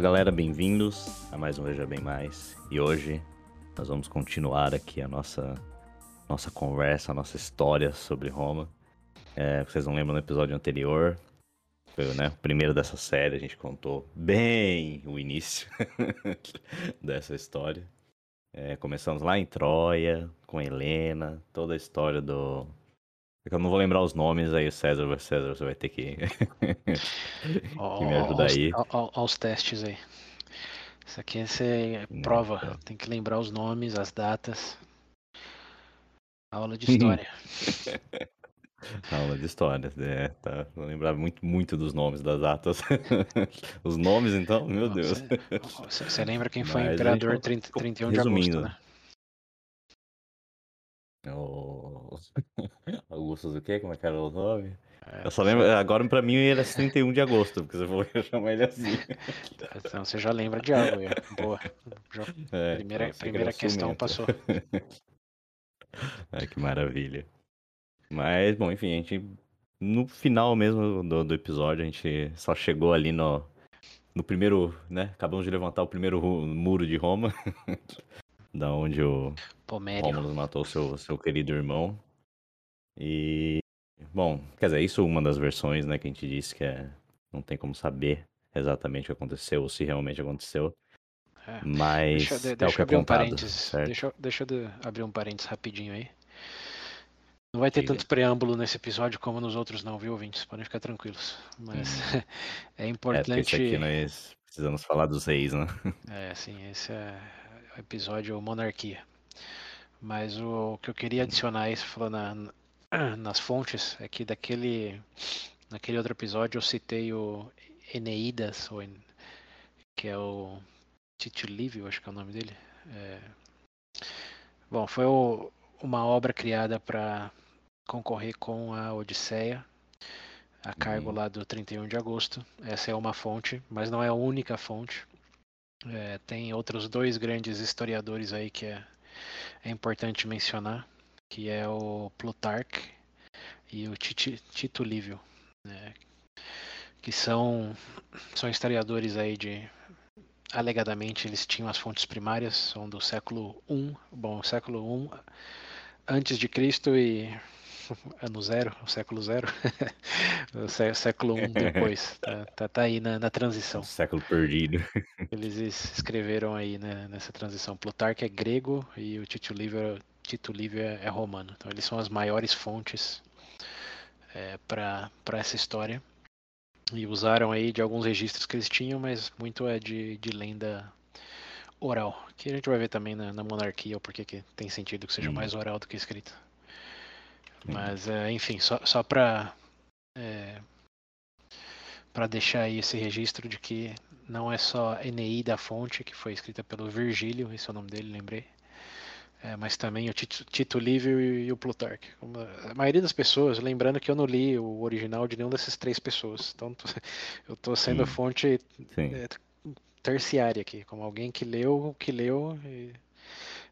Fala galera, bem-vindos a mais um Veja Bem Mais. E hoje nós vamos continuar aqui a nossa, nossa conversa, a nossa história sobre Roma. É, vocês não lembram no episódio anterior, foi né, o primeiro dessa série, a gente contou bem o início dessa história. É, começamos lá em Troia, com Helena, toda a história do. É eu não vou lembrar os nomes aí, César vai César, você vai ter que, que me ajudar aí. Olha os testes aí. Isso aqui é prova, então. tem que lembrar os nomes, as datas. Aula de história. Aula de história, é, tá. Não lembrava muito, muito dos nomes das datas. Os nomes, então, meu Deus. Você, você lembra quem foi Mas imperador 30, 31 de agosto, né? O... Augustus o quê? Como é que era o nome? É, eu só lembro, agora pra mim ele é 31 de agosto, porque você falou que chamar ele assim. Então você já lembra de algo, boa. Já, é, primeira primeira questão passou. Ai, que maravilha. Mas, bom, enfim, a gente. No final mesmo do, do episódio, a gente só chegou ali no, no primeiro, né? Acabamos de levantar o primeiro muro de Roma. Da onde o Romulus matou seu, seu querido irmão. E. Bom, quer dizer, isso é uma das versões, né, que a gente disse que é, não tem como saber exatamente o que aconteceu, ou se realmente aconteceu. É. Mas deixa, de, deixa é o que é contado, um parênteses, deixa, deixa eu abrir um parênteses rapidinho aí. Não vai ter tanto preâmbulo nesse episódio como nos outros, não, viu, ouvintes? Podem ficar tranquilos. Mas hum. é importante. É, aqui nós precisamos falar dos reis, né? É, sim, esse é episódio Monarquia. Mas o que eu queria adicionar você falou na, nas fontes, é que daquele. Naquele outro episódio eu citei o Eneidas, que é o Tito Livio, acho que é o nome dele. É... Bom, foi o, uma obra criada para concorrer com a Odisseia, a cargo uhum. lá do 31 de agosto. Essa é uma fonte, mas não é a única fonte. É, tem outros dois grandes historiadores aí que é, é importante mencionar, que é o Plutarque e o Tito Livio, né, que são, são historiadores aí de alegadamente eles tinham as fontes primárias, são do século I, bom, século I antes de Cristo e ano zero, o século zero, o século um depois, tá, tá, tá aí na, na, transição. século perdido. Eles escreveram aí né, nessa transição. Plutarco é grego e o Tito Livio, Tito Livio é, é romano. Então eles são as maiores fontes é, para essa história. E usaram aí de alguns registros que eles tinham, mas muito é de, de lenda oral. Que a gente vai ver também na, na monarquia, o porquê que tem sentido que seja hum. mais oral do que escrito. Mas, é, enfim, só, só para é, para deixar aí esse registro de que não é só Eneida a fonte, que foi escrita pelo Virgílio, esse é o nome dele, lembrei, é, mas também o Tito, Tito Livio e, e o Plutarque. A maioria das pessoas, lembrando que eu não li o original de nenhuma dessas três pessoas, então eu estou sendo Sim. fonte é, terciária aqui, como alguém que leu, que leu e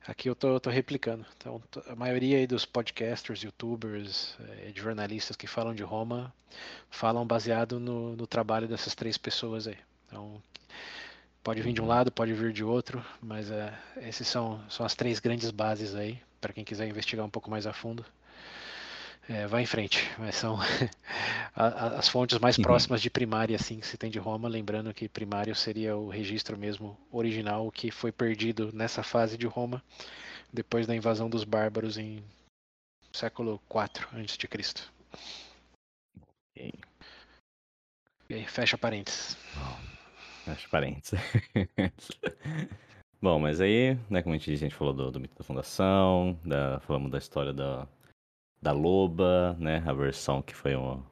Aqui eu tô, tô replicando. Então, a maioria dos podcasters, youtubers, eh, jornalistas que falam de Roma falam baseado no, no trabalho dessas três pessoas aí. Então, pode vir de um uhum. lado, pode vir de outro, mas é, esses são, são as três grandes bases aí, para quem quiser investigar um pouco mais a fundo. É, vai em frente, mas são as fontes mais uhum. próximas de primária assim que se tem de Roma, lembrando que primário seria o registro mesmo original que foi perdido nessa fase de Roma depois da invasão dos bárbaros em século IV antes de Cristo. Okay. Aí, fecha parênteses. Fecha parênteses. Bom, mas aí, né, como a gente, a gente falou do, do mito da fundação, da, falamos da história da, da Loba, né? A versão que foi uma.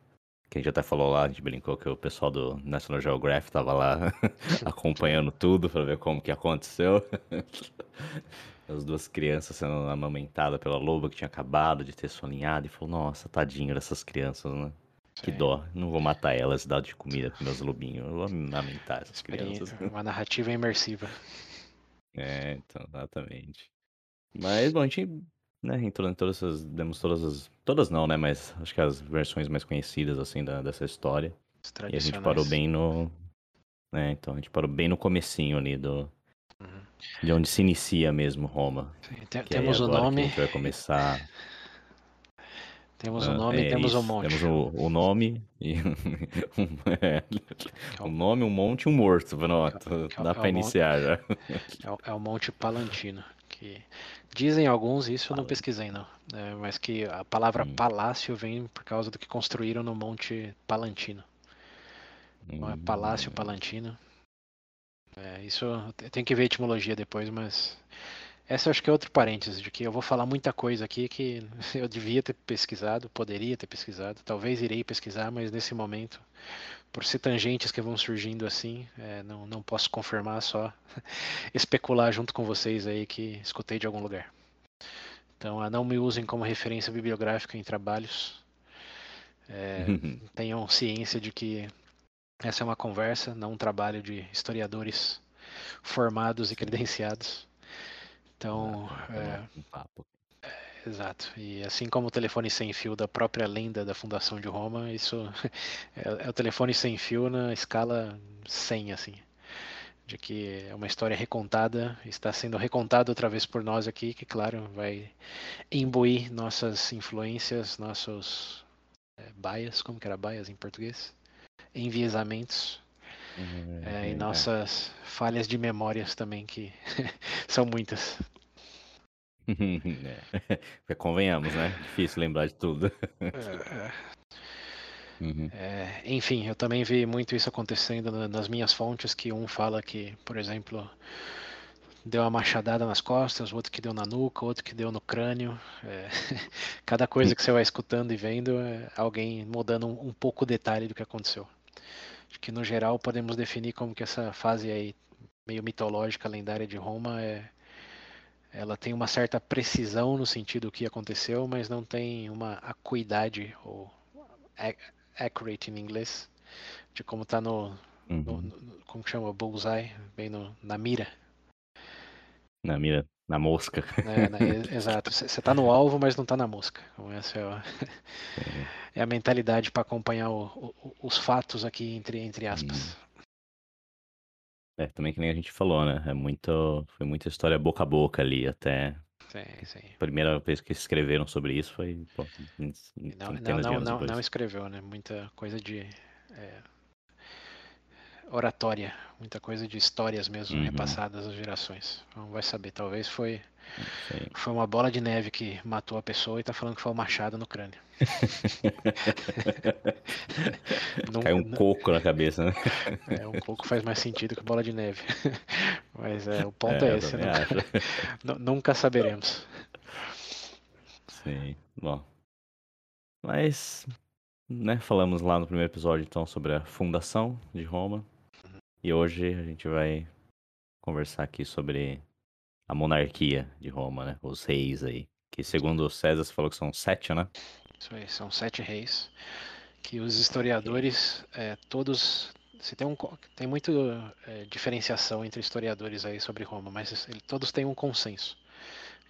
Que a gente até falou lá, a gente brincou que o pessoal do National Geographic tava lá acompanhando tudo para ver como que aconteceu. As duas crianças sendo amamentadas pela loba que tinha acabado de ter solinhado e falou, nossa, tadinho dessas crianças, né? Sim. Que dó, não vou matar elas e dar de comida para meus lobinhos, eu vou amamentar essas crianças. Uma narrativa imersiva. É, então, exatamente. Mas, bom, a gente né, em todas essas, demos todas as, todas não, né, mas acho que as versões mais conhecidas, assim, da, dessa história. E a gente parou bem no, É, então a gente parou bem no comecinho ali do. Uhum. De onde se inicia mesmo Roma. Tem, temos o nome. a gente vai começar. Temos o ah, nome e é temos o monte. Temos o, o nome e é, o nome, um monte e um morto. Pronto, é, dá é, para iniciar já. É, o Monte Palantino. Que dizem alguns, isso eu não pesquisei não, mas que a palavra hum. palácio vem por causa do que construíram no Monte Palantino. Não é Palácio hum. Palantino. É, isso tem que ver a etimologia depois, mas essa eu acho que é outro parênteses, de que eu vou falar muita coisa aqui que eu devia ter pesquisado, poderia ter pesquisado, talvez irei pesquisar, mas nesse momento, por ser tangentes que vão surgindo assim, é, não, não posso confirmar, só especular junto com vocês aí que escutei de algum lugar. Então, não me usem como referência bibliográfica em trabalhos. É, tenham ciência de que essa é uma conversa, não um trabalho de historiadores formados e credenciados. Então, é, um papo. É, exato. E assim como o telefone sem fio da própria lenda da fundação de Roma, isso é, é o telefone sem fio na escala 100, assim. De que é uma história recontada, está sendo recontada outra vez por nós aqui, que, claro, vai imbuir nossas influências, nossos é, bias, como que era bias em português? Enviesamentos, Uhum, é, e é. nossas falhas de memórias também, que são muitas. é. Convenhamos, né? Difícil lembrar de tudo. É, é. Uhum. É, enfim, eu também vi muito isso acontecendo nas minhas fontes, que um fala que, por exemplo, deu uma machadada nas costas, outro que deu na nuca, outro que deu no crânio. É, cada coisa que você vai escutando e vendo, é alguém mudando um, um pouco o detalhe do que aconteceu. Que no geral podemos definir como que essa fase aí meio mitológica, lendária de Roma é ela tem uma certa precisão no sentido do que aconteceu, mas não tem uma acuidade ou accurate em inglês de como está no, uhum. no, no, como chama bullseye, bem no, na mira. Na mira, na mosca. É, na, exato. Você está no alvo, mas não está na mosca. Então, essa é a, é a mentalidade para acompanhar o, o, os fatos aqui entre, entre aspas. Hum. É, também que nem a gente falou, né? É muito, foi muita história boca a boca ali até. Sim, sim. A primeira vez que escreveram sobre isso foi. Pô, não, não, não, não, não, escreveu, né? Muita coisa de. É, oratória, muita coisa de histórias mesmo uhum. repassadas às gerações. Então vai saber, talvez foi foi uma bola de neve que matou a pessoa e tá falando que foi o um machado no crânio. Caiu um coco na cabeça, né? É, um coco faz mais sentido que bola de neve. Mas é, o ponto é, é esse, nunca, nunca saberemos. Sim, bom. Mas, né, falamos lá no primeiro episódio então sobre a fundação de Roma. E hoje a gente vai conversar aqui sobre a monarquia de Roma, né? Os reis aí. Que segundo César você falou que são sete, né? Isso aí, são sete reis. Que os historiadores, é, todos. Se tem, um, tem muito é, diferenciação entre historiadores aí sobre Roma, mas ele, todos têm um consenso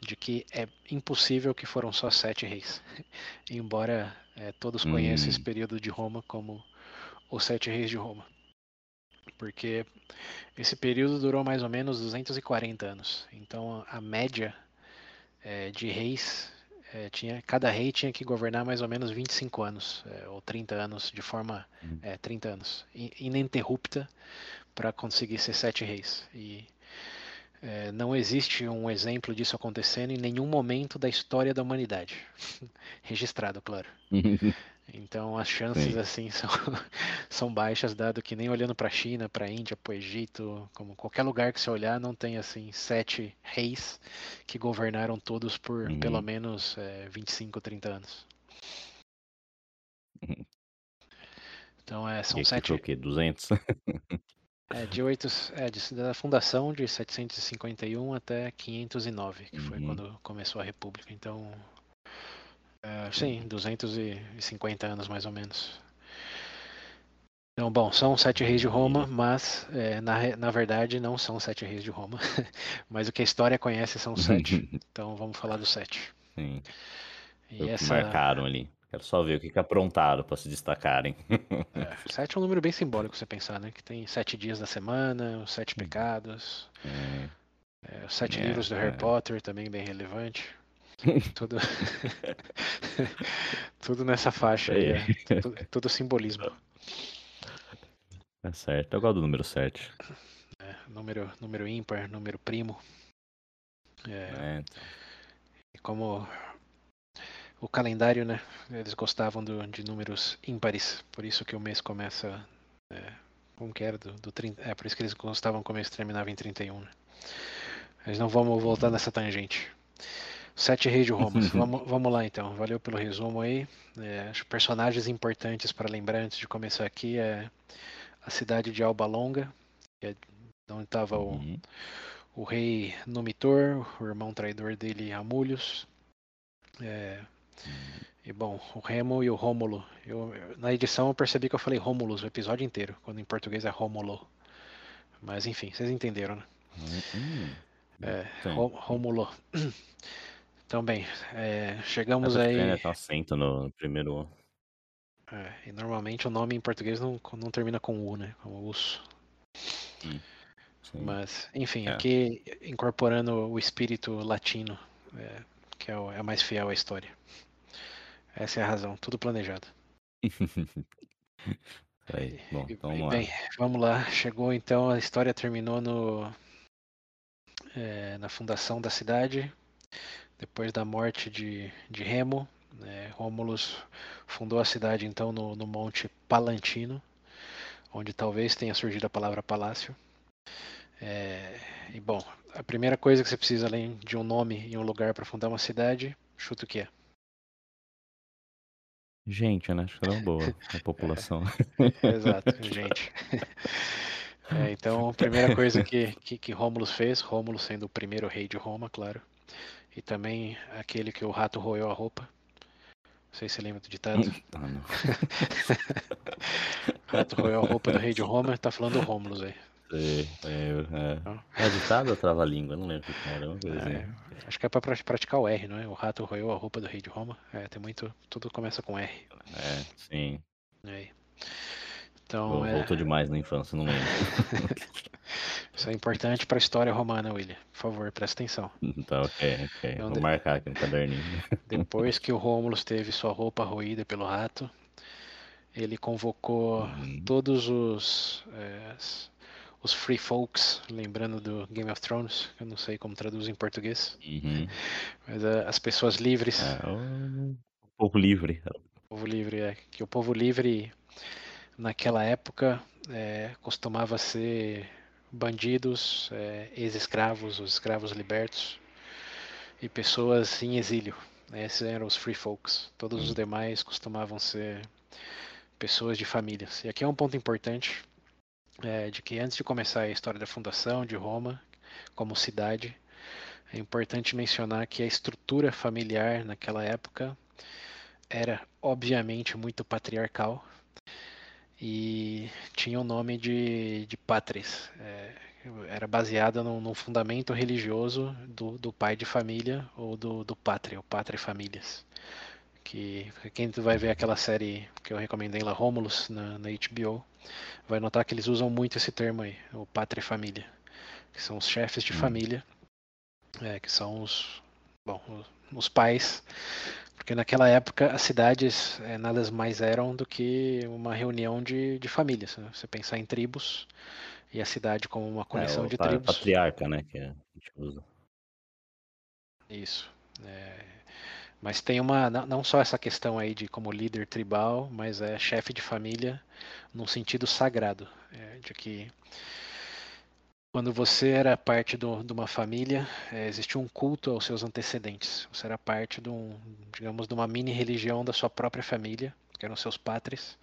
de que é impossível que foram só sete reis. Embora é, todos conheçam hum. esse período de Roma como os sete reis de Roma porque esse período durou mais ou menos 240 anos. Então a média é, de reis é, tinha cada rei tinha que governar mais ou menos 25 anos é, ou 30 anos de forma uhum. é, 30 anos ininterrupta para conseguir ser sete reis e é, não existe um exemplo disso acontecendo em nenhum momento da história da humanidade registrado claro Então as chances Sim. assim são, são baixas, dado que nem olhando para a China, para a Índia, para o Egito, como qualquer lugar que você olhar, não tem assim sete reis que governaram todos por uhum. pelo menos é, 25, 30 anos. Uhum. Então é, são e sete. o quê? 200? é, de oito, é, de, da fundação de 751 até 509, que uhum. foi quando começou a República. Então é, sim, 250 anos mais ou menos. Então, bom, são sete reis de Roma, mas é, na, na verdade não são sete reis de Roma. mas o que a história conhece são sete. então vamos falar dos sete. Sim. E essa... marcaram ali. Quero só ver o que, que aprontaram para se destacarem. É, sete é um número bem simbólico, você pensar, né? Que tem sete dias da semana, os sete Uhum. pecados, É, é, os sete É, livros do é. Harry Potter, também bem relevante. Tudo, tudo nessa faixa aí, é. Tudo, tudo simbolismo. Tá certo. Eu gosto do número 7. É, número, número ímpar, número primo. É, É, então. E como o calendário, né? Eles gostavam do- de números ímpares, por isso que o mês começa. É, como que era? Do, do 30, é, por isso que eles gostavam que o mês terminava em 31, né? Mas não vamos voltar nessa tangente. Sete Reis de Roma. vamos, vamos lá então. Valeu pelo resumo aí. É, acho personagens importantes para lembrar antes de começar aqui é a cidade de Alba Longa, que é onde estava o, Uhum. o rei Numitor, o irmão traidor dele Amulhos. É, e bom, o Remo e o Rômulo. Eu, na edição eu percebi que eu falei Rômulus o episódio inteiro, quando em português é Rômulo. Mas enfim, vocês entenderam, né? Hum, É, Rômulo. Então, bem, é, chegamos aí. aí... Tem acento no primeiro. é, e normalmente o nome em português não, não termina com U, né? Como Uso. Sim. Mas, enfim, É. aqui incorporando o espírito latino, é, que é, o- é mais fiel à história. Essa é a razão, tudo planejado. Aí, bom, então vamos lá. bem, vamos lá. Chegou então, a história terminou no, é, na fundação da cidade, depois da morte de, de Remo. né, Rômulus fundou a cidade então no, no Monte Palantino, onde talvez tenha surgido a palavra palácio. É, e bom, a primeira coisa que você precisa além de um nome e um lugar para fundar uma cidade, chuta o que é. Gente, né? Acho que era uma boa. A população. Exato, gente. É, então, a primeira coisa que, que, que Rômulus fez, Rômulo sendo o primeiro rei de Roma, claro, e também aquele que o rato roeu a roupa. Não sei se você lembra do ditado. Ah, não. O rato roeu a roupa do rei de Roma, tá falando do Rômulus aí. Sei, lembro. Não. É. é ditado ou trava-língua? Não lembro o que era. Uma coisa É, assim. acho que é pra pra- praticar o R, não é? O rato roeu a roupa do rei de Roma. É, tem muito. Tudo começa com R. É, sim. Aí. Então, Vol- é, Voltou demais na infância, não lembro. isso é importante pra história romana, William. Por favor, presta atenção. Tá, ok, ok. Então, Vou marcar aqui no caderninho. Depois que o Rômulus teve sua roupa roída pelo rato, ele convocou Uhum. todos os é, os free folks, lembrando do Game of Thrones, que eu não sei como traduz em português, Uhum. mas é, as pessoas livres, É, o o povo livre. o povo livre é que o povo livre naquela época é, costumava ser bandidos, é, ex-escravos, os escravos libertos e pessoas em exílio. Esses eram os free folks. Todos os demais costumavam ser pessoas de famílias. E aqui é um ponto importante é, de que antes de começar a história da fundação de Roma como cidade, é importante mencionar que a estrutura familiar naquela época era obviamente muito patriarcal e tinha o nome de, de patres. É, era baseada num, num fundamento religioso do, do pai de família ou do, do pátria, o pátria famílias. Que quem vai ver aquela série que eu recomendei lá, Romulus, na, na HBO, vai notar que eles usam muito esse termo aí, o pátria família, que são os chefes de Hum. família, é, que são os, bom, os, os pais, porque naquela época as cidades é, nada mais eram do que uma reunião de, de famílias. né? Você pensar em tribos e a cidade como uma coleção é, o de pa- tribos. patriarca, né? Que a gente usa. Isso. é, Mas tem uma, não só essa questão aí de como líder tribal, mas é chefe de família num sentido sagrado, é, de que quando você era parte do- de uma família, é, existia um culto aos seus antecedentes. Você era parte de um, digamos, de uma mini religião da sua própria família, que eram seus pátres,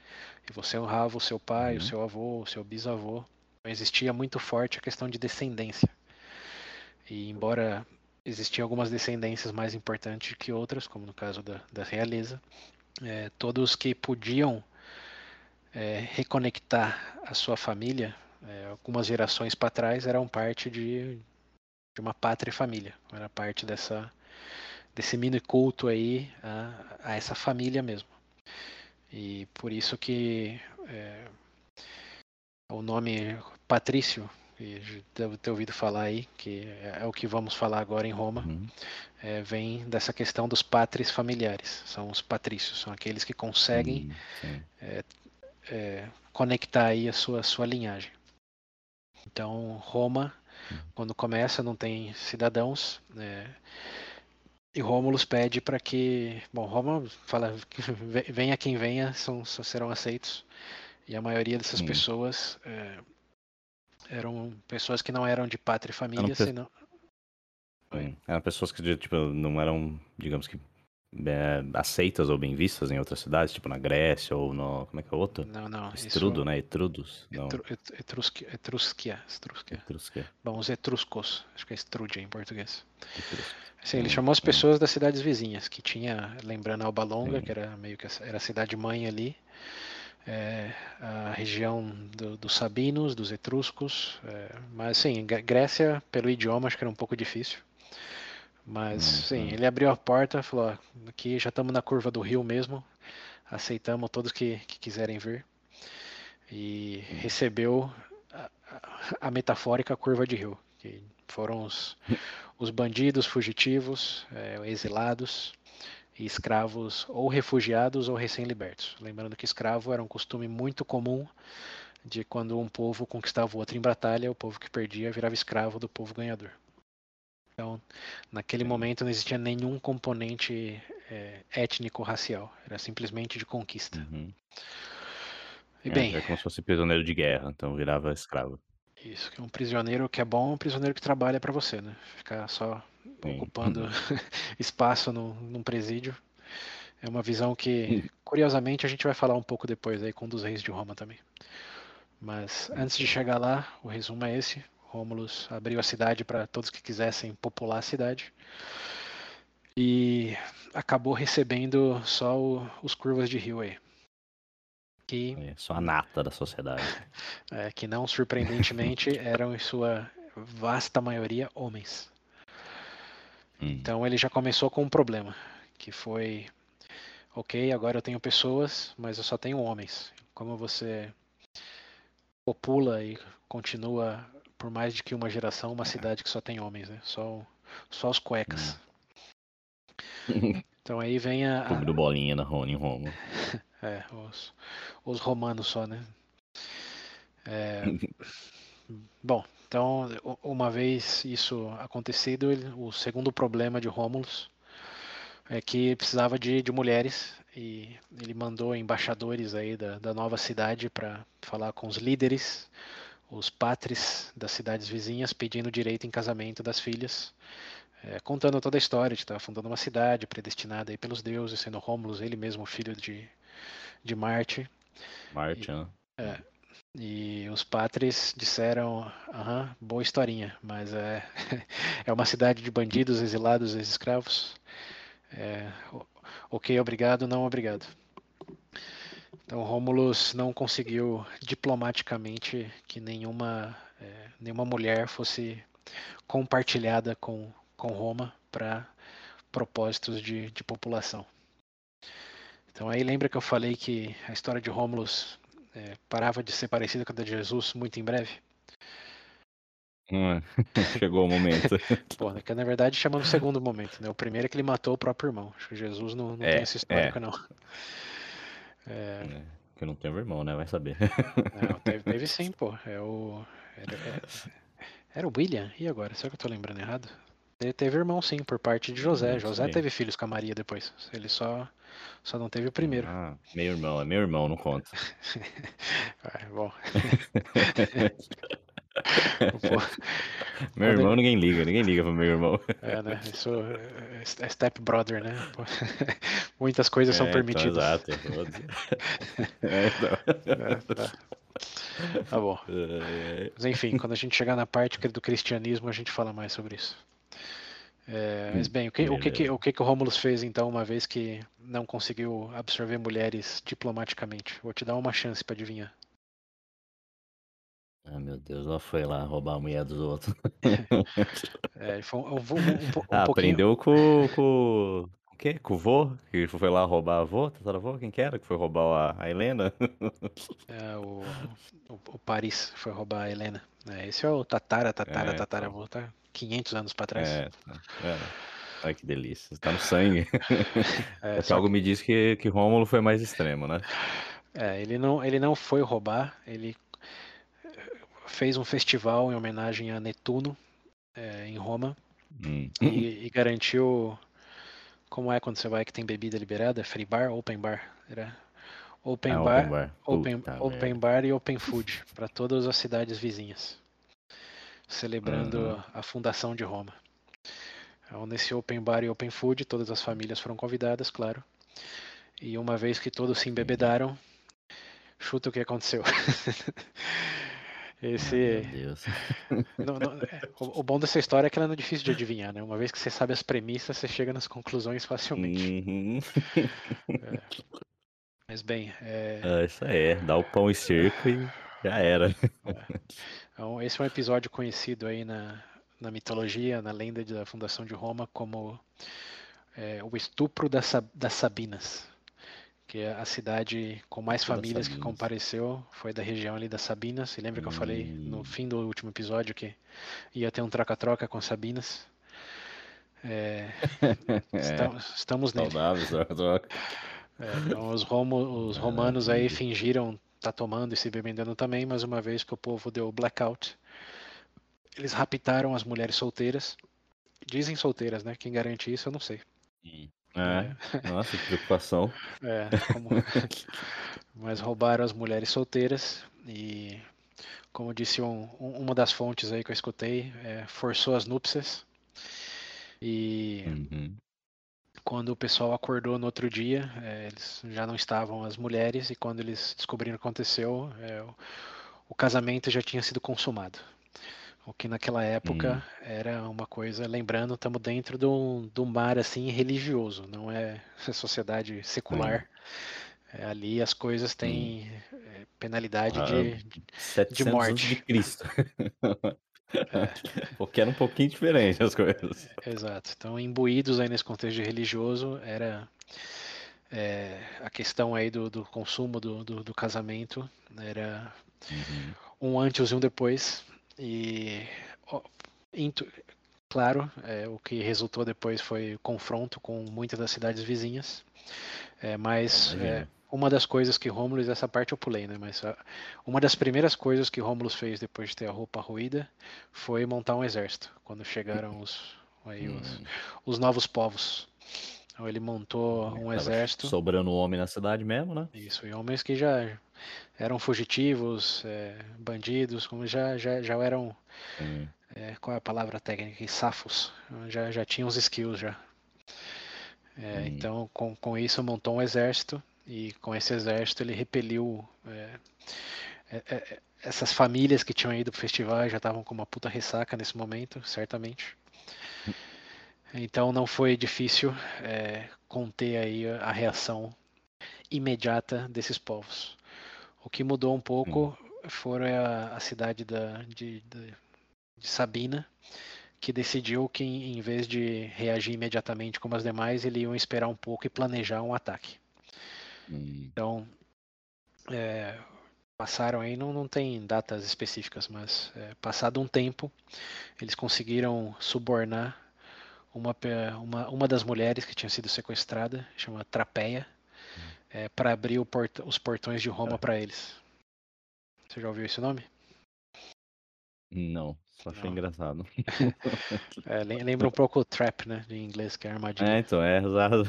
e você honrava o seu pai, o Uhum. seu avô, o seu bisavô. Então, existia muito forte a questão de descendência. E embora existiam algumas descendências mais importantes que outras, como no caso da, da realeza, é, todos que podiam é, reconectar a sua família, é, algumas gerações para trás, eram parte de, de uma pátria e família, era parte dessa desse mini culto aí a, a essa família mesmo. E por isso que é, o nome Patrício, que deve ter ouvido falar aí, que é, é o que vamos falar agora em Roma, Uhum. é, vem dessa questão dos patres familiares. São os patrícios, são aqueles que conseguem Hum, sim. é, conectar aí a sua, sua linhagem. Então, Roma, quando começa, não tem cidadãos, né? E Rômulus pede para que, bom, Roma fala que ve- venha quem venha, são, só serão aceitos. E a maioria dessas Hum. pessoas é, eram pessoas que não eram de pátria e família, pe- senão. Eram pessoas que, tipo, não eram, digamos que, é, aceitas ou bem vistas em outras cidades, tipo na Grécia ou no. Como é que é o outro? não, não, isso Estrudo, né? Etrudos? Não. Etru, et, etrusquia, etrusquia, etrusquia. Etrusquia. Bom, os etruscos, acho que é estrudia em português. Etrusco. Sim, ele Hum, chamou as hum. pessoas das cidades vizinhas, que tinha, lembrando Alba Longa, Sim. que era meio que a- era a cidade mãe ali, é, a região do- dos Sabinos, dos Etruscos, é, mas sim, Gr- Grécia, pelo idioma, acho que era um pouco difícil. Mas sim, Uhum. ele abriu a porta, falou: ó, aqui já estamos na curva do rio mesmo, aceitamos todos que, que quiserem vir. E recebeu a, a- a metafórica curva de rio, que foram os, os bandidos fugitivos, é, exilados e escravos ou refugiados ou recém-libertos. Lembrando que escravo era um costume muito comum de quando um povo conquistava o outro em batalha, o povo que perdia virava escravo do povo ganhador. Então, naquele momento não existia nenhum componente é, étnico-racial, era simplesmente de conquista. Uhum. E É, bem, é como se fosse prisioneiro de guerra, então virava escravo. isso que é um prisioneiro que é bom, é um prisioneiro que trabalha para você, né? Ficar só Sim. ocupando espaço no, num presídio. É uma visão que, curiosamente, a gente vai falar um pouco depois aí com um dos reis de Roma também. Mas antes de chegar lá, o resumo é esse. Rômulus abriu a cidade para todos que quisessem popular a cidade. E acabou recebendo só o- os curvas de rio aí. Que, É, só a nata da sociedade. é, que não surpreendentemente eram em sua vasta maioria homens. Hum. Então ele já começou com um problema, que foi, ok, agora eu tenho pessoas, mas eu só tenho homens. Como você popula e continua por mais de que uma geração uma cidade que só tem homens, né? Só, só os cuecas. Então aí vem a, Clube do Bolinha na Rony, em Roma. é, os, os romanos só, né? É, bom, então uma vez isso acontecido, o segundo problema de Rômulus é que precisava de, de mulheres e ele mandou embaixadores aí da, da nova cidade para falar com os líderes, os patres das cidades vizinhas, pedindo direito em casamento das filhas, é, contando toda a história de estar fundando uma cidade predestinada aí pelos deuses, sendo Rômulus ele mesmo filho de, de Marte. Marte, né? E os patres disseram, aham, boa historinha, mas é, é uma cidade de bandidos, exilados, ex-escravos. É, ok, obrigado, não obrigado. Então Rômulus não conseguiu diplomaticamente que nenhuma, é, nenhuma mulher fosse compartilhada com, com Roma para propósitos de, de população. Então aí lembra que eu falei que a história de Rômulus é, parava de ser parecida com a de Jesus muito em breve? Hum, Chegou o momento. Pô, é que na verdade chama no segundo momento, né? O primeiro é que ele matou o próprio irmão. Acho que Jesus não, não É, tem essa histórica, é. não. É, É, que eu não tenho irmão, né? Vai saber. não, teve, teve sim, pô. É o. Era, é- era o William? E agora? Será que eu tô lembrando errado? Ele teve irmão, sim, por parte de José. Não José sei. teve filhos com a Maria depois. Ele só, só não teve o primeiro. Ah, meu irmão, é meu irmão, não conta. É, bom. Meu irmão ninguém liga, ninguém liga pro meu irmão. É, né? Isso é é step brother, né? Muitas coisas são É, então, permitidas. exato. É. É, tá. Tá bom. É, Mas enfim, quando a gente chegar na parte é do cristianismo, a gente fala mais sobre isso. É, mas bem, o que, o, que, que, o que que o Romulus fez então, uma vez que não conseguiu absorver mulheres diplomaticamente? Vou te dar uma chance pra adivinhar. Ah, meu Deus, ela foi lá roubar a mulher dos outros. É, foi um, um, um, um, ah, pouquinho. aprendeu com, com, com quê? Com o vô? Que foi lá roubar a avó, tataravó? Quem que era que foi roubar a, a Helena? É, o, o, o Paris foi roubar a Helena. É, esse é o Tatara, Tatara, É, Tataravô, tá 500 anos pra trás. É, tá. É. Ai, que delícia. Tá no sangue. É, É que só algo me diz que, que Rômulo foi mais extremo, né? É, ele não, ele não foi roubar, ele fez um festival em homenagem a Netuno é, em Roma Hum. e, e garantiu como é quando você vai que tem bebida liberada, free bar, open bar, era open Ah, bar, open bar. open, Puta open bar e open food para todas as cidades vizinhas, celebrando Uhum. a fundação de Roma. Então, nesse open bar e open food, todas as famílias foram convidadas, claro. E uma vez que todos se embebedaram, chuta o que aconteceu. Esse, Meu Deus. não- não- é, o, o bom dessa história é que ela não é difícil de adivinhar, né? Uma vez que você sabe as premissas, você chega nas conclusões facilmente. Uhum. Mas bem, é, É isso aí. Dá o pão e circo e já era. então, esse é um episódio conhecido aí na, na mitologia, na lenda da fundação de Roma, como é, o estupro das, das Sabinas. Que é a cidade com mais famílias que compareceu foi da região ali das Sabinas. E lembra que eu falei no Hum. fim do último episódio que ia ter um troca-troca com Sabinas? É, esta- estamos nele. Saudáveis, troca, troca. É, então os, romo- os romanos aí fingiram estar tomando e se bebendo também, mas uma vez que o povo deu blackout, eles raptaram as mulheres solteiras. Dizem solteiras, né? Quem garante isso, eu não sei. É. Nossa, que preocupação. É, como- mas roubaram as mulheres solteiras e, como disse um- um- uma das fontes aí que eu escutei, é, forçou as núpcias. E Uhum. quando o pessoal acordou no outro dia, eh, eles já não estavam as mulheres, e quando eles descobriram o que aconteceu, eh, o, o casamento já tinha sido consumado. O que naquela época era uma coisa, lembrando, estamos dentro de um, de um mar assim religioso, não é sociedade secular. Eh, ali as coisas têm eh, penalidade Ah, de, 700 morte. de Cristo. Porque era um pouquinho diferente as coisas. Exato. Então, imbuídos aí nesse contexto de religioso, era é, a questão aí do, do consumo do, do, do casamento, era Uhum. um antes e um depois. E, ó, intu- claro, é, o que resultou depois foi confronto com muitas das cidades vizinhas. É, mas é, uma das coisas que Romulus, essa parte eu pulei, né? Mas a- uma das primeiras coisas que Romulus fez depois de ter a roupa ruída foi montar um exército. Quando chegaram os, aí, os, Hum. os novos povos. Então ele montou um exército. Sobrando homem na cidade mesmo, né? Isso, e homens que já eram fugitivos, é, bandidos, como já, já, já eram, é, qual é a palavra técnica? Safos, já, já tinham os skills já. É, Hum. Então, com, com isso, montou um exército, e com esse exército ele repeliu é, é, é, essas famílias que tinham ido pro festival e já estavam com uma puta ressaca nesse momento, certamente. Então não foi difícil é, conter aí a reação imediata desses povos. O que mudou um pouco foi a, a cidade da, de, de, de Sabina, que decidiu que em vez de reagir imediatamente como as demais, eles iam esperar um pouco e planejar um ataque. Hum. Então, é, passaram aí, não, não tem datas específicas, mas é, passado um tempo, eles conseguiram subornar uma, uma, uma das mulheres que tinha sido sequestrada, chama Trapeia, para abrir o porta- os portões de Roma para eles. Você já ouviu esse nome? Não, só achei Não. engraçado. É, lem- lembra um pouco o trap, né, de inglês, que é armadilha. É, então, é exato.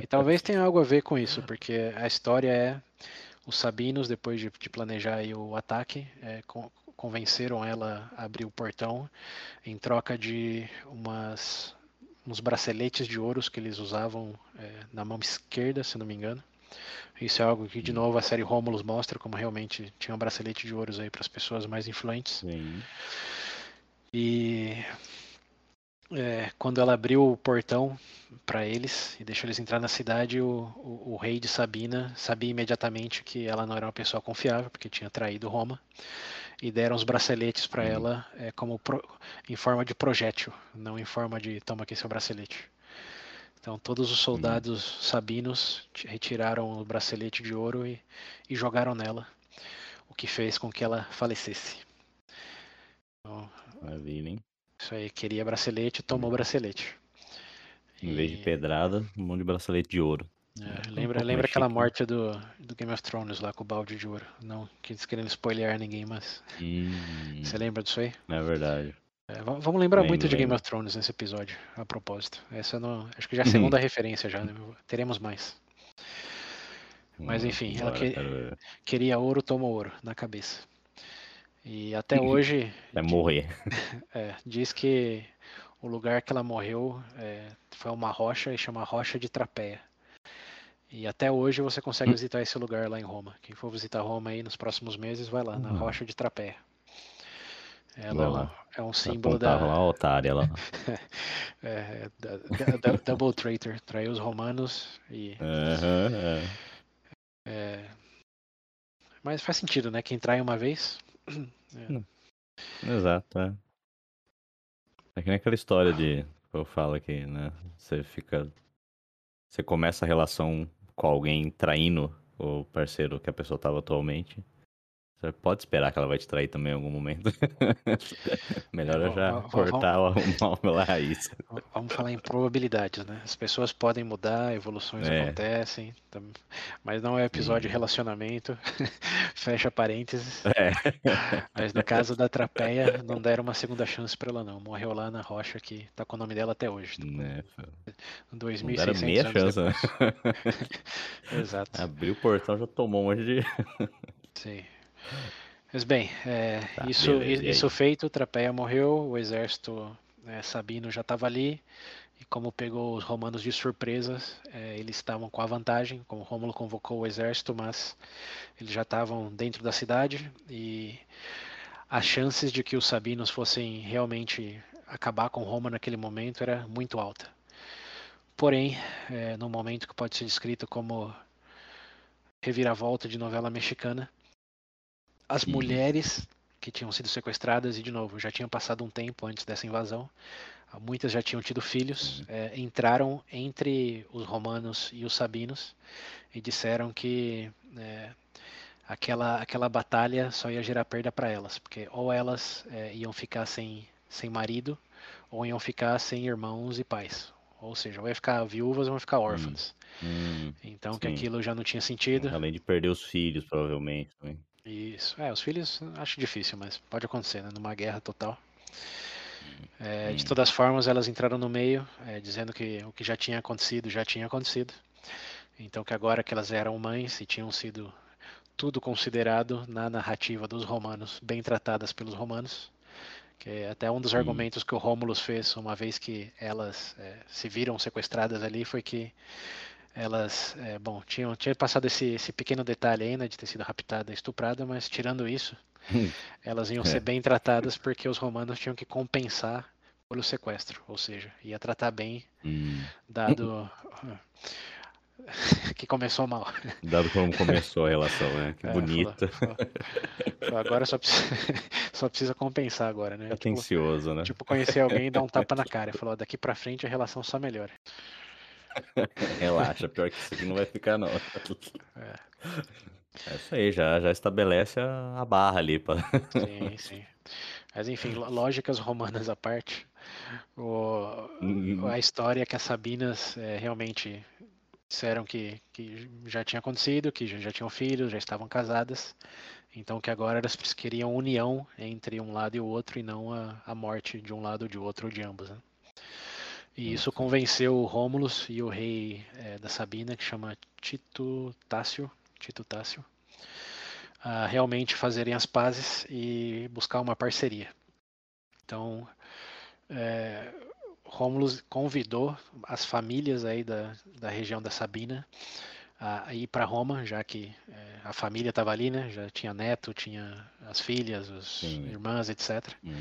E talvez tenha algo a ver com isso, porque a história é os sabinos, depois de, de planejar o ataque, é, con- convenceram ela a abrir o portão em troca de umas, uns braceletes de ouros que eles usavam é, na mão esquerda, se não me engano. Isso é algo que, de Hum. novo, a série Romulus mostra como realmente tinha um bracelete de ouros aí para as pessoas mais influentes. Sim. E é, quando ela abriu o portão para eles e deixou eles entrar na cidade, o, o, o rei de Sabina sabia imediatamente que ela não era uma pessoa confiável, porque tinha traído Roma, e deram os braceletes para Uhum. ela é, como pro- em forma de projétil, não em forma de toma aqui seu bracelete. Então todos os soldados sabinos retiraram o bracelete de ouro e, e jogaram nela, o que fez com que ela falecesse. Então, Maravilha, hein? isso aí, queria bracelete, tomou bracelete. Em vez de pedrada, um monte de bracelete de ouro. É, Um lembra pouco lembra mais aquela chique, né? morte do, do Game of Thrones lá com o balde de ouro. Não que eles querendo spoilear ninguém, mas. Hum, Você lembra disso aí? é verdade. É, va- vamos lembrar muito de Game of Thrones nesse episódio, a propósito. Essa não. Acho que já é a Uhum. segunda referência já, né? Teremos mais. Mas, Hum, enfim, ela que-. Queria ouro, tomou ouro na cabeça. E até hoje Vai morrer. é, diz que o lugar que ela morreu é, foi uma rocha e chama Rocha de Trapeia. E até hoje você consegue Hum. visitar esse lugar lá em Roma. Quem for visitar Roma aí nos próximos meses, vai lá na Uhum. Rocha de Trapeia. Ela é um, é símbolo da, lá otária lá. é, da, da- da- Double Traitor. Traiu os romanos e. Aham, é. é, Mas faz sentido, né? Quem trai uma vez. Exato, é. É que nem aquela história de. Eu falo aqui, né? Você fica. Você começa a relação com alguém traindo o parceiro que a pessoa tava atualmente. Você pode esperar que ela vai te trair também em algum momento. Melhor É, eu já vamos- cortar o mal pela raiz. Vamos falar em probabilidades, né? As pessoas podem mudar, evoluções É. acontecem, mas não é episódio de Sim. relacionamento. Fecha parênteses. É. Mas no caso da Trapeia, não deram uma segunda chance pra ela não. Morreu lá na rocha que tá com o nome dela até hoje. Né, Não 2.600 deram meia chance, né? Exato. Abriu o portão já tomou um monte de. Sim. Mas bem, é, Tá, isso, beleza, isso feito, Trapeia morreu, o exército né, sabino já estava ali, e como pegou os romanos de surpresa, é, eles estavam com a vantagem, como Rômulo convocou o exército, mas eles já estavam dentro da cidade, e as chances de que os sabinos fossem realmente acabar com Roma naquele momento era muito alta. Porém, é, num momento que pode ser descrito como reviravolta de novela mexicana, as Uhum. mulheres que tinham sido sequestradas e de novo já tinham passado um tempo antes dessa invasão, muitas já tinham tido filhos, Uhum. eh, entraram entre os romanos e os sabinos e disseram que eh, aquela aquela batalha só ia gerar perda para elas, porque ou elas eh, iam ficar sem sem marido ou iam ficar sem irmãos e pais, ou seja, ia ficar viúvas ou iam ficar órfãs. Hum, Então que sim. aquilo já não tinha sentido. além de perder os filhos, provavelmente. Também. Isso. É, os filhos acho difícil, mas pode acontecer, né? Numa guerra total. É, de Hum. todas as formas, elas entraram no meio, é, dizendo que o que já tinha acontecido já tinha acontecido. Então que agora que elas eram mães e tinham sido tudo considerado na narrativa dos romanos, bem tratadas pelos romanos, que é até um dos Hum. argumentos que o Rômulus fez uma vez que elas é, se viram sequestradas ali foi que elas, é, bom, tinham tinha passado esse, esse pequeno detalhe aí, né, de ter sido raptada e estuprada, mas tirando isso, elas iam É. ser bem tratadas porque os romanos tinham que compensar pelo sequestro, ou seja, ia tratar bem, Hum, dado que começou mal. dado como começou a relação, né? Que É, bonita. falou- falou- agora só precisa, só precisa compensar agora, né? Tipo, Atencioso, né? tipo, conhecer alguém e dar um tapa na cara. Falou, daqui pra frente a relação só melhora. Relaxa, pior que isso aqui não vai ficar, não. É. É isso aí, já, já estabelece a, a barra ali. Pra... Sim, sim. Mas enfim, lógicas romanas à parte, o- Hum, a história é que as Sabinas é, realmente disseram que, que já tinha acontecido, que já, já tinham filhos, já estavam casadas, então que agora elas queriam união entre um lado e o outro e não a, a morte de um lado ou de outro ou de ambos. Né? E isso convenceu o Rômulus e o rei é, da Sabina, que chama Tito Tácio, Tito Tácio, a realmente fazerem as pazes e buscar uma parceria. Então, é, convidou as famílias aí da, da região da Sabina a ir para Roma, já que é, a família estava ali, né? Já tinha neto, tinha as filhas, as Sim. irmãs, etc. hum,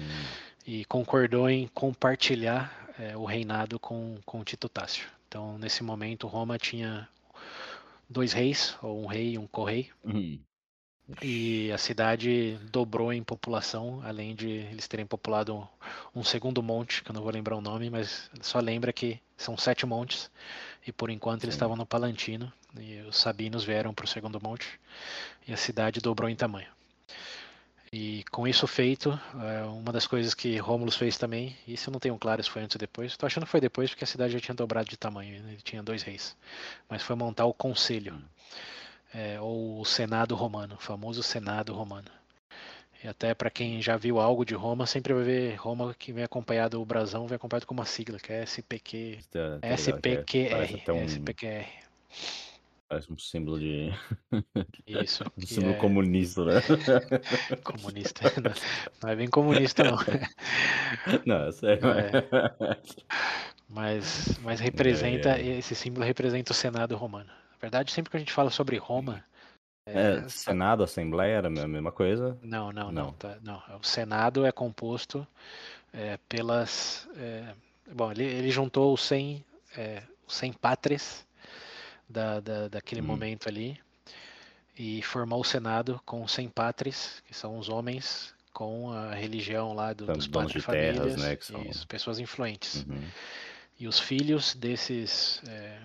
E concordou em compartilhar é, o reinado com, com Tito Tácio. Então, nesse momento, Roma tinha dois reis, ou um rei e um correi, hum. e a cidade dobrou em população, além de eles terem populado um, um segundo monte, que eu não vou lembrar o nome, mas só lembra que São sete montes. E por enquanto eles Sim. estavam no Palantino. E os sabinos vieram para o segundo monte. E a cidade dobrou em tamanho. E com isso feito, é, uma das coisas que Rômulus fez também, isso eu não tenho claro se foi antes ou depois, estou achando que foi depois porque a cidade já tinha dobrado de tamanho, né? ele tinha dois reis, mas foi montar o conselho, é, ou o Senado Romano, o famoso Senado Romano. E até para quem já viu algo de Roma, sempre vai ver Roma que vem acompanhado, o brasão vem acompanhado com uma sigla, que é SPQ, Tá- tá é- SPQR, um, SPQR. Parece um símbolo de. Isso, Um símbolo é comunista, né? comunista. Não, é bem comunista não. Não, é sério. É. Mas, mas representa, É, é. esse símbolo representa o Senado romano. Na verdade, sempre que a gente fala sobre Roma, É, Senado, Assembleia era a mesma coisa. não, não, não, Não. tá, não. O Senado é composto é, pelas, é, bom, ele, ele juntou os 100, é, os 100 pátres da, da, daquele Hum. momento ali e formou o Senado com os 100 pátres, que são os homens com a religião lá do, dos donos de terras, né, que são- isso, pessoas influentes. Uhum. E os filhos desses é,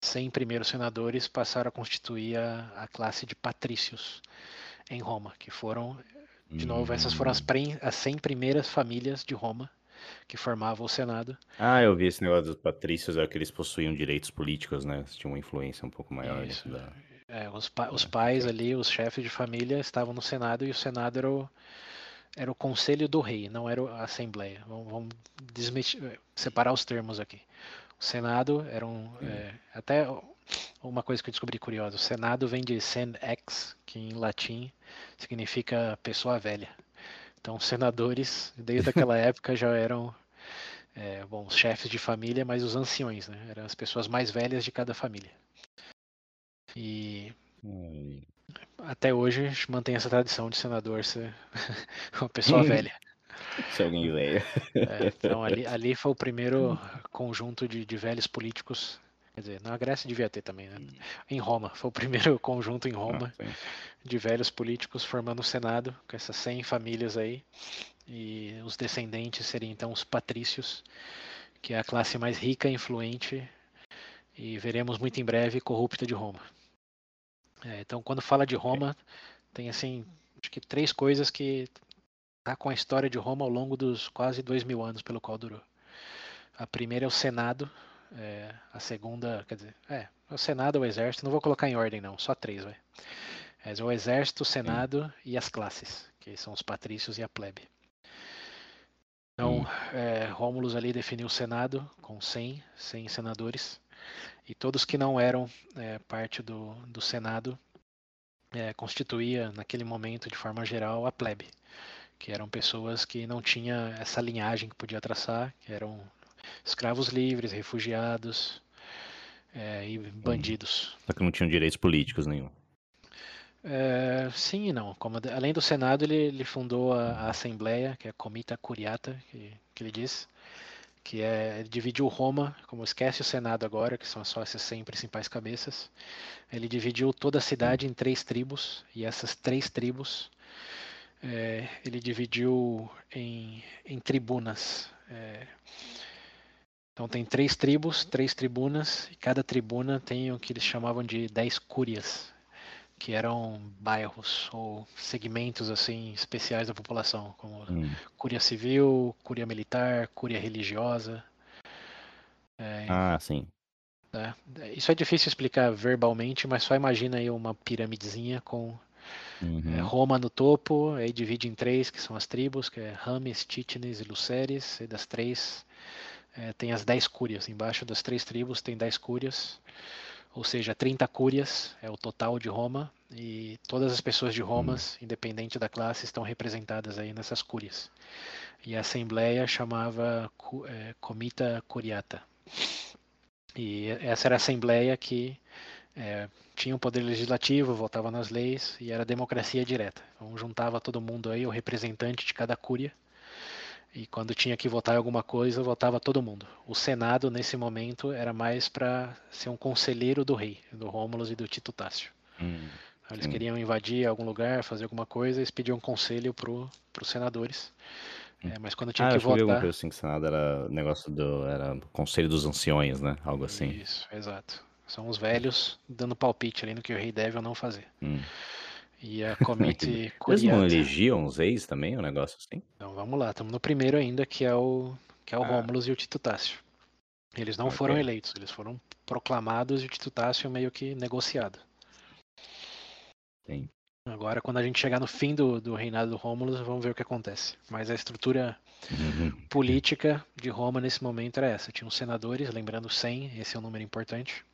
100 primeiros senadores passaram a constituir a, a classe de patrícios em Roma, que foram, de novo, essas foram as, Hum. pre- as 100 primeiras famílias de Roma que formavam o Senado. Ah, eu vi esse negócio dos patrícios, é que eles possuíam direitos políticos, né? Eles tinham uma influência um pouco maior Isso. da. É, os, pa- os pais ali, os chefes de família, estavam no Senado e o Senado era o, era o conselho do rei, não era a Assembleia. Vamos, vamos separar os termos aqui. O Senado era um. Hum. é, até uma coisa que eu descobri curiosa: o Senado vem de senex, que em latim significa pessoa velha. Então, senadores, desde aquela época, já eram. é, bom, os chefes de família, mas os anciões, né? Eram as pessoas mais velhas de cada família. E Ai, até hoje a gente mantém essa tradição de senador ser uma pessoa velha. Se alguém veio. É, então ali, ali foi o primeiro conjunto de, de velhos políticos. Quer dizer, na Grécia devia ter também, né? Em Roma, foi o primeiro conjunto em Roma Ah, de velhos políticos formando o Senado, com essas 100 famílias aí. E os descendentes seriam então os patrícios, que é a classe mais rica e influente, e veremos muito em breve corrupta de Roma. É, então, quando fala de Roma, tem assim, acho que três coisas que tá com a história de Roma ao longo dos quase dois mil anos pelo qual durou. A primeira é o Senado, é, a segunda, quer dizer, é, o Senado, o Exército, não vou colocar em ordem não, só três, vai. É o Exército, o Senado e as classes, que são os patrícios e a plebe. Então, Hum. é, Rômulus ali definiu o Senado com 100, 100 senadores, e todos que não eram é, parte do, do Senado é, constituía, naquele momento, de forma geral, a plebe, que eram pessoas que não tinham essa linhagem que podia traçar, que eram escravos livres, refugiados é, e bandidos. Só que não tinham direitos políticos nenhum. É, sim e não. Como, além do Senado, ele, ele fundou a, a Assembleia, que é a Comita Curiata, que, que ele diz, que é, ele dividiu Roma, como esquece o Senado agora, que são só essas 100 principais cabeças, ele dividiu toda a cidade em três tribos, e essas três tribos é, ele dividiu em, em tribunas. É, então tem três tribos, três tribunas, e cada tribuna tem o que eles chamavam de dez cúrias, que eram bairros ou segmentos assim especiais da população, como Hum. cúria civil, cúria militar, cúria religiosa. É, Ah, sim. né? Isso é difícil explicar verbalmente, mas só imagina aí uma piramidezinha com é, Uhum. Roma no topo, aí divide em três, que são as tribos, que é Rames, Títenes e Luceres, e das três é, tem as dez cúrias. Embaixo das três tribos tem dez cúrias, ou seja, 30 cúrias é o total de Roma, e todas as pessoas de Roma, independente da classe, estão representadas aí nessas cúrias. E a Assembleia chamava é, Comita Curiata. E essa era a Assembleia que é, tinha um poder legislativo, votava nas leis e era democracia direta. Então juntava todo mundo aí, o representante de cada cúria, e quando tinha que votar em alguma coisa, votava todo mundo. O Senado, nesse momento, era mais para ser um conselheiro do rei, do Rômulus e do Tito Tácio. Hum. Então, Eles Sim. queriam invadir algum lugar, fazer alguma coisa, eles pediam conselho para os senadores. É, mas quando tinha Ah, que eu eu votar. coisa assim que o Senado era negócio do. Era Conselho dos Anciões, né? Algo assim. Isso, exato. São os velhos dando palpite ali no que o rei deve ou não fazer. Hum. E a Comite Eles não Curiata. elegiam os ex também, um negócio assim? Então vamos lá, estamos no primeiro ainda, que é o que é o Ah. Rômulus e o Tito Tácio. Eles não foram Ok. eleitos, eles foram proclamados e o Tito Tácio meio que negociado. Sim. Agora, quando a gente chegar no fim do, do reinado do Rômulus, vamos ver o que acontece. Mas a estrutura Uhum. política de Roma nesse momento era essa. Tinha os senadores, lembrando 100, esse é um número importante.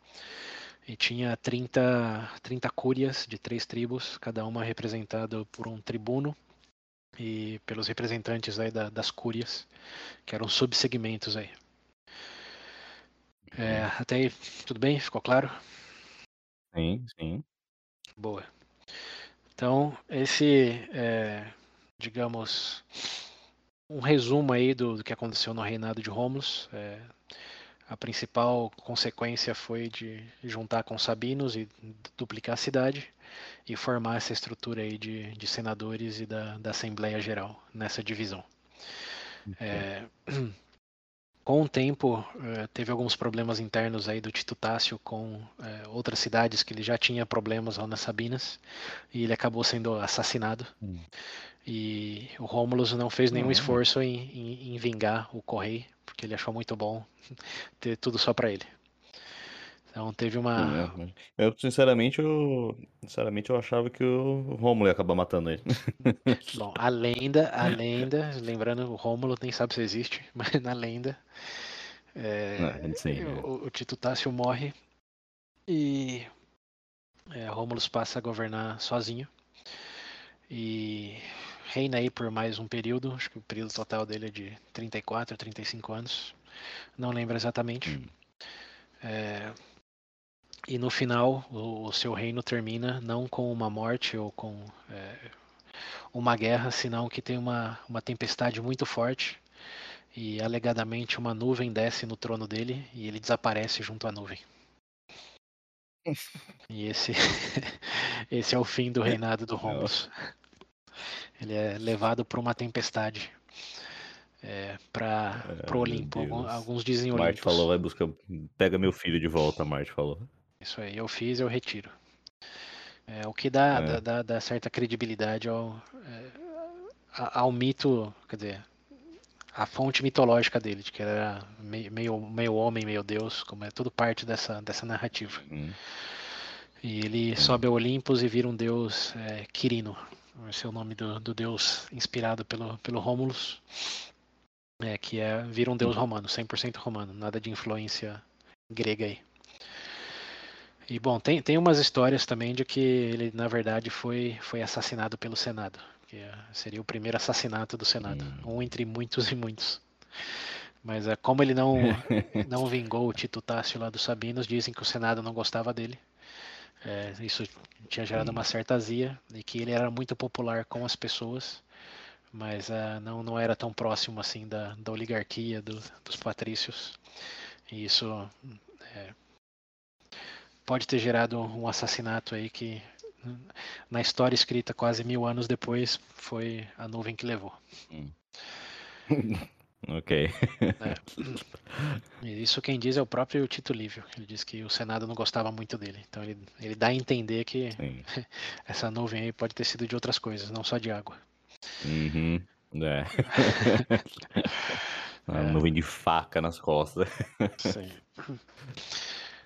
E tinha 30, 30 cúrias de três tribos, cada uma representada por um tribuno e pelos representantes aí da- das cúrias, que eram subsegmentos aí. É, até aí, tudo bem? Ficou claro? Sim, sim. Boa. Então, esse é, digamos, um resumo aí do, do que aconteceu no reinado de Rômulus. É, a principal consequência foi de juntar com os Sabinos e duplicar a cidade e formar essa estrutura aí de, de senadores e da, da Assembleia Geral nessa divisão. É, com o tempo, eh, teve alguns problemas internos aí do Tito Tácio com eh, outras cidades que ele já tinha problemas lá nas Sabinas e ele acabou sendo assassinado. Hum. E o Rômulus não fez nenhum Ah. esforço em, em- em vingar o Correio, porque ele achou muito bom ter tudo só pra ele. Então teve uma. É, Eu, sinceramente, eu, sinceramente, eu achava que o Rômulo ia acabar matando ele. Bom, a lenda, a lenda, lembrando, o Rômulo nem sabe se existe, mas na lenda. é, sim, é. o, o Tito Tácio morre e é, Rômulus passa a governar sozinho e reina aí por mais um período, acho que o período total dele é de 34 a 35 anos, não lembro exatamente. Hum. É, e no final, o, o seu reino termina não com uma morte ou com é, uma guerra, senão que tem uma, uma tempestade muito forte e alegadamente uma nuvem desce no trono dele e ele desaparece junto à nuvem. E esse, esse é o fim do reinado do Romulus. Ele é levado por uma tempestade é, para Ai, o Olimpo. Deus. Alguns dizem Marte Olympus. falou, vai buscar. Pega meu filho de volta, Marte falou. Isso aí, eu fiz, eu retiro. É, o que dá, É. dá, dá- dá certa credibilidade ao, é, ao mito, quer dizer, a fonte mitológica dele, de que era meio, meio, homem, meio deus, como é tudo parte dessa, dessa narrativa. Hum. E ele sobe ao Olympus e vira um deus é, Quirino. Esse é o nome do, do deus inspirado pelo, pelo Rômulus. É, que é, vira um deus romano, 100% romano, nada de influência grega aí. E bom, tem, tem umas histórias também de que ele, na verdade, foi, foi assassinado pelo Senado. Que é- seria o primeiro assassinato do Senado. Hum. Um entre muitos e muitos. Mas é, como ele não, não vingou o Tito Tácio lá dos Sabinos, dizem que o Senado não gostava dele. É, isso tinha gerado uma certa azia e que ele era muito popular com as pessoas, mas ah, não, não era tão próximo assim da, da oligarquia, do- dos patrícios. E isso é, pode ter gerado um assassinato aí que na história escrita quase mil anos depois foi a nuvem que levou. ok. E isso quem diz é o próprio Tito Livio. Ele diz que o Senado não gostava muito dele. Então ele, ele dá a entender que Sim. essa nuvem aí pode ter sido de outras coisas, não só de água. Uhum. É. Uma É. nuvem de faca nas costas. Sim,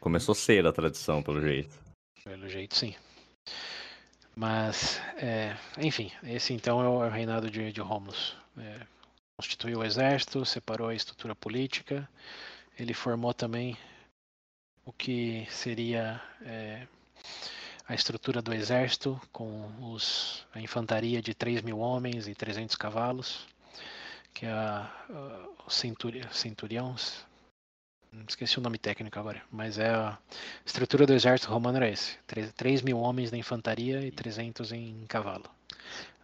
Começou a ser a tradição, pelo jeito. pelo jeito sim. Mas, é, enfim, esse então é o, é o reinado de, de Romulus. É, constituiu o exército, separou a estrutura política, ele formou também o que seria é, a estrutura do exército, com os, a infantaria de 3 mil homens e 300 cavalos, que é a, a, centuri, centuriões, esqueci o nome técnico agora, mas é a estrutura do exército romano era esse, 3, 3 mil homens na infantaria e 300 em cavalo.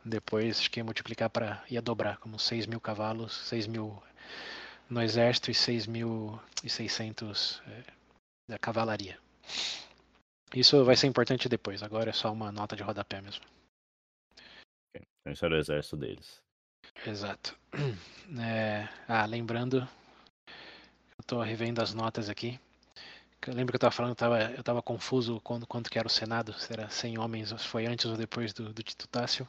Depois acho que ia multiplicar para, ia dobrar, como 6 mil cavalos, 6 mil no exército e 6.600 é, da cavalaria. Isso vai ser importante depois, agora é só uma nota de rodapé mesmo. Esse era o exército deles. Exato. É, ah, lembrando, eu tô revendo as notas aqui. Eu lembro que eu tava falando, eu tava, eu tava confuso quando, quanto que era o Senado, se era 100 homens, foi antes ou depois do, do Tito Tássio.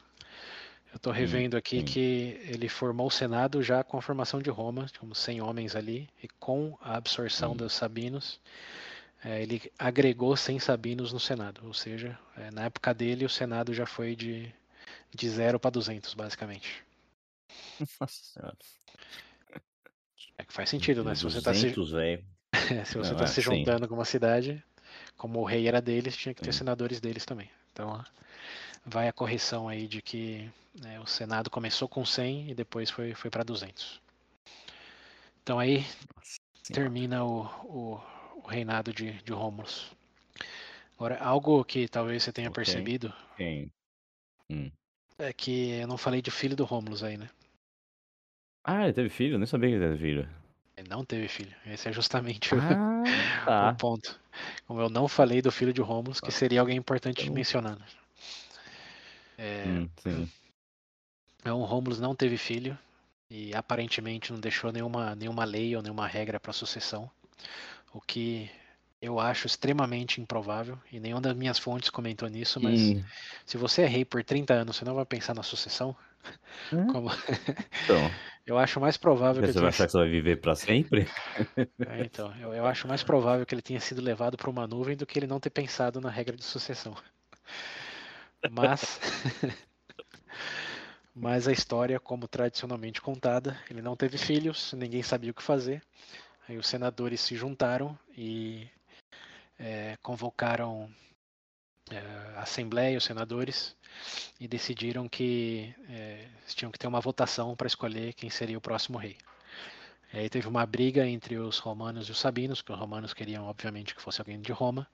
Eu tô revendo aqui sim. que ele formou o Senado já com a formação de Roma, como 100 homens ali, e com a absorção Hum. dos sabinos, é, ele agregou 100 sabinos no Senado, ou seja, é, na época dele o Senado já foi de, de 0 para 200, basicamente. Nossa senhora. É que faz sentido, né? Se você tá se, 200, velho. se você Não, tá é, se sim. juntando com uma cidade, como o rei era deles, tinha que ter Sim. senadores deles também. Então vai a correção aí de que né, o Senado começou com 100 e depois foi, foi para 200. Então aí Nossa termina o, o, o reinado de, de Rômulus. Agora, algo que talvez você tenha Ok. percebido? Hum. é que eu não falei do filho do Rômulus aí, né? Ah, ele teve filho? Eu nem sabia que ele teve filho. Ele não teve filho. Esse é justamente o, Ah, o tá. ponto. Como eu não falei do filho de Rômulus, que seria alguém importante de Eu não- mencionar. É, Hum, sim. Então, o Rômulus não teve filho e aparentemente não deixou nenhuma, nenhuma lei ou nenhuma regra para sucessão, o que eu acho extremamente improvável e nenhuma das minhas fontes comentou nisso, mas Hum, se você é rei por 30 anos, você não vai pensar na sucessão? Hã? Como- Então, Eu acho mais provável que você vai tenha achar que você vai viver pra sempre? É, então, eu, eu acho mais provável que ele tenha sido levado para uma nuvem do que ele não ter pensado na regra de sucessão. Mas, mas a história, como tradicionalmente contada, ele não teve filhos, ninguém sabia o que fazer. Aí os senadores se juntaram e é, convocaram é, a Assembleia, os senadores, e decidiram que é, tinham que ter uma votação para escolher quem seria o próximo rei. E aí teve uma briga entre os romanos e os sabinos, que os romanos queriam, obviamente, que fosse alguém de Roma,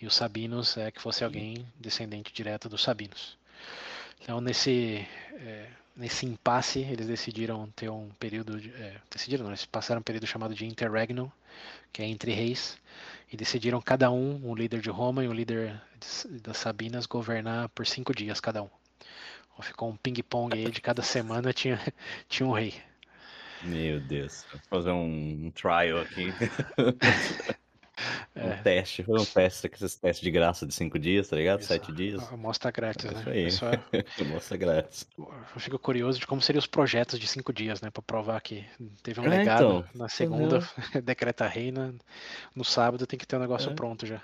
e os sabinos é, que fosse alguém descendente direto dos sabinos. Então, nesse, é, nesse impasse, eles decidiram ter um período. De, é, decidiram, não, eles passaram um período chamado de interregnum, que é entre reis, e decidiram cada um, um líder de Roma e um líder de- das Sabinas, governar por cinco dias cada um. Então, ficou um ping-pong aí, de cada semana tinha, tinha um rei. Meu Deus. Vou fazer um, um trial aqui. um É. teste. Fazer um teste, aqueles testes de graça de 5 dias, tá ligado? Isso. 7 dias. A Amostra grátis, É né? isso aí. Pessoal, Mostra grátis. eu fico curioso de como seriam os projetos de cinco dias, né? Pra provar que teve um É, legado. então. Na segunda, decreta rei, na- no sábado tem que ter o negócio É. pronto já.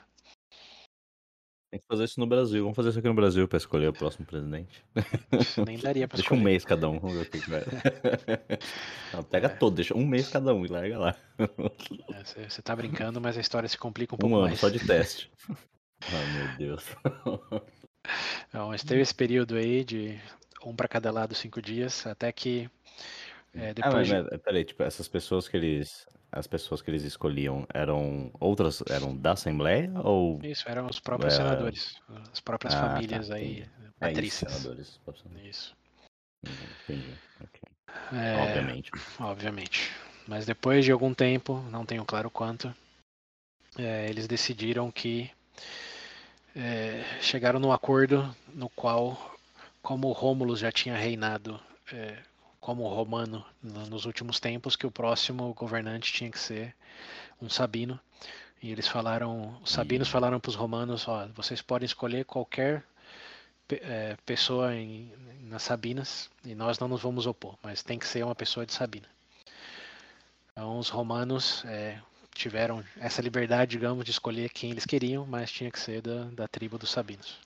Tem que fazer isso no Brasil. Vamos fazer isso aqui no Brasil pra escolher o próximo presidente. Nem daria pra Deixa um mês cada um, vamos ver o que vai. Não, pega É. todo, deixa um mês cada um e larga lá. É, Você tá brincando, mas a história se complica um Um pouco ano mais. só de teste. Ai, meu Deus. Não, mas teve esse período aí de um pra cada lado, cinco dias, até que é, Ah, depois mas, de... mas peraí, tipo, essas pessoas que eles. As pessoas que eles escolhiam eram outras. eram da Assembleia ou. Isso, eram os próprios É. senadores, as próprias Ah, tá, famílias aí, entendi. É isso, patrícias. senadores. Isso. Hum, Entendi. ok. É, Obviamente. Obviamente. Mas depois de algum tempo, não tenho claro quanto, é, eles decidiram que é, chegaram num acordo no qual, como Rômulus já tinha reinado é, como romano no- nos últimos tempos, que o próximo governante tinha que ser um sabino. E eles falaram, os sabinos falaram para os romanos, ó, vocês podem escolher qualquer é, pessoa em, nas Sabinas e nós não nos vamos opor, mas tem que ser uma pessoa de Sabina. Então os romanos é, tiveram essa liberdade, digamos, de escolher quem eles queriam, mas tinha que ser da, da tribo dos Sabinos.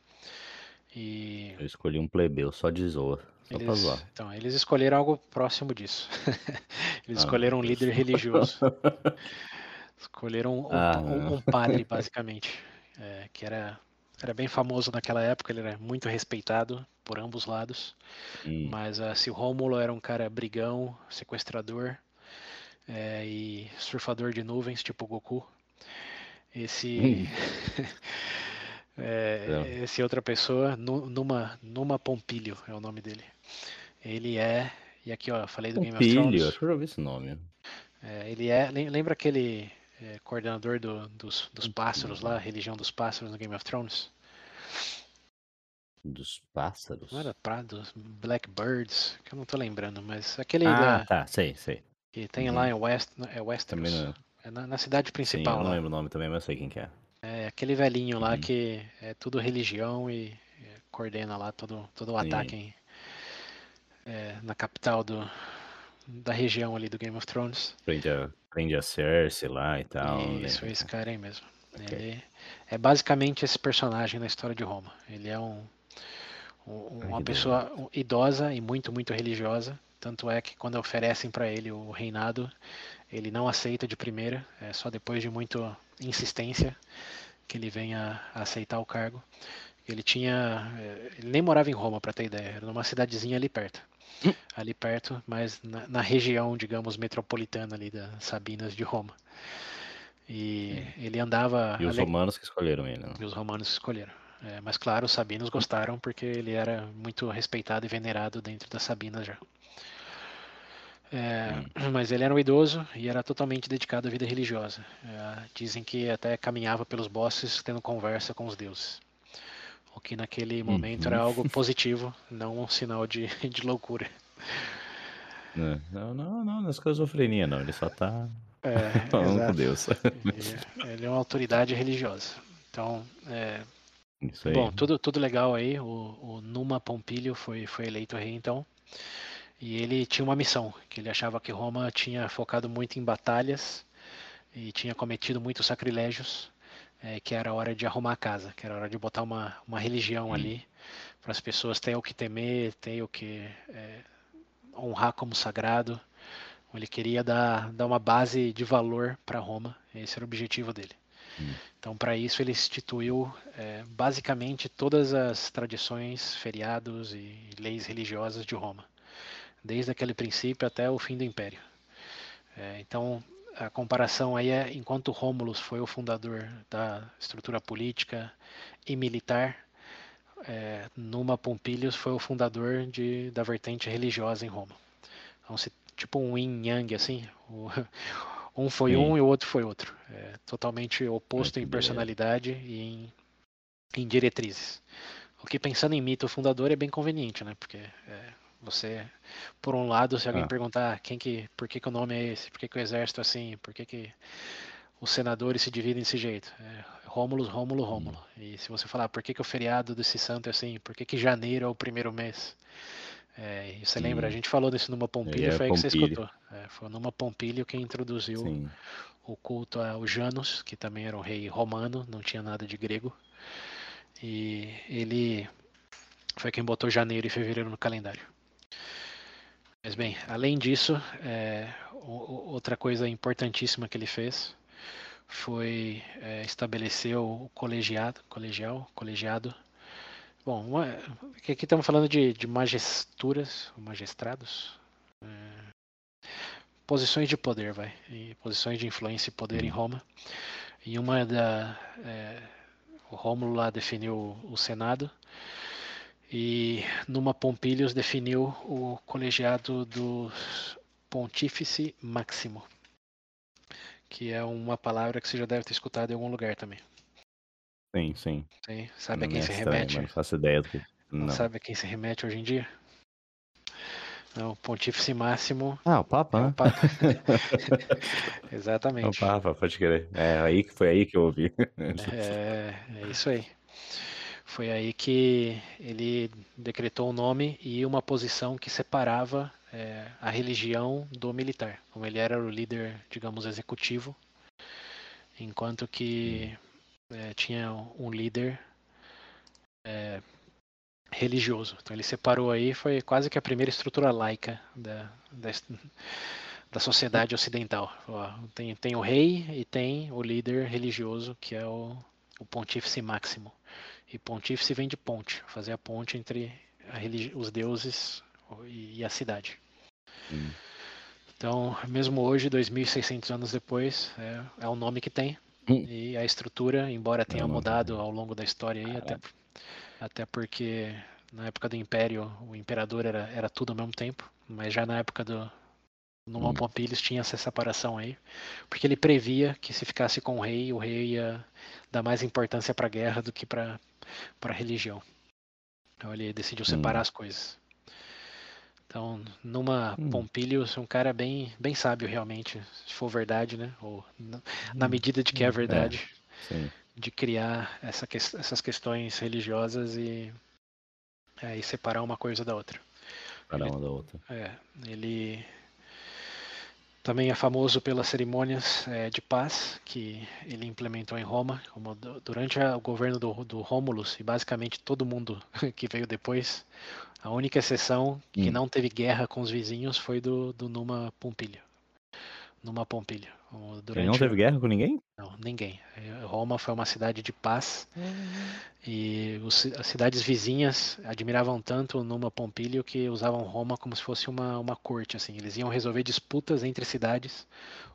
E Eu escolhi um plebeu só de zoa. Eles, então, eles escolheram algo próximo disso. eles Ah, escolheram um líder religioso. Escolheram um, Ah, um- não. um padre, basicamente, é, que era, era bem famoso naquela época, ele era muito respeitado por ambos lados. Hum, Mas ah, se o Rômulo era um cara brigão, sequestrador é, e surfador de nuvens, tipo Goku, esse é, esse outra pessoa, Nu- Numa, Numa Pompilho é o nome dele. Ele é, e aqui ó, falei do Game of Thrones. acho que eu já ouvi esse nome. É, ele é, lem- lembra aquele é, coordenador do- dos, dos pássaros lá, religião dos pássaros no Game of Thrones? Dos pássaros? Não era prados, Blackbirds, que eu não tô lembrando, mas aquele Ah, da, tá, sei, sei. que tem Uhum. lá em West, é Westeros. não. É na, na cidade Sim, eu principal não lá. lembro o nome também, mas eu sei quem que é. É aquele velhinho lá Uhum. que é tudo religião e é, coordena lá todo, todo o Sim. ataque em- é, na capital do, da região ali do Game of Thrones. Prende a, prende a Cersei lá e tal. não Isso, lembro. esse cara aí mesmo. Ok. Ele é basicamente esse personagem na história de Roma. Ele é um, um- uma pessoa idosa e muito, muito religiosa. Tanto é que quando oferecem para ele o reinado, ele não aceita de primeira. É só depois de muita insistência que ele vem a, a aceitar o cargo. Ele tinha, eh, ele nem morava em Roma, para ter ideia. Era numa cidadezinha ali perto. Hum. Ali perto, mas na, na região, digamos, metropolitana ali das Sabinas de Roma. E ele andava. E os ale- romanos que escolheram ele, né? e os romanos escolheram. É, mas claro, os sabinos gostaram porque ele era muito respeitado e venerado dentro das Sabinas já. É, Mas ele era um idoso e era totalmente dedicado à vida religiosa. É, dizem que até caminhava pelos bosques tendo conversa com os deuses. O que naquele momento era Uhum. algo positivo, não um sinal de, de loucura. Não, não, não, não, não é esquizofrenia, não. Ele só tá É, falando com exato. Deus. Ele, ele é uma autoridade religiosa. Então, é. Bom, tudo, tudo legal aí. O, o Numa Pompílio foi, foi eleito rei então. E ele tinha uma missão, que ele achava que Roma tinha focado muito em batalhas e tinha cometido muitos sacrilégios, eh, que era hora de arrumar a casa, que era hora de botar uma, uma religião Hum. ali, para as pessoas terem o que temer, terem o que eh, honrar como sagrado. Ele queria dar, dar uma base de valor para Roma, esse era o objetivo dele. Hum. Então, para isso, ele instituiu eh, basicamente todas as tradições, feriados e leis religiosas de Roma, desde aquele princípio até o fim do Império. Eh, então, a comparação aí é enquanto Rômulus foi o fundador da estrutura política e militar, eh, Numa Pompilius foi o fundador de, da vertente religiosa em Roma. Então, se, tipo um yin yang assim, o, um foi Sim. um e o outro foi outro. É, totalmente oposto em personalidade e em, em diretrizes. O que pensando em mito fundador é bem conveniente, né? Porque é, você, por um lado, se alguém Ah. perguntar quem que, por que, que o nome é esse, por que, que o exército é assim, por que, que os senadores se dividem desse jeito, é, Rômulus, Rômulo, Rômulo. E se você falar por que, que o feriado desse santo é assim, por que, que janeiro é o primeiro mês, é, você lembra, a Hum. gente falou desse numa Pompílio, é foi aí que você escutou. É, foi numa Pompílio que introduziu Sim. o culto ao Janus, que também era um rei romano, não tinha nada de grego. E ele foi quem botou janeiro e fevereiro no calendário. Mas bem, além disso, é, outra coisa importantíssima que ele fez foi é, estabelecer o colegiado, colegial, colegiado. Bom, uma- aqui estamos falando de, de magisturas, magistrados, é, posições de poder, vai, posições de influência e poder em. Roma. E uma da é, o Rômulo lá definiu o Senado e numa Pompílios definiu o colegiado do Pontífice Máximo, que é uma palavra que você já deve ter escutado em algum lugar também. Sim, sim. Sim? Sabe a Não quem é se estranho, remete? não faço ideia do que. Não Não. sabe a quem se remete hoje em dia? Não, Pontífice Máximo Ah, o Papa, é né? o Papa. É o Exatamente. Papa, pode querer. É, aí que foi aí que eu ouvi. É, é isso aí. Foi aí que ele decretou um nome e uma posição que separava é, a religião do militar. Como ele era o líder, digamos, executivo, enquanto que é, tinha um líder é, religioso. Então ele separou aí, foi quase que a primeira estrutura laica da, da, da sociedade ocidental. Tem, tem o rei e tem o líder religioso, que é o, o pontífice máximo. E pontífice vem de ponte, fazer a ponte entre a os deuses e, a cidade. Hum. Então, mesmo hoje, 2.600 anos depois, é, é o nome que tem. Hum. E a estrutura, embora tenha nome. mudado ao longo da história aí, até, até porque na época do Império, o imperador era, era tudo ao mesmo tempo, mas já na época do Numa Hum. Pompílios tinha essa separação aí, porque ele previa que se ficasse com o rei, o rei ia dar mais importância para a guerra do que para a religião. Então ele decidiu separar Hum. as coisas. Então, numa Hum. Pompílio, é um cara bem, bem sábio realmente, se for verdade, né? Ou na, na medida de que é Hum, é. verdade, Sim. de criar essa, essas questões religiosas e, é, e separar uma coisa da outra. Ele- uma da outra. É, ele também é famoso pelas cerimônias é, de paz que ele implementou em Roma, como du- durante o governo do, do Rômulus e basicamente todo mundo que veio depois. A única exceção que Hum. não teve guerra com os vizinhos foi do, do Numa Pompílio. Numa Pompílio. O- Ele Durante não teve guerra com ninguém? não, ninguém. Eh, Roma foi uma cidade de paz e os as cidades vizinhas admiravam tanto o Numa Pompílio que usavam Roma como se fosse uma, uma corte. Assim. Eles iam resolver disputas entre cidades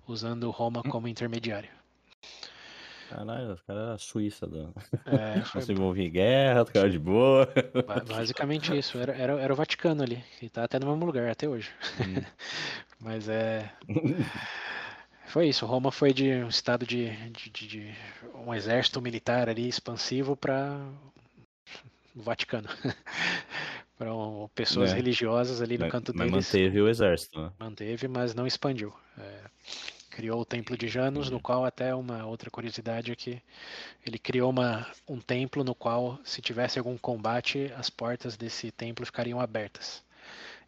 usando Roma Hum. como intermediário. Caralho, os caras eram a Suíça. Do... É, Não foi se envolvia em guerra, ficava de boa. ba- basicamente isso. Era, era, era o Vaticano ali, que está até no mesmo lugar até hoje. Hum. Mas é. Foi isso. Roma foi de um estado de, de, de- de um exército militar ali expansivo para o Vaticano. para pessoas É. religiosas ali no mas, canto mas deles. manteve o exército, né? Manteve, mas não expandiu. É, criou o Templo de Janus, no Entendi. qual até uma outra curiosidade é que ele criou uma, um templo no qual, se tivesse algum combate, as portas desse templo ficariam abertas.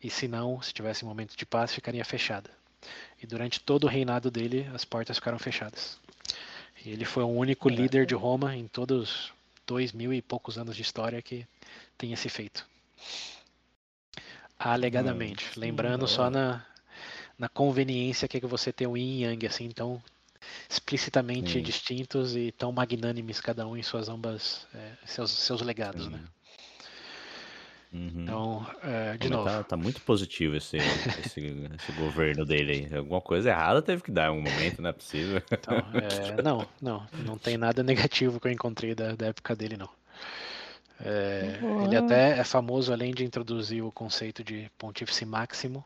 E se não, se tivesse um momento de paz, ficaria fechada. E durante todo o reinado dele, as portas ficaram fechadas. E ele foi o único Caraca. líder de Roma em todos dois mil e poucos anos de história que tem esse feito. Alegadamente. Nossa, Lembrando da só na, na conveniência que é que você tem o yin e yang assim tão explicitamente Sim. distintos e tão magnânimes cada um em suas ambas é, seus, seus legados, né? Uhum. Então, é, de Mas novo, Tá, tá muito positivo esse, esse, esse governo dele aí. Alguma coisa errada teve que dar em algum momento, não é possível. Então, é, não, não, não tem nada negativo que eu encontrei da, da época dele, não. É, ele até é famoso, além de introduzir o conceito de pontífice máximo,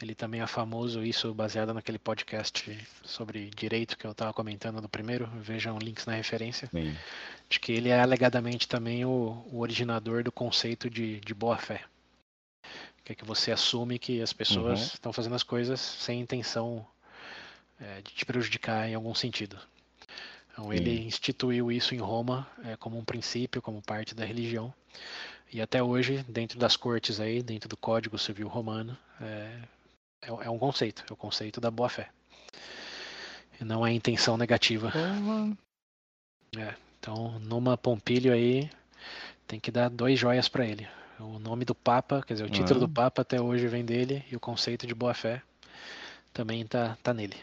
ele também é famoso, isso baseado naquele podcast sobre direito que eu estava comentando no primeiro, vejam links na referência, Sim. de que ele é alegadamente também o, o originador do conceito de, de boa-fé. Que é que você assume que as pessoas Uhum. estão fazendo as coisas sem intenção é, de te prejudicar em algum sentido. Então ele Sim. instituiu isso em Roma é, como um princípio, como parte da religião. E até hoje, dentro das cortes aí, dentro do Código Civil Romano, é, é, é um conceito, é o conceito da boa-fé. E não é intenção negativa. Então, numa Pompílio aí, tem que dar dois joias para ele. O nome do Papa, quer dizer, o título Ah. do Papa até hoje vem dele, e o conceito de boa-fé também tá, tá nele.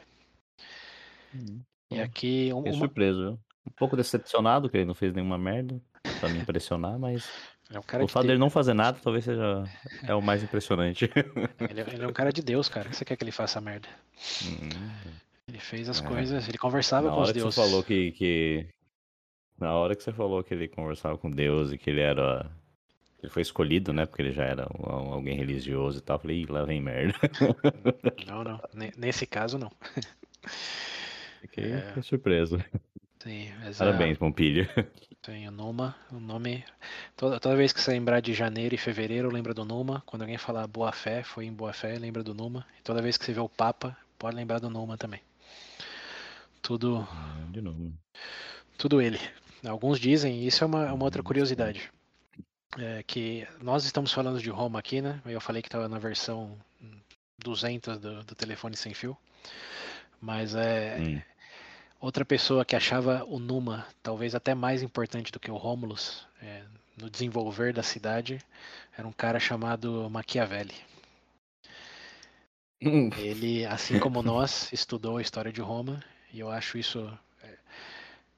Hum, E aqui, um- uma, surpreso? Um pouco decepcionado que ele não fez nenhuma merda pra me impressionar, mas é um cara o fato dele não fazer nada talvez seja é o mais impressionante. Ele, é- ele é um cara de Deus, cara. O que você quer que ele faça merda? Hum, Ele fez as É. coisas, ele conversava Na com os deuses. você falou que, que. Na hora que você falou que ele conversava com Deus e que ele era. Ele foi escolhido, né? Porque ele já era alguém religioso e tal. Eu falei, Ih, lá vem merda. Não, não. Ne- Nesse caso, não. Fiquei, É. surpreso. Sim, mas, Parabéns, Pompilho. Tem o Numa, o nome. Toda, toda vez que você lembrar de janeiro e fevereiro, lembra do Numa. Quando alguém falar boa fé, foi em boa fé, lembra do Numa. E toda vez que você vê o Papa, pode lembrar do Numa também. Tudo, De novo. tudo ele. Alguns dizem, isso é uma, uma outra Hum, curiosidade, é que nós estamos falando de Roma aqui, né? Eu falei que estava na versão 200 do, do telefone sem fio. Mas é, Hum. Outra pessoa que achava o Numa talvez até mais importante do que o Romulus é, no desenvolver da cidade era um cara chamado Machiavelli. Hum. Ele, assim como nós, estudou a história de Roma e eu acho isso é,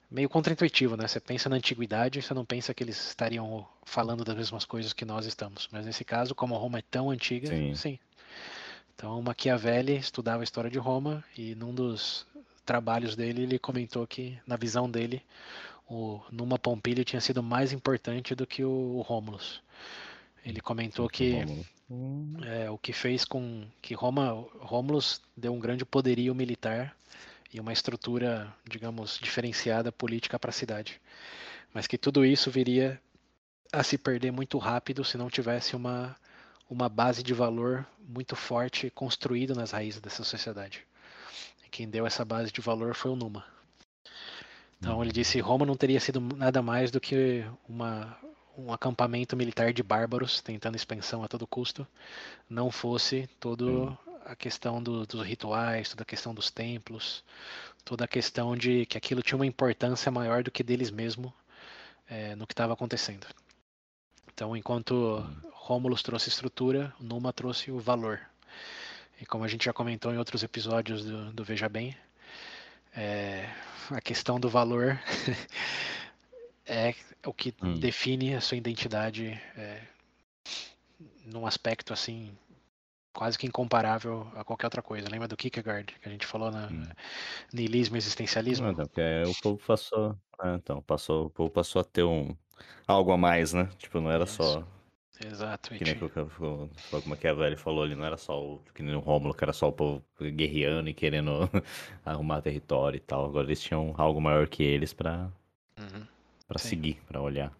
meio contraintuitivo, né? Você pensa na antiguidade, você não pensa que eles estariam falando das mesmas coisas que nós estamos. Mas nesse caso, como Roma é tão antiga, Sim. sim. Então Machiavelli estudava a história de Roma e num dos trabalhos dele ele comentou que na visão dele o Numa Pompílio tinha sido mais importante do que o, o Romulus. Ele comentou que é, o que fez com que Roma, Romulus deu um grande poderio militar e uma estrutura, digamos, diferenciada política para a cidade. Mas que tudo isso viria a se perder muito rápido se não tivesse uma, uma base de valor muito forte construída nas raízes dessa sociedade. Quem deu essa base de valor foi o Numa. Então ele disse Roma não teria sido nada mais do que uma, um acampamento militar de bárbaros tentando expansão a todo custo, não fosse toda a questão do, dos rituais, toda a questão dos templos, toda a questão de que aquilo tinha uma importância maior do que deles mesmos é, no que estava acontecendo. Então, enquanto Romulus trouxe estrutura, Numa trouxe o valor. E como a gente já comentou em outros episódios do, do Veja Bem, é, a questão do valor é o que hum. define a sua identidade é, num aspecto assim quase que incomparável a qualquer outra coisa. Lembra do Kierkegaard que a gente falou na hum. niilismo e existencialismo? Não, porque o povo passou, é, então passou, o povo passou a ter um algo a mais, né? Tipo, não era Isso. só Exato. Que nem que o Maquiavelli falou ali, não era só o que nem o Rômulo, que era só o povo guerreando e querendo arrumar território e tal. Agora eles tinham algo maior que eles para uhum. para seguir, para olhar.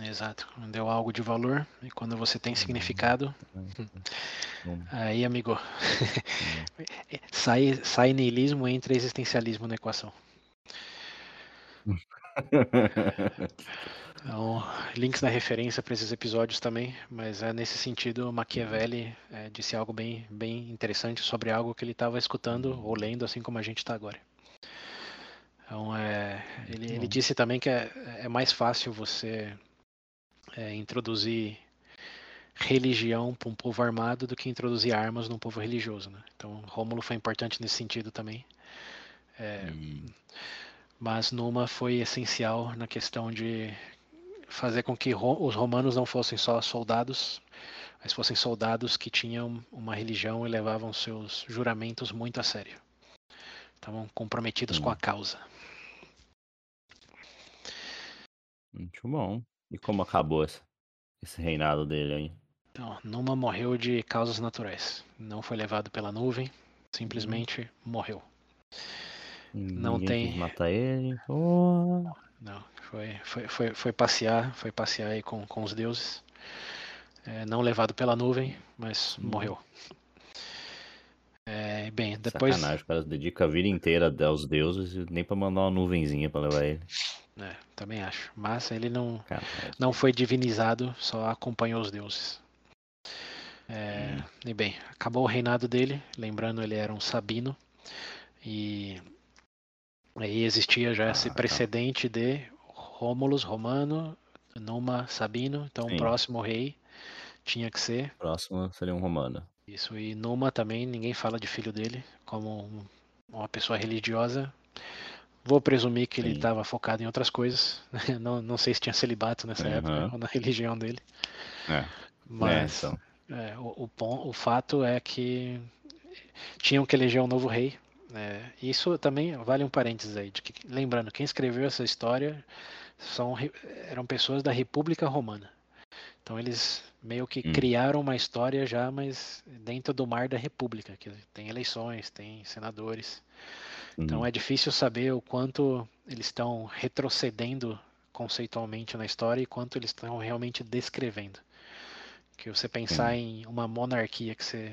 Exato. Deu algo de valor e quando você tem significado, uhum. aí, amigo, sai, sai niilismo entra existencialismo na equação. Então, links na referência para esses episódios também, mas é nesse sentido, Machiavelli é, disse algo bem, bem interessante sobre algo que ele estava escutando ou lendo, assim como a gente está agora. Então, é, ele, ele, disse também que é, é mais fácil você é, introduzir religião para um povo armado do que introduzir armas num povo religioso. Né? Então, Rômulo foi importante nesse sentido também. Hum. Mas Numa foi essencial na questão de fazer com que os romanos não fossem só soldados, mas fossem soldados que tinham uma religião e levavam seus juramentos muito a sério. Estavam comprometidos hum. com a causa. Muito bom. E como acabou esse, esse reinado dele aí? Então, Numa morreu de causas naturais. Não foi levado pela nuvem, simplesmente hum. morreu. Não Ninguém tem. Matar ele. Oh. Não, foi, foi, foi, foi passear, foi passear aí com, com os deuses. É, não levado pela nuvem, mas hum. morreu. É, bem, depois. Sacanagem, o cara dedica a vida inteira aos deuses e nem pra mandar uma nuvenzinha pra levar ele. É, também acho. Mas ele não, não foi divinizado, só acompanhou os deuses. É, hum. E bem, acabou o reinado dele. Lembrando, ele era um sabino. E Aí existia já ah, esse tá. precedente tá. de Rômulus Romano, Numa Sabino, então Sim. o próximo rei tinha que ser. Próximo seria um romano. Isso, e Numa também, ninguém fala de filho dele, como uma pessoa religiosa. Vou presumir que Sim. ele estava focado em outras coisas. não, não sei se tinha celibato nessa uhum. época, ou na religião dele. É. Mas é, então. é, o, o, o fato é que tinham que eleger um novo rei é, isso também vale um parênteses aí, de que, lembrando, quem escreveu essa história são, eram pessoas da República Romana. Então eles meio que hum. criaram uma história já, mas dentro do mar da República, que tem eleições, tem senadores. Então, hum. Então é difícil saber o quanto eles estão retrocedendo conceitualmente na história e quanto eles estão realmente descrevendo. Que você pensar hum. em uma monarquia que você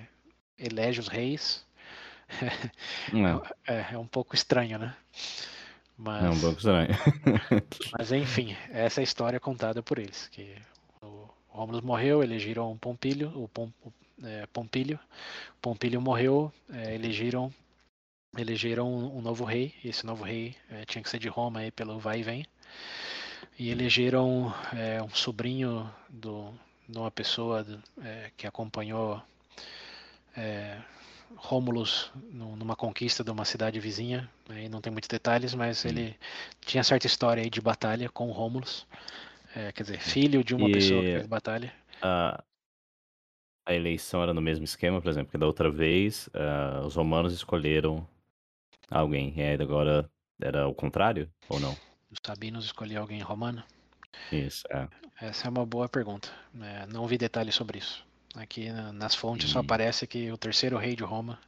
elege os reis, é. é um pouco estranho, né? Mas, é um pouco estranho. mas enfim, essa é a história contada por eles. Que o Romulus morreu, elegiram um Pompílio, o, Pom, é, Pompílio. Pompílio morreu, é, elegiram elegeram um, um, novo rei. Esse novo rei é, tinha que ser de Roma aí pelo vai e vem. E elegeram é, um sobrinho do, de uma pessoa é, que acompanhou é, Rômulus numa conquista de uma cidade vizinha, aí não tem muitos detalhes, mas ele tinha certa história aí de batalha com Rômulus, é, quer dizer, filho de uma e pessoa que fez batalha. A, a eleição era no mesmo esquema, por exemplo, que da outra vez uh, os romanos escolheram alguém, e aí agora era o contrário, ou não? Os sabinos escolheram alguém romano? Isso, é. Essa é uma boa pergunta, é, não vi detalhes sobre isso. Aqui nas fontes só aparece que o terceiro rei de Roma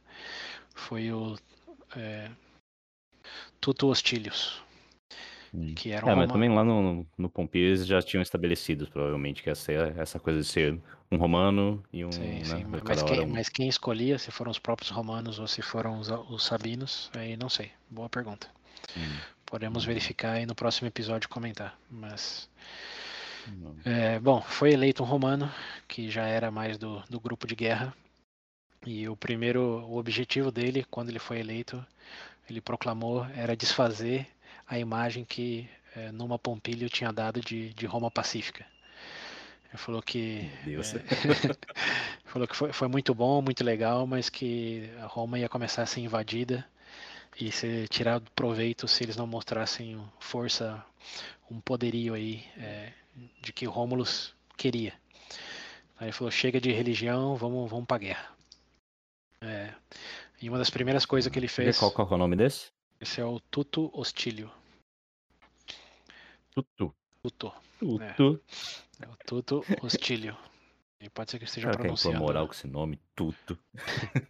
foi o é, Tuto Hostilius. Hum. Que eram É, mas também lá no, no Pompeii eles já tinham estabelecido, provavelmente, que essa, essa coisa de ser um romano e um, Sim, né, sim, mas, quem, um. mas quem escolhia, se foram os próprios romanos ou se foram os, os sabinos, aí não sei. Boa pergunta. Hum, Podemos Uhum. verificar e no próximo episódio comentar. Mas. É, bom, foi eleito um romano, que já era mais do, do grupo de guerra. E o primeiro, o objetivo dele, quando ele foi eleito, ele proclamou, era desfazer a imagem que é, Numa Pompílio tinha dado de, de Roma pacífica. Ele falou que Deus. é, falou que foi, foi muito bom, muito legal, mas que a Roma ia começar a ser invadida e ser tirado proveito se eles não mostrassem força, um poderio aí é, de que Rômulus queria. Aí ele falou: chega de religião, vamos, vamos pra guerra. É, e uma das primeiras coisas que ele fez, Qual, qual é o nome desse? esse é o Tuto Hostilio. Tutu. Tuto, Tutu. é o Tuto Hostilio. E pode ser que esteja Cara, quem pronunciando. moral com esse nome, Tutu.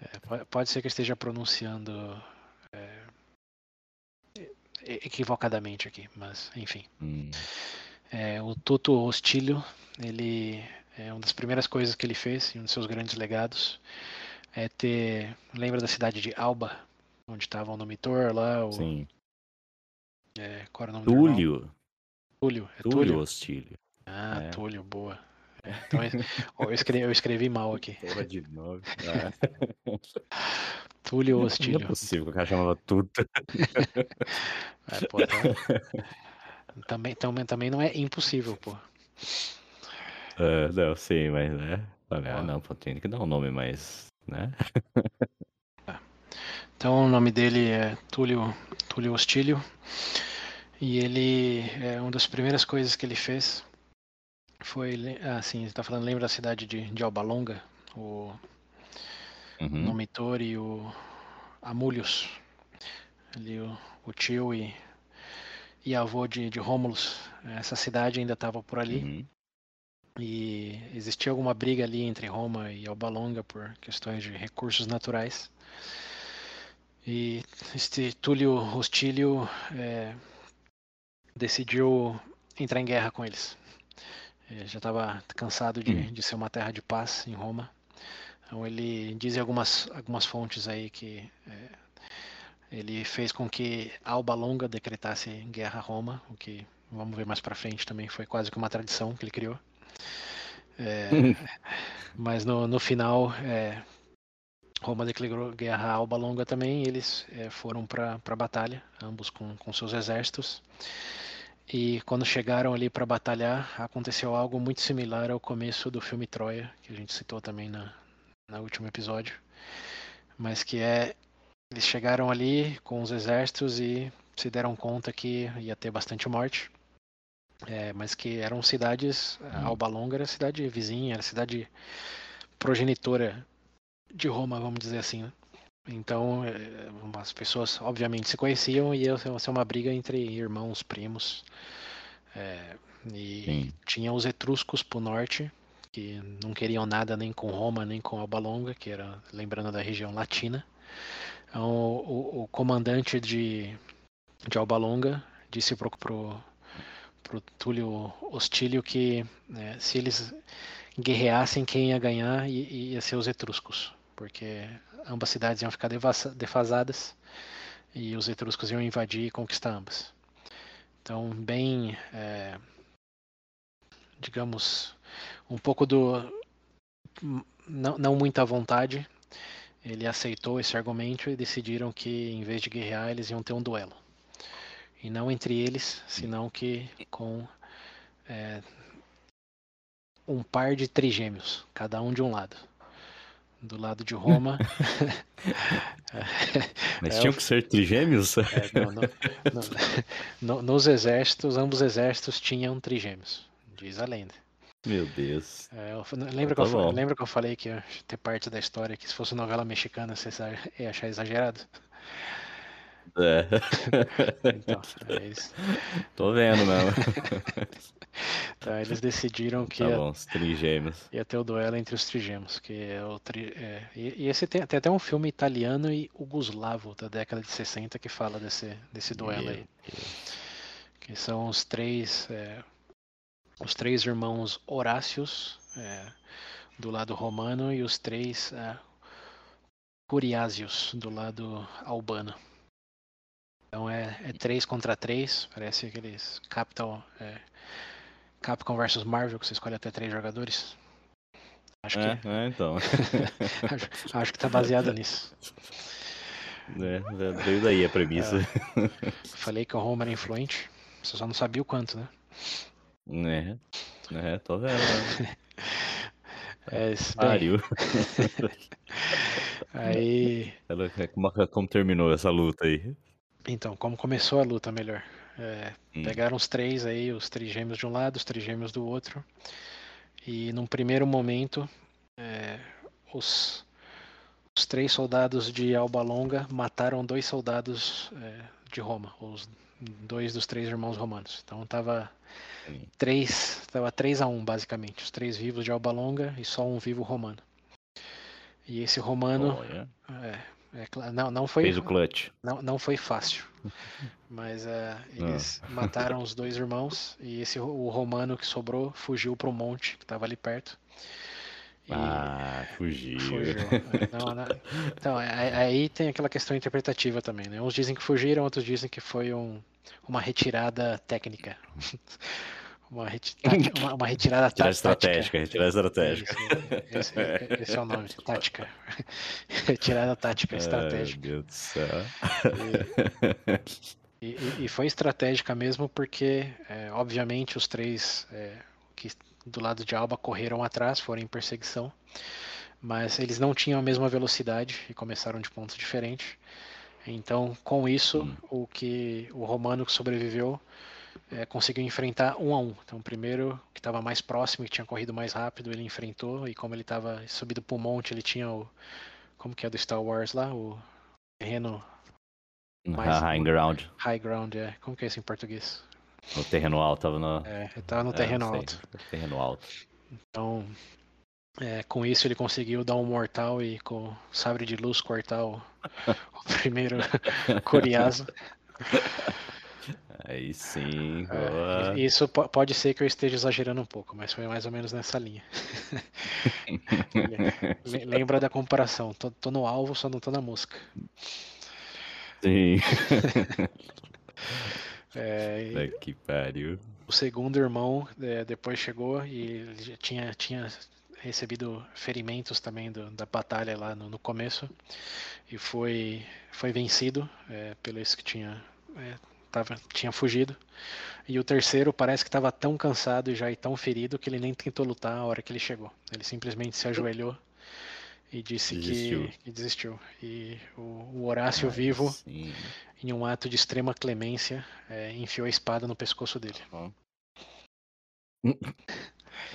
É, po- pode ser que esteja pronunciando é, e- equivocadamente aqui, mas enfim. Hum, É, o Tuto Hostilio, ele é uma das primeiras coisas que ele fez, e um dos seus grandes legados, é ter. Lembra da cidade de Alba, onde estava o Nomitor lá? O, sim. é, qual era o nome? Túlio. Túlio. É Túlio Túlio? Hostilio. Ah, É. Túlio, boa. É, então, eu, escrevi, eu escrevi mal aqui. Porra de nome. Túlio Não é Hostilio. possível que o cara chamava Tutu. É, pô, tá- também, também, também não é impossível, pô. É, não, sim, mas né. Ó. ah, não, pô, tem que dar um nome mais. né? Então o nome dele é Túlio, Túlio Hostilio. E ele, é, uma das primeiras coisas que ele fez foi, le- ah, sim, você tá falando, lembra da cidade de, de Alba Longa? O Uhum. Nomitor e o Amulius. Ali o, o tio e, e avô de, de Rômulus. Essa cidade ainda estava por ali. Uhum. E existia alguma briga ali entre Roma e Alba Longa por questões de recursos naturais. E este Túlio Hostilio eh, decidiu entrar em guerra com eles. Ele já estava cansado de, Hum. de ser uma terra de paz em Roma. Então ele diz em algumas, algumas fontes aí que eh, ele fez com que Alba Longa decretasse guerra a Roma, o que vamos ver mais pra frente também foi quase que uma tradição que ele criou. É, mas no, no final, é, Roma declarou guerra a Alba Longa também, e eles é, foram para a batalha, ambos com, com seus exércitos. E quando chegaram ali para batalhar, aconteceu algo muito similar ao começo do filme Troia, que a gente citou também na, no último episódio. Mas que é, eles chegaram ali com os exércitos e se deram conta que ia ter bastante morte. É, mas que eram cidades, Hum. Alba Longa era cidade vizinha, era cidade progenitora de Roma, vamos dizer assim. né? Então, é, as pessoas obviamente se conheciam e ia ser ser uma briga entre irmãos, primos. É, e Sim. tinha os etruscos pro norte, que não queriam nada nem com Roma, nem com Alba Longa, que era, lembrando da região latina. Então, o, o comandante de, de Alba Longa disse pro, pro, pro Túlio Hostílio que né, se eles guerreassem, quem ia ganhar i- ia ser os etruscos, porque ambas cidades iam ficar defasadas e os etruscos iam invadir e conquistar ambas. Então, bem, é, digamos, um pouco do. Não, não muita vontade, ele aceitou esse argumento e decidiram que, em vez de guerrear, eles iam ter um duelo. E não entre eles, senão que com é, um par de trigêmeos, cada um de um lado. Do lado de Roma. Mas É, tinham que ser trigêmeos? É, não, não, não. No- nos exércitos, ambos exércitos tinham trigêmeos, diz a lenda. Meu Deus. É, lembra, que Tá eu, bom. lembra que eu falei que ia ter parte da história que se fosse novela mexicana você ia achar exagerado? É. Então, eles, Tô vendo mesmo. então, eles decidiram que Tá ia, bom, os trigêmeos. ia ter o duelo entre os trigêmeos, que é o tri, é, e, e esse tem, tem até um filme italiano e Yugoslavo da década de 60 que fala desse, desse duelo aí. Que são os três é, os três irmãos Horácios é, do lado romano e os três é, Curiásios do lado albano. Então é, é 3 contra 3, parece aqueles Capital, é, Capcom versus Marvel, que você escolhe até três jogadores. Acho É, que, é, então. acho, acho que tá baseado nisso. É, veio daí a premissa. Falei que o Homer é influente, você só não sabia o quanto, né? É, é, tô vendo. né? É, bem, Pariu. aí, Ela- Como, como terminou essa luta aí? então, como começou a luta melhor? É, Hum. Pegaram os três aí, os trigêmeos de um lado, os trigêmeos do outro. E num primeiro momento, é, os, os três soldados de Alba Longa mataram dois soldados é, de Roma, os dois dos três irmãos romanos. Então tava Sim. três, tava 3 a 1 basicamente, os três vivos de Alba Longa e só um vivo romano. E esse romano, Olha, é, é cla- não, não foi fez o clutch. não, não foi fácil. Mas é, eles mataram os dois irmãos e esse o romano que sobrou fugiu para o monte que estava ali perto. E Ah, fugiu. fugiu. É, não, não. Então, é- aí tem aquela questão interpretativa também, né? Uns dizem que fugiram, outros dizem que foi um, uma retirada técnica. Uma, reti- uma- uma retirada Retirada tática. estratégica, retirada estratégica. Esse, esse- esse é o nome, tática. Retirada tática estratégica. Ai, meu Deus do céu. E, e- e foi estratégica mesmo porque, é, obviamente, os três é, que do lado de Alba correram atrás, foram em perseguição, mas eles não tinham a mesma velocidade e começaram de pontos diferentes. Então, com isso, Hum. o que o romano que sobreviveu é, conseguiu enfrentar um a um. Então, o primeiro que estava mais próximo, que tinha corrido mais rápido, ele enfrentou e como ele estava subido para o monte, ele tinha o como que é do Star Wars lá, o terreno Mais- High ground. high ground, é. Como que é isso em português? No terreno alto, tava no. É, ele tava no é, terreno sei, alto. Terreno alto. Então, é, com isso ele conseguiu dar um mortal e com o sabre de luz cortar o, o primeiro Curiaso. Aí sim, É, isso po- pode ser que eu esteja exagerando um pouco, mas foi mais ou menos nessa linha. Le- Lembra da comparação? Tô, tô no alvo, só não tô na mosca. Sim. É, e- que pariu. O segundo irmão é, depois chegou e ele já tinha, tinha recebido ferimentos também do- da batalha lá no, no começo e foi, foi vencido é, pelo esse que tinha, é, tava, tinha fugido. E o terceiro parece que estava tão cansado e já e tão ferido que ele nem tentou lutar a hora que ele chegou. Ele simplesmente se ajoelhou e disse Desistiu. que, que desistiu. E o, o Horácio Aí vivo, sim. em um ato de extrema clemência, é, enfiou a espada no pescoço dele.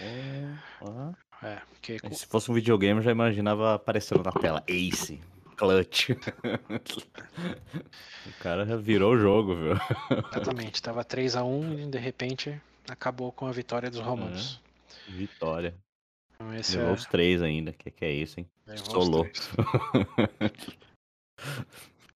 É, ó. É, porque Se fosse um videogame, eu já imaginava aparecendo na tela. Ace. Clutch. o cara já virou o jogo, viu? Exatamente, tava 3 a 1 e de repente acabou com a vitória dos romanos. Vitória. Então Levou é, os três ainda. Que que é isso, hein? levou solou.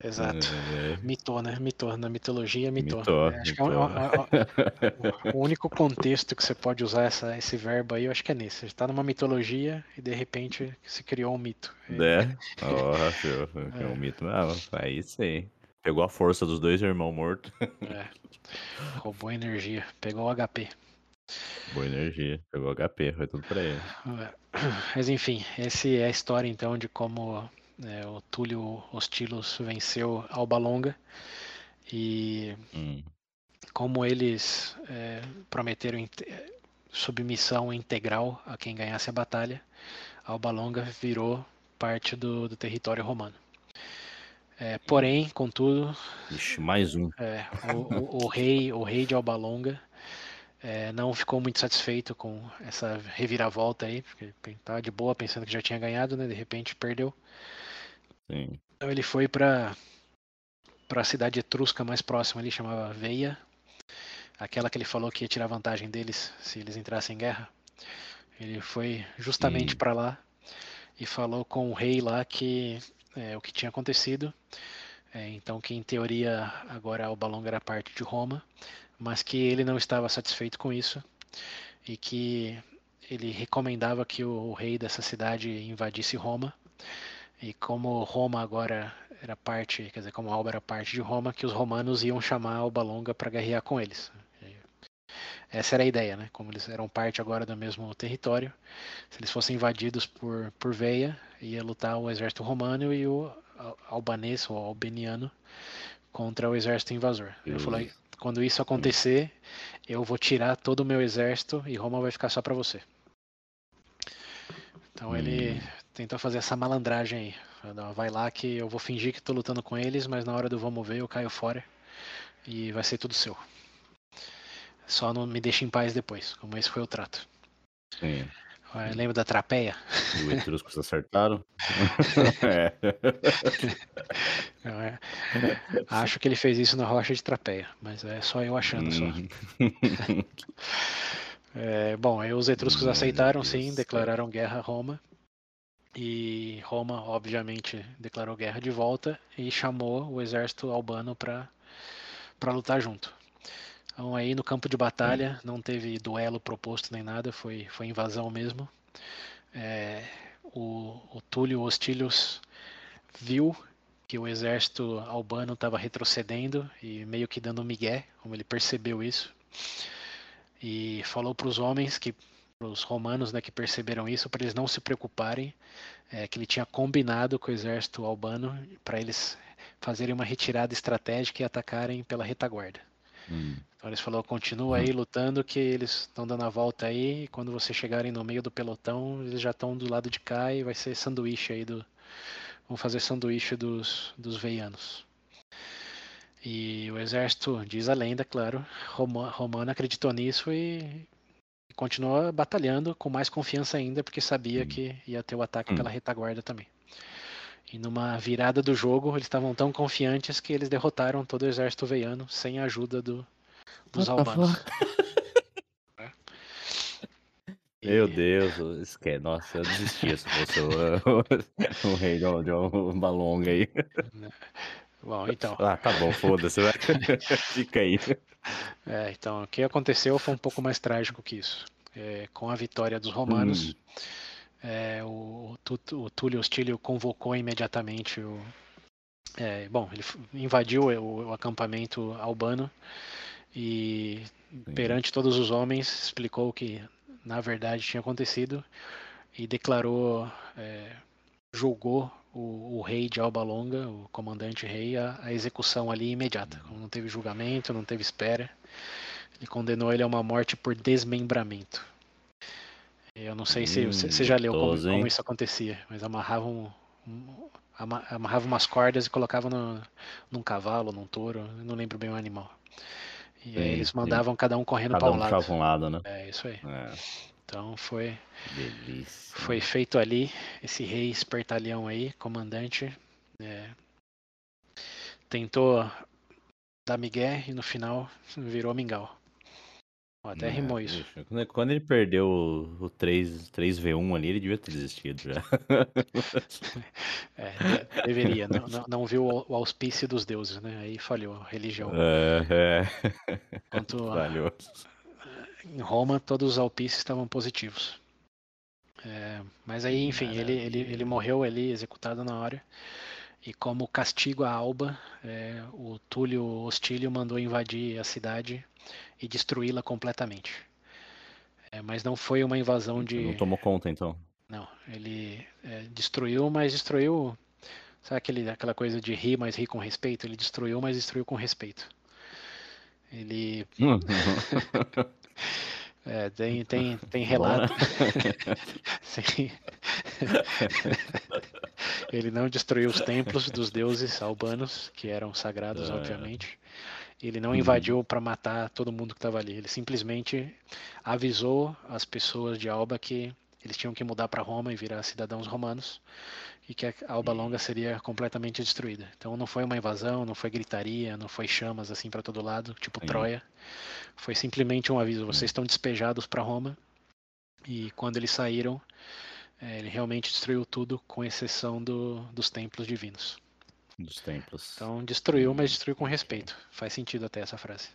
Exato. É, Mitou, né? Mitou. Na mitologia, mitou. Mitou, É, acho que é, mitou. é um- o único contexto que você pode usar essa, esse verbo aí, eu acho que é nesse. Você tá numa mitologia e de repente se criou um mito. É? É um mito mesmo. Aí sim. Pegou a força dos dois irmãos mortos. é. Roubou energia, pegou o HP. Boa energia. Pegou HP, foi tudo pra ele. É. Mas enfim, essa é a história então de como é, o Túlio Hostilos venceu Alba Longa e Hum. como eles é, prometeram inte- submissão integral a quem ganhasse a batalha, Alba Longa virou parte do, do território romano. É, porém, contudo, Ixi, mais um. é, o, o- o rei, o rei de Alba Longa é, não ficou muito satisfeito com essa reviravolta aí, porque ele tava de boa pensando que já tinha ganhado, né? De repente perdeu. Sim. Então ele foi para para a cidade etrusca mais próxima, ele chamava Veia, aquela que ele falou que ia tirar vantagem deles se eles entrassem em guerra. Ele foi justamente para lá e falou com o rei lá que é, o que tinha acontecido. É, então que em teoria agora Alba Longa era parte de Roma, mas que ele não estava satisfeito com isso e que ele recomendava que o, o rei dessa cidade invadisse Roma. E como Roma agora era parte, quer dizer, como Alba era parte de Roma, que os romanos iam chamar Alba Longa para guerrear com eles. Essa era a ideia, né? Como eles eram parte agora do mesmo território, se eles fossem invadidos por, por Veia, ia lutar o exército romano e o albanês ou albaniano contra o exército invasor. Eu falei, quando isso acontecer, eu vou tirar todo o meu exército e Roma vai ficar só para você. Então ele tentou fazer essa malandragem aí. Vai lá que eu vou fingir que estou lutando com eles, mas na hora do vamos ver eu caio fora e vai ser tudo seu. Só não me deixe em paz depois, como esse foi o trato. Sim. Lembra da trapeia? E o Etruscos acertaram? é. é. Acho que ele fez isso na rocha de trapeia, mas é só eu achando só. Hum. é, bom, aí os etruscos aceitaram sim, declararam guerra a Roma. E Roma, obviamente, declarou guerra de volta e chamou o exército albano para lutar junto. Então aí no campo de batalha não teve duelo proposto nem nada, foi, foi invasão mesmo. É, o, o Túlio Hostilius viu que o exército albano estava retrocedendo e meio que dando migué, como ele percebeu isso. E falou para os homens que os romanos né, que perceberam isso para eles não se preocuparem, é, que ele tinha combinado com o exército albano para eles fazerem uma retirada estratégica e atacarem pela retaguarda. Hum. Então eles falou, continua aí lutando que eles estão dando a volta aí, quando vocês chegarem no meio do pelotão, eles já estão do lado de cá e vai ser sanduíche aí do vão fazer sanduíche dos dos veianos. E o exército, diz a lenda, claro, romano acreditou nisso e, e continuou batalhando com mais confiança ainda, porque sabia hum. que ia ter o ataque hum. pela retaguarda também. E numa virada do jogo, eles estavam tão confiantes que eles derrotaram todo o exército veiano sem a ajuda do, dos albanos. É. Meu Deus, esquece. Nossa, eu desistia se fosse o, o, rei de uma longa aí. Bom, então. Ah, tá bom, foda-se. Fica aí. É, então, o que aconteceu foi um pouco mais trágico que isso. É, com a vitória dos romanos. Hum é, o, o, Túlio Hostilio convocou imediatamente o. É, bom, ele invadiu o, o, acampamento albano e, perante todos os homens, explicou o que na verdade tinha acontecido e declarou, é, julgou o, o, rei de Alba Longa, o comandante rei, a, a execução ali imediata. Como não teve julgamento, não teve espera, ele condenou ele a uma morte por desmembramento. Eu não sei se você já leu como, como, isso acontecia, mas amarravam, amarravam umas cordas e colocavam no, num cavalo, num touro, não lembro bem o animal. E sim, aí eles mandavam sim. cada um correndo para um, um lado. um lado, né? É isso aí. É. Então foi Delícia. foi feito ali esse rei espertalhão aí, comandante, é, tentou dar migué e no final virou mingau. Até é, rimou isso. Quando ele perdeu o 3, 3v1 ali, ele devia ter desistido já. é, deveria. Não, não, não, viu o auspício dos deuses, né? Aí falhou a religião. É, é. Enquanto falhou. Em Roma, todos os auspícios estavam positivos. É, mas aí, enfim, ele, ele, ele morreu ali, executado na hora. E como castigo à Alba, é, o Túlio Hostílio mandou invadir a cidade e destruí-la completamente. É, mas não foi uma invasão de. Não tomou conta, então. Não, ele é, destruiu, mas destruiu. Sabe aquele, aquela coisa de rir, mas rir com respeito? Ele destruiu, mas destruiu com respeito. Ele. É, tem, tem, tem relato. Ele não destruiu os templos dos deuses albanos, que eram sagrados, é. obviamente. Ele não invadiu para matar todo mundo que estava ali. Ele simplesmente avisou as pessoas de Alba que eles tinham que mudar para Roma e virar cidadãos romanos. E que a Alba Longa seria completamente destruída. Então não foi uma invasão, não foi gritaria, não foi chamas assim para todo lado, tipo Sim. Troia. Foi simplesmente um aviso: vocês estão despejados para Roma. E quando eles saíram, é, ele realmente destruiu tudo, com exceção do, dos templos divinos. Dos templos. Então destruiu, mas destruiu com respeito. Faz sentido até essa frase.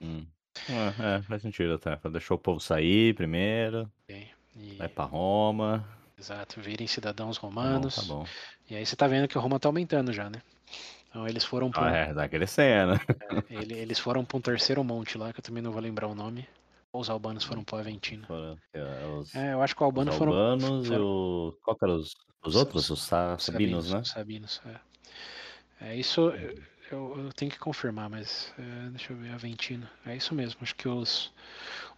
Hum. É, é, faz sentido até. Deixou o povo sair primeiro? E, vai pra Roma. Exato, virem cidadãos Tá bom, romanos. tá bom. E aí você tá vendo que Roma tá aumentando já, né? Então eles foram pra, Ah, é, tá crescendo. ele- eles foram pra um terceiro monte lá, que eu também não vou lembrar o nome. Ou os albanos foram pro Aventino. Foram, é, os, É, eu acho que o os albano foram albanos e foram- o. Qual que eram os, os outros? Os sa- sabinos, né? Sabinos, é. É isso, eu, eu- tenho que confirmar, mas é, deixa eu ver, Aventino. É isso mesmo, acho que os,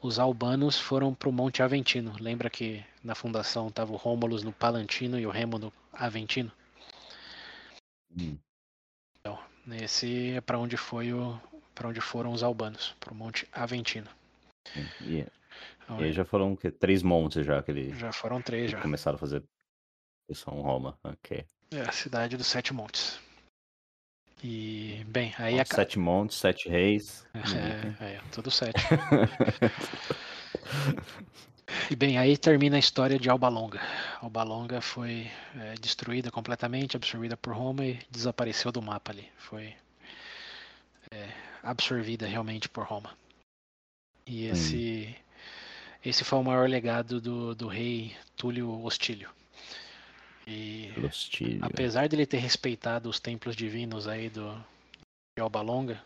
os albanos foram pro Monte Aventino. Lembra que na fundação tava o Rômulus no Palantino e o Remo no Aventino? Hum, Esse é para onde foi o para onde foram os albanos, pro Monte Aventino. E, Então, e aí já foram o quê? três montes já que eles já foram três já. começaram a fazer. Que são Roma. Ok. É a cidade dos sete montes. E bem, aí Bom, a, Sete montes, sete reis. Bonito, é, é, tudo sete. E bem, aí termina a história de Alba Longa. Alba Longa foi é, destruída completamente, absorvida por Roma e desapareceu do mapa ali. Foi é, absorvida realmente por Roma. E esse, esse foi o maior legado do, do rei Túlio Hostílio. E Hostílio. apesar dele ter respeitado os templos divinos aí do de Alba Longa,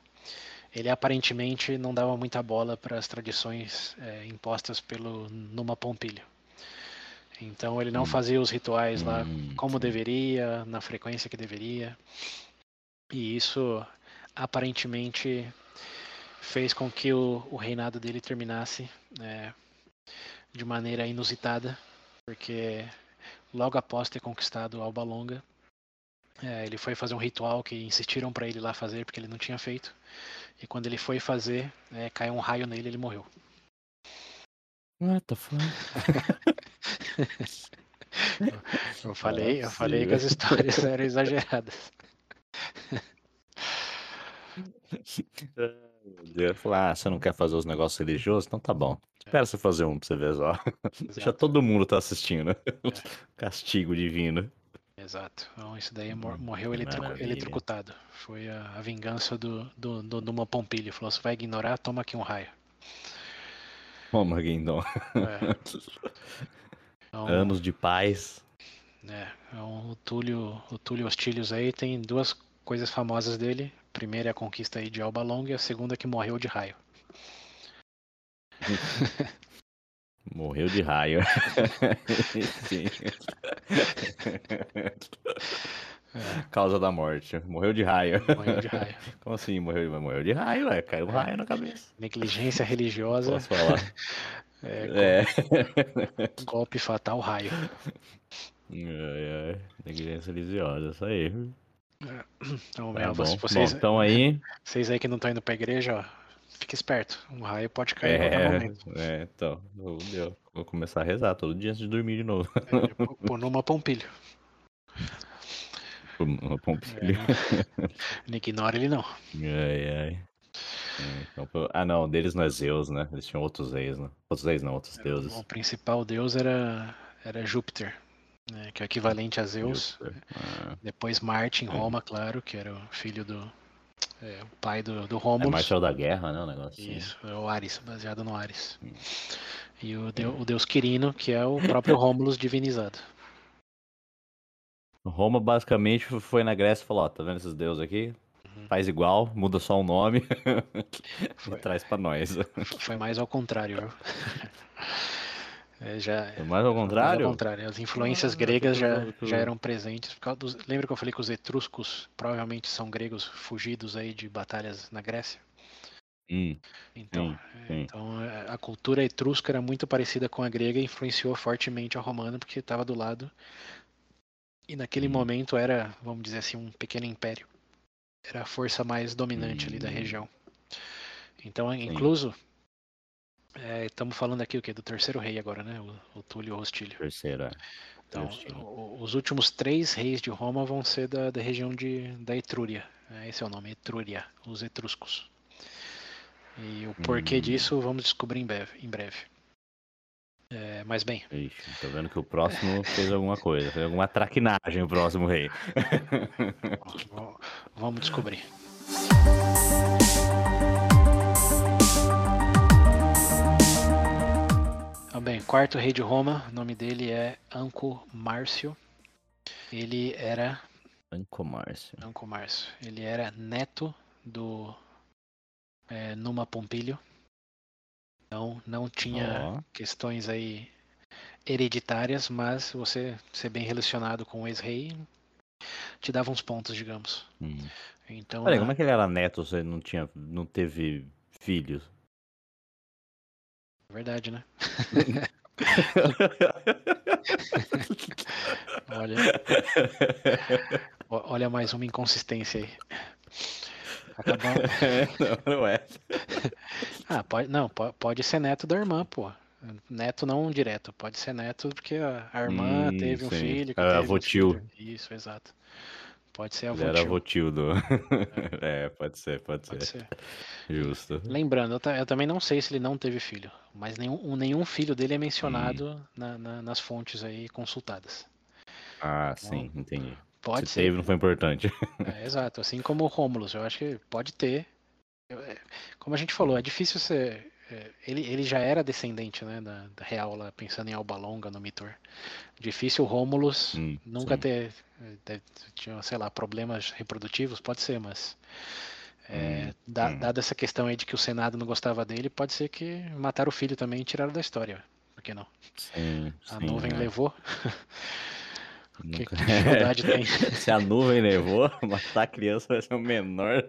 ele aparentemente não dava muita bola para as tradições é, impostas pelo Numa Pompílio. Então ele não Hum. fazia os rituais lá Hum, como sim. deveria, na frequência que deveria. E isso aparentemente fez com que o, o reinado dele terminasse é, de maneira inusitada, porque logo após ter conquistado Alba Longa, é, ele foi fazer um ritual que insistiram para ele lá fazer porque ele não tinha feito. E quando ele foi fazer, é, caiu um raio nele e ele morreu. What the fuck? Eu falei, eu falei que as histórias eram exageradas. Eu falar, ah, você não quer fazer os negócios religiosos? Então tá bom. Espera você fazer um pra você ver só. Deixa Exato. todo mundo tá assistindo. Castigo divino. Exato. Então isso daí Hum, morreu maravilha. eletrocutado. Foi a, a vingança do, do, do Numa Pompilho. Falou, você vai ignorar, toma aqui um raio. Toma, Guindon. É. Então, Anos de paz. né, então, o Túlio, o Túlio Hostílios aí tem duas coisas famosas dele. A primeira é a conquista aí de Alba Longa e a segunda é que morreu de raio. Morreu de raio. Sim. Causa da morte. Morreu de raio. Morreu de raio. Como assim morreu? Morreu de raio, ué. Caiu um raio na cabeça. Negligência religiosa, Posso falar? é, É. golpe fatal raio. Ai, ai. Negligência religiosa, isso aí. Então, Tá bom. vocês, Bom, então aí. vocês aí que não estão indo pra igreja, ó, fique esperto. Um raio pode cair qualquer É, momento. é, então. Deu. Vou começar a rezar todo dia antes de dormir de novo. É, por Numa Pompilho. Uma pompilha. Não ignora ele não. Ai, ai. É, então, ah, não, deles não é Zeus, né? Eles tinham outros reis, né? Outros reis não, outros deuses. O principal deus era, era Júpiter, né, que é o equivalente a Zeus. Júpiter. Ah, Depois Marte em É. Roma, claro, que era o filho do. é, o pai do, do é Rômulus. Marcel da Guerra, né? O negócio assim. Isso, é o Ares, baseado no Ares. Hum. E o, deu- o deus Quirino, que é o próprio Rômulus divinizado. Roma basicamente foi na Grécia e falou, ó, tá vendo esses deuses aqui? Uhum. Faz igual, muda só o nome Foi. e traz pra nós. Foi mais ao contrário, viu? É, já, É mais ao mais contrário? ao contrário. As influências Ah, gregas já, já eram presentes. Dos, lembra que eu falei que os etruscos provavelmente são gregos fugidos aí de batalhas na Grécia? Hum, Então, Sim, é, sim. então é, a cultura etrusca era muito parecida com a grega e influenciou fortemente a romana porque estava do lado. E naquele Hum. momento era, vamos dizer assim, um pequeno império. Era a força mais dominante ali da Hum. região. Então, incluso, Estamos falando aqui o quê? Do terceiro rei agora, né? O, o Túlio. Terceiro, é. Então, o- os últimos três reis de Roma vão ser da, da região de, da Etrúria. É, Esse é o nome, Etrúria, os etruscos. E o porquê Hum. disso vamos descobrir em breve. Em breve. É, mas bem, Ixi, tô vendo que o próximo fez alguma coisa, fez alguma traquinagem o próximo rei. v- vamos descobrir. Bem, quarto rei de Roma, o nome dele é Anco Márcio. Ele era Anco Márcio. Anco Márcio. Ele era neto do é, Numa Pompílio. Então não tinha Ó. questões aí hereditárias, mas você ser bem relacionado com o ex-rei te dava uns pontos, digamos. Hum. Então, Peraí, na- como é que ele era neto se ele não tinha, não teve filhos? Verdade, né? Olha, olha mais uma inconsistência aí. Acabamos... não, não é. Ah, pode, não, po- pode ser neto da irmã, pô. Neto não direto, pode ser neto porque a, irmã Hum, teve um sim. filho. que Ah, avô outro tio. filho. Isso, exato. Pode ser Ele avô era tio, avô tio do. é, pode ser, pode, pode ser. ser. Justo. Lembrando, eu, eu também não sei se ele não teve filho, mas nenhum, nenhum filho dele é mencionado Hum. na- na- nas fontes aí consultadas. Ah, sim, entendi. Pode Se ser. teve, não foi importante. É, exato, assim como o Romulus, eu acho que pode ter. Eu- é, Como a gente falou, é difícil ser. É, Ele, ele já era descendente né, da, da real, lá, pensando em Alba Longa no Mitor. Difícil o Romulus Hum, nunca sim. ter. é, deve- Tinha, sei lá, problemas reprodutivos, pode ser, mas. é, Hum, da- hum. Dada essa questão aí de que o Senado não gostava dele, pode ser que mataram o filho também e tiraram da história. Por que não? Sim, A sim, nuvem é. levou. que, que dificuldade tem? Se a nuvem levou, matar a criança vai ser o menor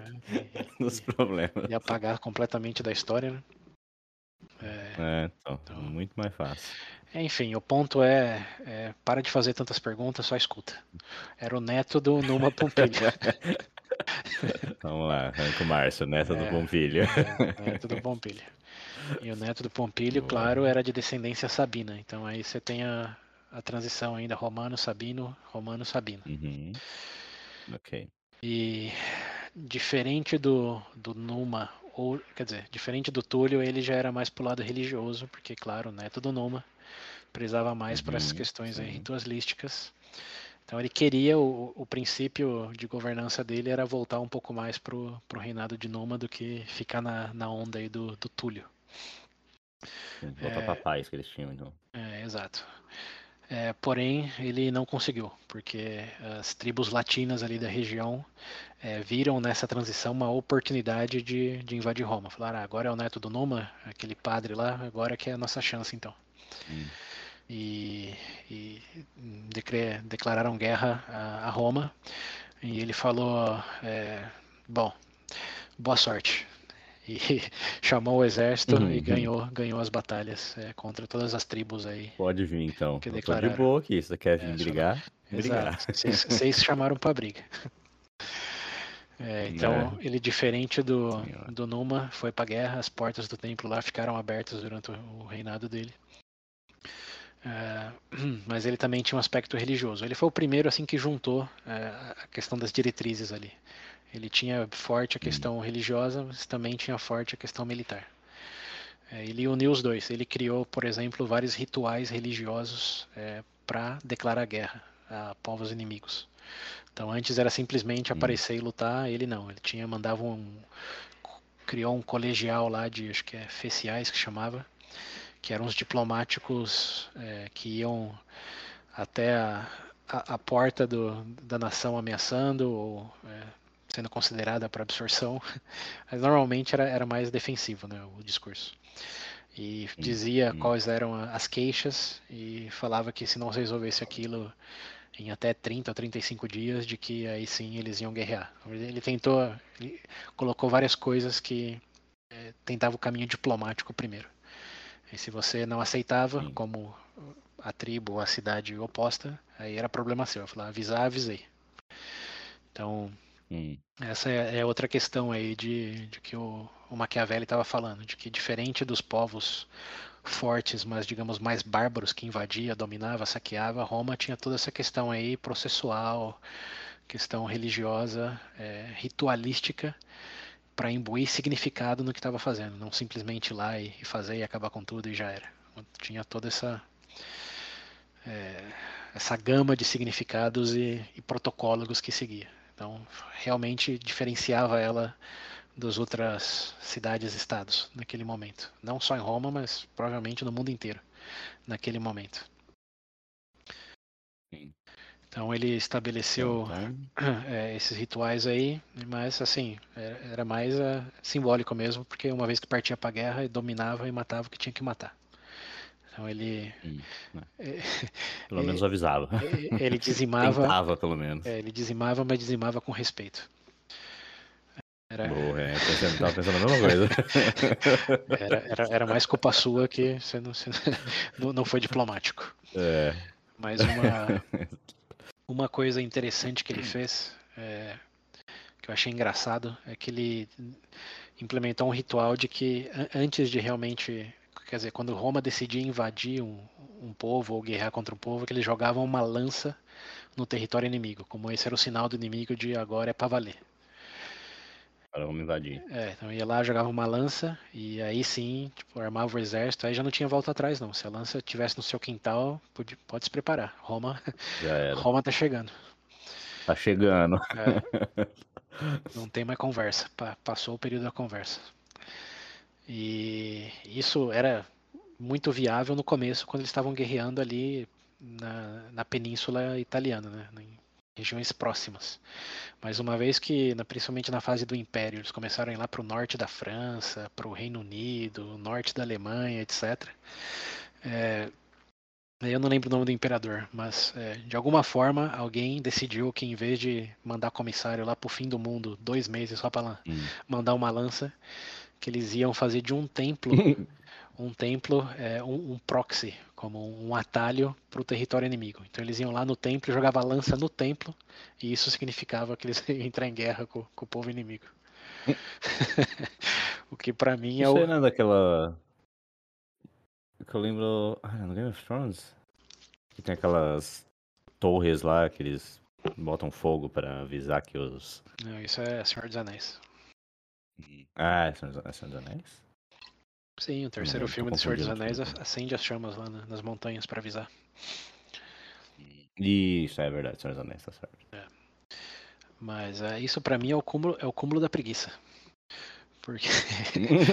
dos problemas. E apagar completamente da história, né? É, É, então, Então. muito mais fácil. Enfim, o ponto é, é, para de fazer tantas perguntas, só escuta. Era o neto do Numa Pompilho. Vamos lá, arranca o Márcio, neta É. do. É, neto do Pompilho. E o neto do Pompilho, Boa. claro, era de descendência sabina. Então aí você tem a, a transição ainda romano, sabino, romano, sabino. Uhum. Ok. E diferente do, do Numa, ou quer dizer, diferente do Túlio, ele já era mais pro lado religioso, porque, claro, o neto do Numa prezava mais por essas Uhum, questões aí ritualísticas. Então ele queria, o, o princípio de governança dele era voltar um pouco mais pro, pro reinado de Numa do que ficar na, na onda aí do, do Túlio. Voltar pra paz que eles tinham, então. É, exato. É, porém, ele não conseguiu, porque as tribos latinas ali da região é, viram nessa transição uma oportunidade de, de invadir Roma. Falaram, ah, agora é o neto do Numa, aquele padre lá, agora que é a nossa chance então. Hum. E, e decre- declararam guerra a, a Roma, e ele falou, é, bom, boa sorte. E chamou o exército e Uhum. ganhou, ganhou as batalhas é, contra todas as tribos aí Pode vir, então. Que tô de declararam. boa aqui. Você quer vir É, brigar, brigar. Exato. Vocês- chamaram pra briga. É, então, ele, diferente do, do Numa, foi pra guerra, as portas do templo lá ficaram abertas durante o, reinado dele. É, mas ele também tinha um aspecto religioso. Ele foi o primeiro assim que juntou é, a questão das diretrizes ali. Ele tinha forte a questão religiosa, mas também tinha forte a questão militar. É, ele uniu os dois. Ele criou, por exemplo, vários rituais religiosos para declarar guerra a povos inimigos. Então antes era simplesmente Hum. aparecer e lutar, ele não. Ele tinha mandava um criou um colegial lá de acho que é feciais que chamava, que eram os diplomáticos é, que iam até a, a, a porta do, da nação ameaçando ou é, sendo considerada para absorção. Mas normalmente era, era mais defensivo né, o discurso. E Hum, dizia hum. quais eram as queixas e falava que se não resolvesse aquilo em até 30 ou 35 dias, de que aí sim eles iam guerrear. Ele tentou, ele colocou várias coisas que eh, tentava o caminho diplomático primeiro. E se você não aceitava, Sim. como a tribo ou a cidade oposta, aí era problema seu. Eu falava, avisar, avisei. Então, essa é, é outra questão aí de, de que o o Machiavelli estava falando, de que diferente dos povos fortes, mas digamos mais bárbaros que invadia, dominava, saqueava, Roma tinha toda essa questão aí processual, questão religiosa, é, ritualística, para imbuir significado no que estava fazendo, não simplesmente ir lá e, e, fazer e acabar com tudo e já era. Tinha toda essa é, essa gama de significados e, e protocolos que seguia. Então, realmente diferenciava ela das outras cidades-estados naquele momento. Não só em Roma, mas provavelmente no mundo inteiro naquele momento. Então ele estabeleceu é, esses rituais aí, mas assim, era mais uh, simbólico mesmo, porque uma vez que partia para a guerra, dominava e matava o que tinha que matar. Então ele. Hum, é. Pelo menos avisava. Ele dizimava. Tentava, pelo menos. É, ele dizimava, mas dizimava com respeito. Era... Boa, é, pensando, tava pensando a mesma coisa. era, era, era, mais culpa sua que você não, você não, não foi diplomático. É. Mas uma, uma coisa interessante que ele fez, é, que eu achei engraçado, é que ele implementou um ritual de que antes de realmente. Quer dizer, quando Roma decidia invadir um, um povo ou guerrear contra um povo, que eles jogavam uma lança no território inimigo, como esse era o sinal do inimigo de agora é para valer para vamos invadir. É, então ia lá, jogava uma lança e aí sim, tipo, armava o exército, aí já não tinha volta atrás não. Se a lança tivesse no seu quintal, pode, pode se preparar. Roma, Roma tá chegando. Tá chegando. É, não tem mais conversa. Passou o período da conversa. E isso era muito viável no começo, quando eles estavam guerreando ali na, na península italiana, né? Regiões próximas. Mas uma vez que, principalmente na fase do Império, eles começaram a ir lá para o norte da França, para o Reino Unido, norte da Alemanha, etc. É, eu não lembro o nome do imperador, mas é, de alguma forma alguém decidiu que em vez de mandar comissário lá para o fim do mundo, dois meses só para hum. mandar uma lança, que eles iam fazer de um templo um templo, é, um, um, proxy, como um atalho para o território inimigo. Então eles iam lá no templo e jogavam a lança no templo, e isso significava que eles iam entrar em guerra com, com o povo inimigo. o que para mim é o. Isso é daquela. Que eu lembro. Ah, no Game of Thrones? Que tem aquelas torres lá que eles botam fogo para avisar que os. Não, isso é Senhor dos Anéis. Ah, é Senhor dos Anéis? Sim, o terceiro filme do Senhor dos Anéis acende as chamas lá nas montanhas para avisar. Isso, é verdade, Senhor dos Anéis, tá certo. É. Mas é, isso para mim é o cúmulo, é o cúmulo da preguiça. Porque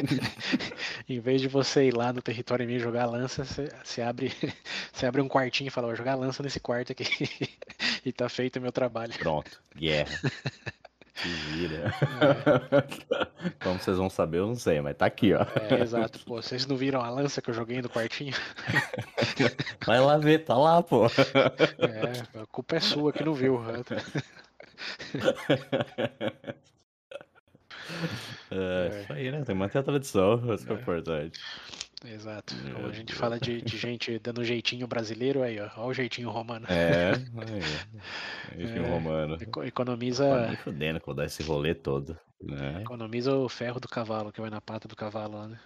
em vez de você ir lá no território inimigo jogar a lança, você, abre, você abre um quartinho e fala, vou jogar a lança nesse quarto aqui e tá feito o meu trabalho. Pronto, guerra. Se vira. É. Como vocês vão saber, eu não sei, mas tá aqui, ó. É, exato. Pô, vocês não viram a lança que eu joguei no quartinho? Vai lá ver, tá lá, pô. É, a culpa é sua que não viu. É, é. Isso aí, né? Tem que manter a tradição, isso que é, é importante. Exato. Como a gente fala de, de gente dando jeitinho brasileiro, aí, ó. Olha o jeitinho romano. É, jeitinho é, romano. Economiza. Me fudendo quando dá esse rolê todo. Né? Economiza o ferro do cavalo, que vai na pata do cavalo lá, né?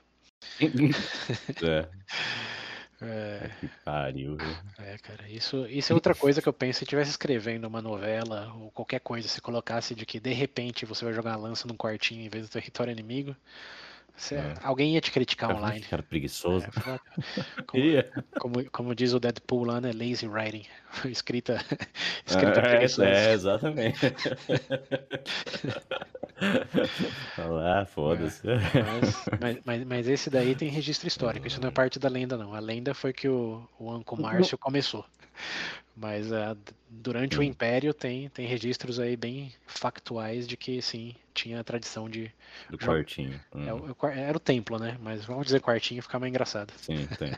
é. É... Que pariu, viu? É, cara, isso, isso é outra coisa que eu penso. Se estivesse escrevendo uma novela ou qualquer coisa, se colocasse de que de repente você vai jogar lança num quartinho em vez do território inimigo, é. Alguém ia te criticar cara, online. Cara preguiçoso. É, como, como, como, diz o Deadpool lá, né? Lazy writing. escrita escrita é, preguiçosa. É, exatamente. Olá, foda-se. É, mas, mas, mas, mas, esse daí tem registro histórico. Isso não é parte da lenda, não. A lenda foi que o, o Anco Márcio começou. Mas uh, durante o Império tem, tem registros aí bem factuais de que sim, tinha a tradição de. Do quartinho. É, hum. É, era o templo, né? Mas vamos dizer quartinho, fica mais engraçado. Sim, tem.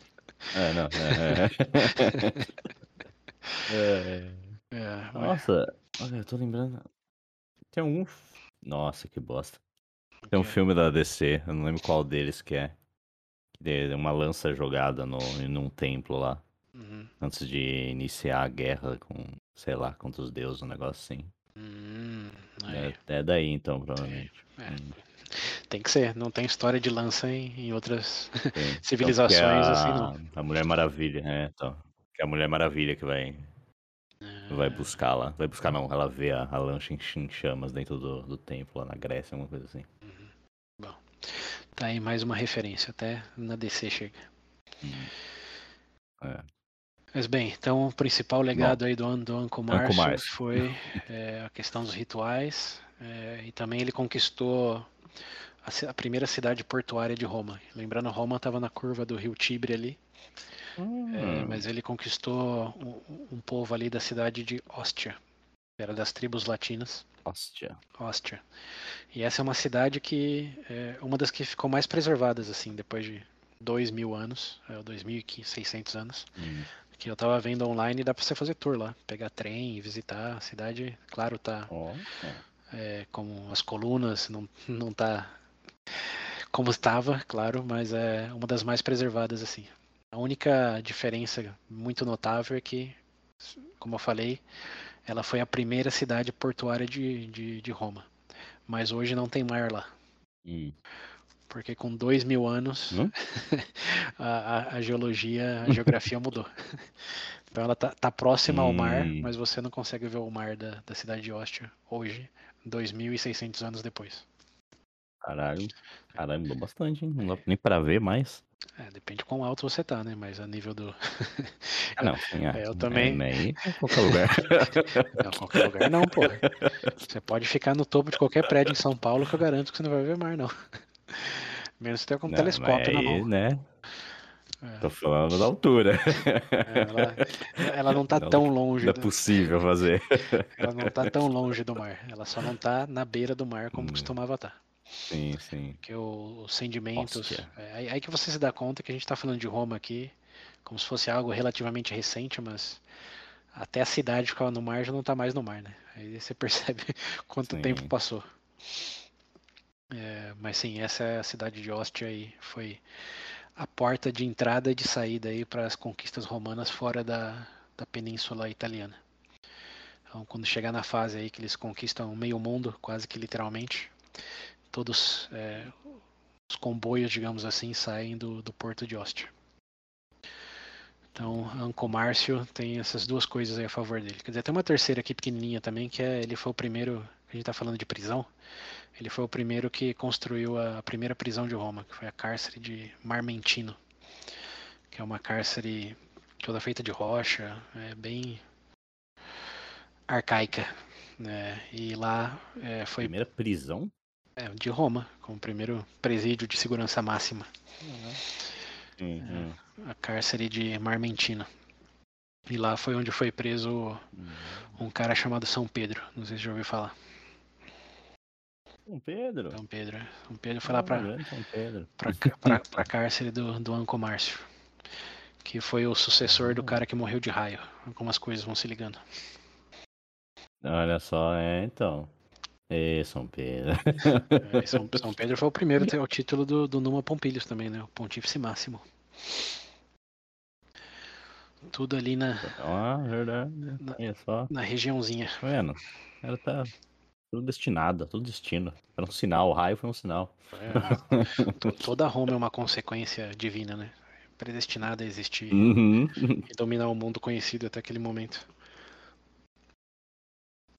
É, não. É, é. é. Nossa, olha, eu tô lembrando. Tem algum. Nossa, que bosta. Tem um filme da DC, eu não lembro qual deles que é. Uma lança jogada no, num templo lá. Uhum. Antes de iniciar a guerra com, sei lá, contra os deuses, um negócio assim. Hum, é, é, daí então, provavelmente. É, hum. Tem que ser, não tem história de lança em, em outras Sim. civilizações Então, é assim, a, não. a Mulher Maravilha, é, então. Que é a Mulher Maravilha que vai, vai buscar lá. Vai buscar não, ela vê a, a lancha em, chamas dentro do, do templo lá na Grécia, alguma coisa assim. Tá aí mais uma referência, até na DC chega. É. Mas bem, então o principal legado aí do, do Anco Márcio foi é, a questão dos rituais é, e também ele conquistou a, a primeira cidade portuária de Roma. Lembrando, Roma estava na curva do rio Tibre ali, é, Hum, mas ele conquistou um, um povo ali da cidade de Ostia, que era das tribos latinas. Hóstia. Ostia. E essa é uma cidade que é uma das que ficou mais preservadas assim depois de dois mil anos, é, 2.600 anos. Hum, Que eu tava vendo online, dá pra você fazer tour lá, pegar trem e visitar a cidade. Claro, tá ó, é, como as colunas, não, não tá como estava, claro, mas é uma das mais preservadas assim. A única diferença muito notável é que, como eu falei, ela foi a primeira cidade portuária de, de, de Roma. Mas hoje não tem mar lá. hum. Porque com dois mil anos Hum? a, a- geologia, a geografia mudou. Então ela tá, tá próxima ao mar, mas você não consegue ver o mar da, da cidade de Ostia hoje, 2.600 anos depois. Caralho. Caralho, mudou bastante, hein? Não dá nem pra ver mais. É, depende quão alto você tá, né? Mas a nível do. Ah, não, sim, ah, É, eu também. É, nem em qualquer lugar. Não, qualquer lugar não, pô. Você pode ficar no topo de qualquer prédio em São Paulo que eu garanto que você não vai ver mar, não. Menos você ter com um telescópio na mão. né? É. Tô falando da altura. É, ela, ela não tá Não, tão longe. Não é do- possível fazer. Ela não tá tão longe do mar. Ela só não tá na beira do mar como Hum. costumava estar. Sim, sim. Porque os sedimentos. É, aí, aí que você se dá conta que a gente tá falando de Roma aqui, como se fosse algo relativamente recente, mas até a cidade ficar no mar já não tá mais no mar, né? Aí você percebe quanto Sim. tempo passou. É, mas sim, essa é a cidade de Ostia aí. Foi a porta de entrada e de saída aí para as conquistas romanas fora da, da península italiana. Então, quando chegar na fase aí que eles conquistam meio mundo, quase que literalmente, todos é, os comboios, digamos assim, saem do, do porto de Ostia. Então, Anco Márcio tem essas duas coisas aí a favor dele. Quer dizer, tem uma terceira aqui pequenininha também, que é ele foi o primeiro, a gente está falando de prisão, ele foi o primeiro que construiu a primeira prisão de Roma, que foi a cárcere de Marmentino, que é uma cárcere toda feita de rocha, é bem arcaica, né? E lá é, foi Primeira prisão? é, de Roma, como primeiro presídio de segurança máxima, Hum, hum. a cárcere de Marmentino. E lá foi onde foi preso um cara chamado São Pedro, não sei se já ouviu falar. São Pedro. São Pedro, é. São Pedro foi lá para ca- pra, pra cárcere do, do Anco Márcio. Que foi o sucessor do cara que morreu de raio. Algumas coisas vão se ligando. Olha só, é, então. Ê, São Pedro. É, e São, São Pedro foi o primeiro a ter o título do, do Numa Pompilius também, né? O Pontífice Máximo. Tudo ali na, Ah, verdade. Na- na regiãozinha. Tá vendo? Ela tá tudo destinado, tudo destino. Era um sinal, o raio foi um sinal. É, to- toda Roma é uma consequência divina, né? Predestinada a existir Uhum. e dominar o mundo conhecido até aquele momento.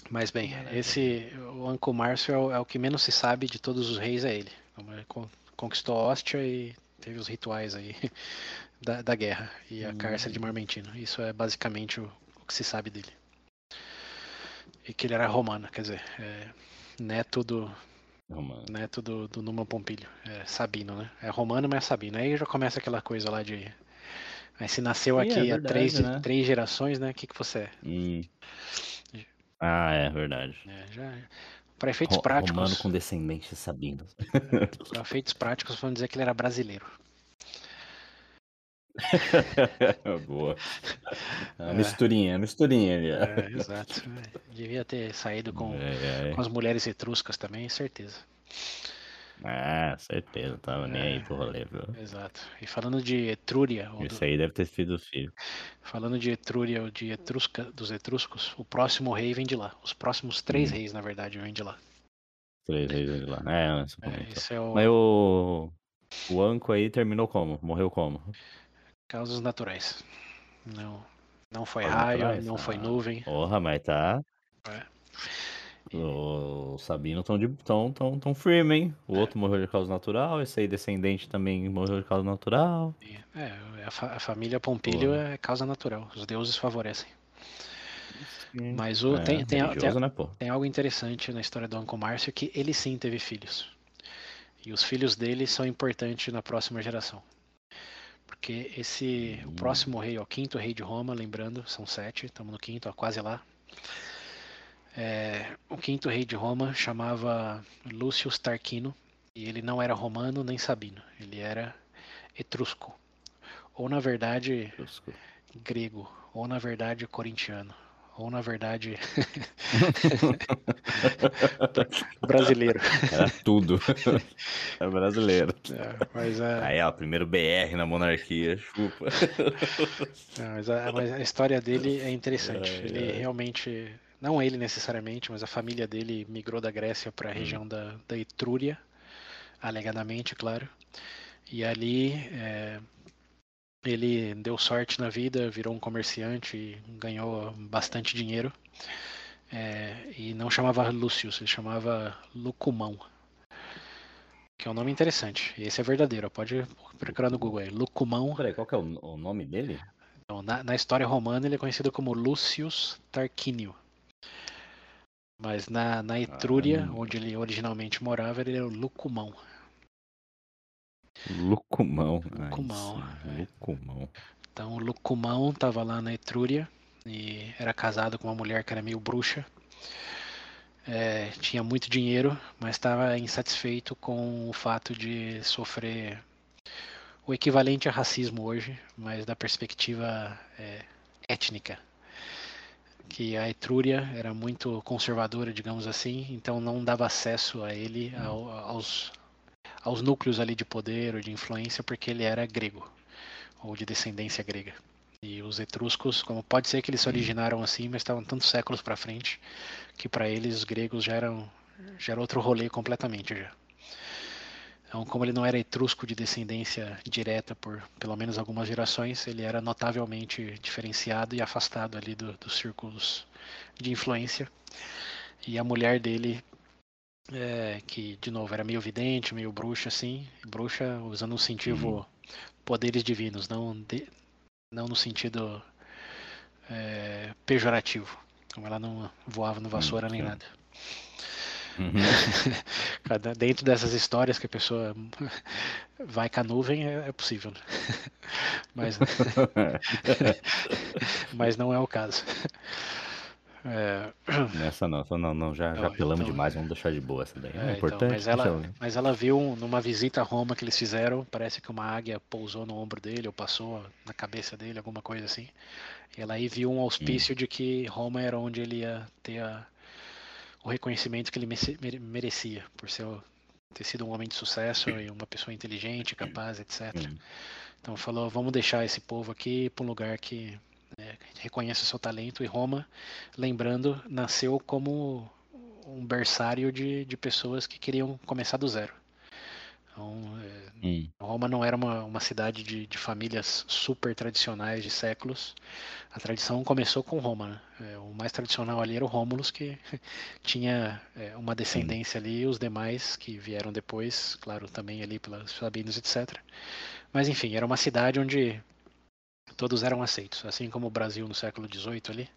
Mas bem, esse o Anco Márcio é o, é o que menos se sabe de todos os reis é ele. Ele con- conquistou Ostia e teve os rituais aí da, da guerra e a cárcere de Marmentino. Isso é basicamente o, o que se sabe dele. E que ele era romano, quer dizer, é, neto do Romano. neto do, do Numa Pompílio, é Sabino, né? É romano, mas é Sabino. Aí já começa aquela coisa lá de Mas se nasceu Sim, é aqui há verdade, três, né? três gerações, né? O que, que você é? Hum. Ah, é verdade. É, já, para efeitos Ro- práticos, Romano com descendentes sabinos. para efeitos práticos, vamos dizer que ele era brasileiro. Boa. É. A misturinha, a misturinha ali. É, exato. É, Devia ter saído com, É, é. com as mulheres etruscas também, certeza. Ah, certeza, tava nem aí pro rolê, viu? Exato. E falando de Etrúria, ou do- Isso aí deve ter sido o filho. falando de Etrúria ou de Etrusca, dos etruscos, o próximo rei vem de lá. Os próximos três Hum. reis, na verdade, vêm de lá. três reis lá. É, antes É, esse é o Mas o. O Anco aí terminou como? Morreu como? Causas naturais. Não, não foi Causas raio, naturais? não foi Ah. nuvem. Porra, mas tá. É. O Sabino tão, de, tão, tão, tão firme, hein? O É. outro morreu de causa natural, esse aí descendente também morreu de causa natural. É, a, fa- a família Pompílio Porra. é causa natural. Os deuses favorecem. Sim. Mas o, É, tem, tem, tem, né, pô? tem algo interessante na história do Uncle Márcio que ele sim teve filhos. E os filhos dele são importantes na próxima geração. Porque esse, o próximo rei, ó, o quinto rei de Roma, lembrando, são sete, estamos no quinto, ó, quase lá. É, o quinto rei de Roma chamava Lúcio Tarquino, e ele não era romano nem sabino, ele era etrusco. Ou na verdade, Brusco. grego, ou na verdade corintiano, ou na verdade brasileiro. Era tudo. É brasileiro. É, mas, a, Aí, ó, primeiro BR na monarquia, chupa. não, mas, a, mas a história dele é interessante. Ai, Ele realmente, não ele necessariamente, mas a família dele migrou da Grécia para a região da, da Etrúria, alegadamente, claro. E ali é, ele deu sorte na vida, virou um comerciante e ganhou bastante dinheiro. É, e não chamava Lúcio, ele chamava Lucumão. Que é um nome interessante. E esse é verdadeiro, pode procurar no Google aí. Lucumão. Peraí, qual que é o, o nome dele? Então, na, na história romana ele é conhecido como Lucius Tarquínio. Mas na, na Etrúria, Ah. onde ele originalmente morava, ele era o Lucumão. Lucumão. Lucumão, Ai. Lucumão. Então Lucumão estava lá na Etrúria e era casado com uma mulher que era meio bruxa. É, tinha muito dinheiro, mas estava insatisfeito com o fato de sofrer o equivalente a racismo hoje, mas da perspectiva é, étnica. Que a Etrúria era muito conservadora, digamos assim, então não dava acesso a ele ao- aos, aos núcleos ali de poder ou de influência, porque ele era grego ou de descendência grega. E os etruscos, como pode ser que eles se originaram assim, mas estavam tantos séculos para frente que para eles os gregos já eram já era outro rolê completamente já. Então, como ele não era etrusco de descendência direta por pelo menos algumas gerações, ele era notavelmente diferenciado e afastado ali do- dos círculos de influência. E a mulher dele, é, que de novo era meio vidente, meio bruxa assim, bruxa usando um sentido poderes divinos, não, de- não no sentido é, pejorativo, como ela não voava no vassoura nem sim. nada. Uhum. Dentro dessas histórias que a pessoa vai com a nuvem é, é possível, né? mas, mas não é o caso. É, Nessa não, essa não, não, já, já Não, apelamos então- demais, vamos deixar de boa essa daí. É, É, então, importante. mas, ela, mas ela viu numa visita a Roma que eles fizeram, parece que uma águia pousou no ombro dele ou passou na cabeça dele, alguma coisa assim. E ela aí viu um auspício de que Roma era onde ele ia ter a- o reconhecimento que ele merecia, por ser, ter sido um homem de sucesso e uma pessoa inteligente, capaz, etc. Hum. Então falou, vamos deixar esse povo aqui para um lugar que né, reconheça o seu talento. E Roma, lembrando, nasceu como um berçário de, de pessoas que queriam começar do zero. Então, é, Hum. Roma não era uma, uma cidade de, de famílias super tradicionais de séculos. A tradição começou com Roma. Né? É, o mais tradicional ali era o Rômulus, que tinha é, uma descendência ali, e os demais que vieram depois, claro, também ali pelos sabinos, etc. Mas enfim, era uma cidade onde todos eram aceitos, assim como o Brasil no século XVIII ali.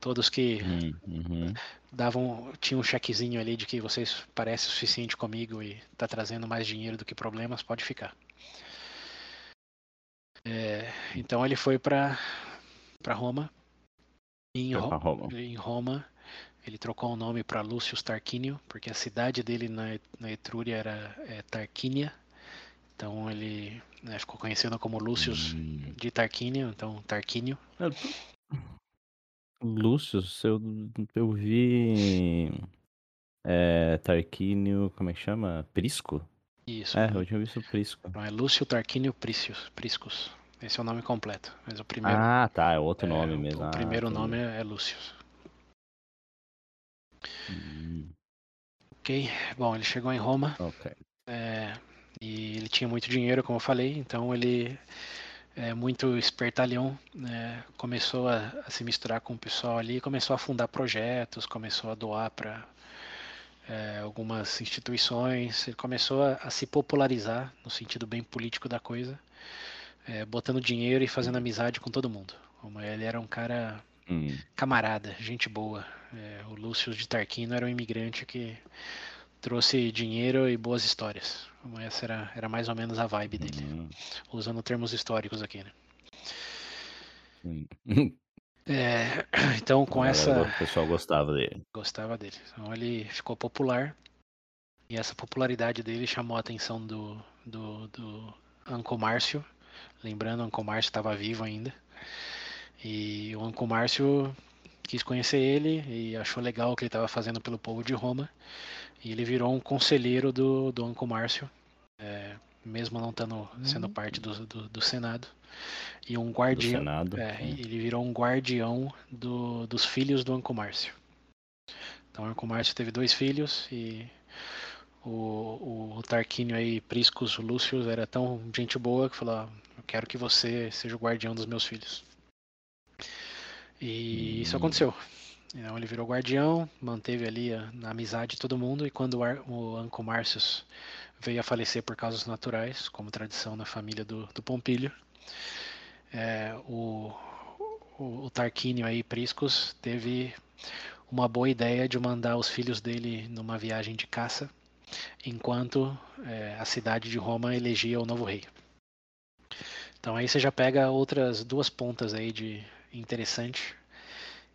Todos que Hum, uhum. davam tinha um chequezinho ali de que vocês parecem o suficiente comigo e tá trazendo mais dinheiro do que problemas, pode ficar. É, então ele foi para para Roma. Em, Ro- Roma. em Roma ele trocou o nome para Lúcio Tarquínio, porque a cidade dele na, na Etrúria era é, Tarquínia. Então ele né, ficou conhecido como Lúcio Hum. de Tarquínio, então Tarquínio. Lúcio, eu, eu vi. É, Tarquínio, como é que chama? Prisco? Isso. É, eu tinha visto Prisco. Então é Lúcio Tarquínio Priscus, Priscus. Esse é o nome completo. Mas o primeiro, Ah, tá, é outro é, nome mesmo. O Ah, primeiro entendi. nome é, é Lúcio. Hum. Ok. Bom, ele chegou em Roma. Ok. É, e ele tinha muito dinheiro, como eu falei, então ele é muito espertalhão, né, começou a, a, se misturar com o pessoal ali, começou a fundar projetos, começou a doar para é, algumas instituições, ele começou a, a, se popularizar no sentido bem político da coisa, é, botando dinheiro e fazendo amizade com todo mundo. Ele era um cara hum. camarada, gente boa. É, o Lúcio de Tarquino era um imigrante que trouxe dinheiro e boas histórias. Essa era, era mais ou menos a vibe dele. Uhum. Usando termos históricos aqui, né? É, então com essa. O pessoal gostava dele. Gostava dele. Então ele ficou popular. E essa popularidade dele chamou a atenção do, do, do Anco Márcio. Lembrando, o Anco Márcio estava vivo ainda. E o Anco Márcio quis conhecer ele e achou legal o que ele estava fazendo pelo povo de Roma. E ele virou um conselheiro do, do Anco Márcio, é, mesmo não tando, sendo hum. parte do, do, do, Senado. E um guardião. É, ele virou um guardião do, dos filhos do Anco Márcio. Então o Anco Márcio teve dois filhos e o, o, Tarquínio aí, Priscus Lúcio, era tão gente boa que falou: ah, Eu quero que você seja o guardião dos meus filhos. E isso hum. aconteceu. Então ele virou guardião, manteve ali a, amizade de todo mundo, e quando o, Ar, o Anco Márcios veio a falecer por causas naturais, como tradição na família do, do Pompílio, é, o, o, o Tarquínio aí, Priscus, teve uma boa ideia de mandar os filhos dele numa viagem de caça, enquanto é, a cidade de Roma elegia o novo rei. Então aí você já pega outras duas pontas aí de interessante,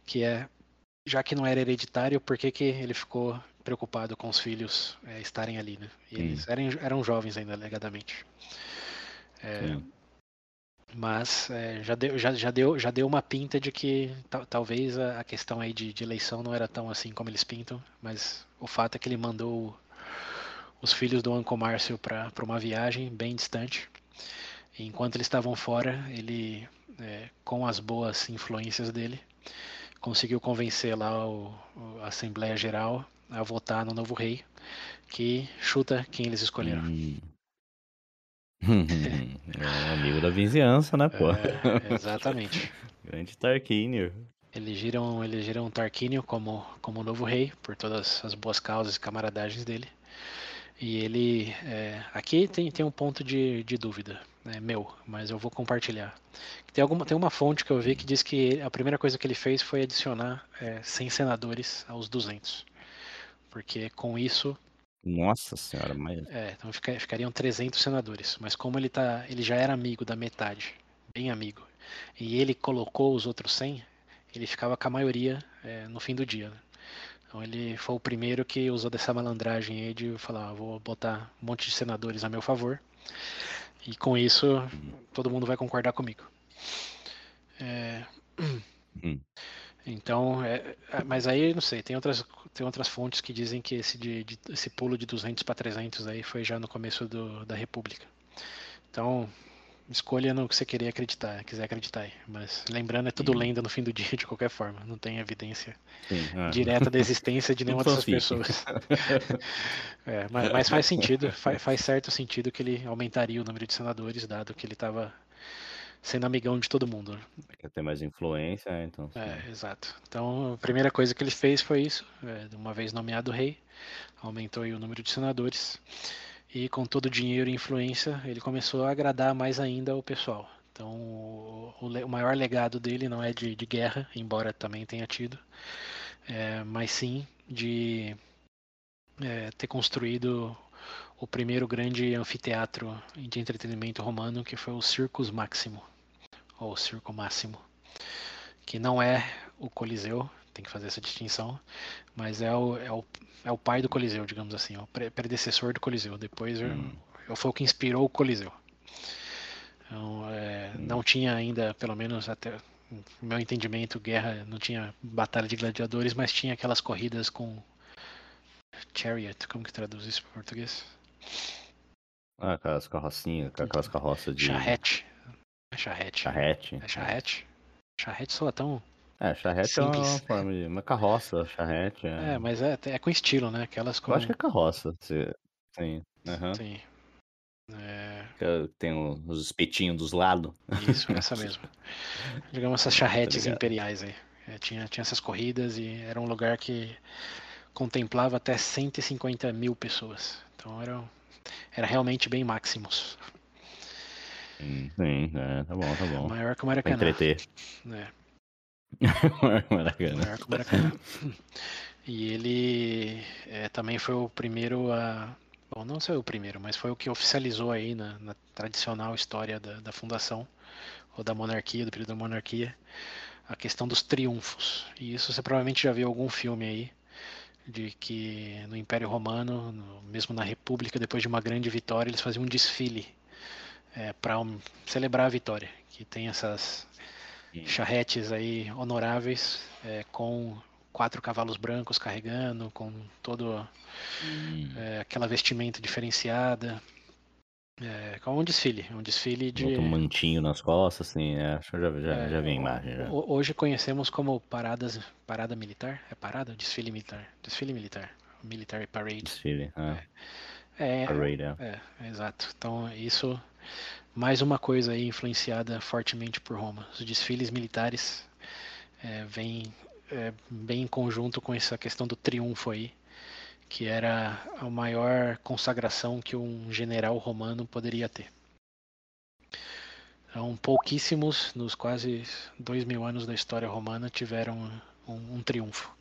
que é já que não era hereditário, por que, que ele ficou preocupado com os filhos é, estarem ali, né? E eles eram, eram jovens ainda, alegadamente. É, mas é, já, deu, já, já, deu, já deu uma pinta de que talvez a, a, questão aí de, de, eleição não era tão assim como eles pintam, mas o fato é que ele mandou os filhos do Anco Márcio para uma viagem bem distante. E enquanto eles estavam fora, ele, é, com as boas influências dele, conseguiu convencer lá o, a Assembleia Geral a votar no novo rei, que chuta quem eles escolheram. Hum. é um amigo da vizinhança, né, pô? É, exatamente. Grande Tarquínio. Elegeram, elegeram Tarquínio como, como novo rei, por todas as boas causas e camaradagens dele. E ele. É, aqui tem, tem um ponto de, de dúvida, né, meu, mas eu vou compartilhar. Tem, alguma, tem uma fonte que eu vi que diz que a primeira coisa que ele fez foi adicionar é, 100 senadores aos 200. Porque com isso. Nossa senhora, mas. É, então fica, ficariam 300 senadores. Mas como ele, tá, ele já era amigo da metade, bem amigo, e ele colocou os outros 100, ele ficava com a maioria é, no fim do dia. Né? Então ele foi o primeiro que usou dessa malandragem aí de falar: ah, vou botar um monte de senadores a meu favor. E com isso, todo mundo vai concordar comigo. É... Hum. Então, é... é mas aí não sei, tem outras, tem outras fontes que dizem que esse, de, de esse pulo de 200 para 300 aí foi já no começo do, da República. Então, escolha no que você queria acreditar, quiser acreditar aí. Mas lembrando, é tudo Sim. lenda no fim do dia de qualquer forma. Não tem evidência ah. direta da existência de nenhuma dessas pessoas. é, mas, mas, faz sentido, faz, faz, certo sentido que ele aumentaria o número de senadores, dado que ele estava sendo amigão de todo mundo. Quer ter mais influência, é, então. É, exato. Então a primeira coisa que ele fez foi isso, é, uma vez nomeado rei, aumentou o número de senadores. E com todo o dinheiro e influência, ele começou a agradar mais ainda o pessoal. Então, o, o maior legado dele não é de, de guerra, embora também tenha tido, é, mas sim de é, ter construído o primeiro grande anfiteatro de entretenimento romano, que foi o Circus Máximo, ou Circo Máximo, que não é o Coliseu, tem que fazer essa distinção, mas é o, é o, é o pai do Coliseu, digamos assim, o predecessor do Coliseu. Depois hum. eu, foi o que inspirou o Coliseu. Então, é, hum. Não tinha ainda, pelo menos até o meu entendimento, guerra, não tinha batalha de gladiadores, mas tinha aquelas corridas com chariot, como que traduz isso para português? Ah, aquelas carrocinhas, aquelas carroças de... Charrete. É charrete. Charrete. É charrete. Charrete soa tão É, charrete é uma Simples. forma de. Uma carroça, charrete. É, É, mas é, é com estilo, né? Aquelas com. eu acho que é carroça. se- Sim. aham. Sim. É, Tem os espetinhos dos lados. isso, essa mesmo. Digamos essas charretes ligado. imperiais aí. É, tinha, tinha essas corridas e era um lugar que contemplava até 150 mil pessoas. Então era, era realmente bem máximos. Sim, sim, é, tá bom, tá bom. Maior que o Pra Maracanã. entreter. né? Maracanã. Maior que o Maracanã. E ele é, também foi o primeiro a. Bom, não foi o primeiro, mas foi o que oficializou aí na, na tradicional história da, da fundação, ou da monarquia, do período da monarquia, a questão dos triunfos. E isso você provavelmente já viu algum filme aí, de que no Império Romano, no- mesmo na República, depois de uma grande vitória, eles faziam um desfile para celebrar a vitória. Que tem essas Charretes aí honoráveis é, com quatro cavalos brancos carregando, com todo é, aquela vestimenta diferenciada. É, como um desfile, um desfile de. Bota um mantinho nas costas, assim, é, acho que já, já, é, já vi a imagem. Já. ho- Hoje conhecemos como paradas, parada militar? É parada? Desfile militar. Desfile militar. Military Parade. Desfile, ah, É, parade, é. é, exato. Então isso mais uma coisa aí influenciada fortemente por Roma. Os desfiles militares é, vêm é, bem em conjunto com essa questão do triunfo aí, que era a maior consagração que um general romano poderia ter. Então, pouquíssimos nos quase dois mil anos da história romana tiveram um, um triunfo.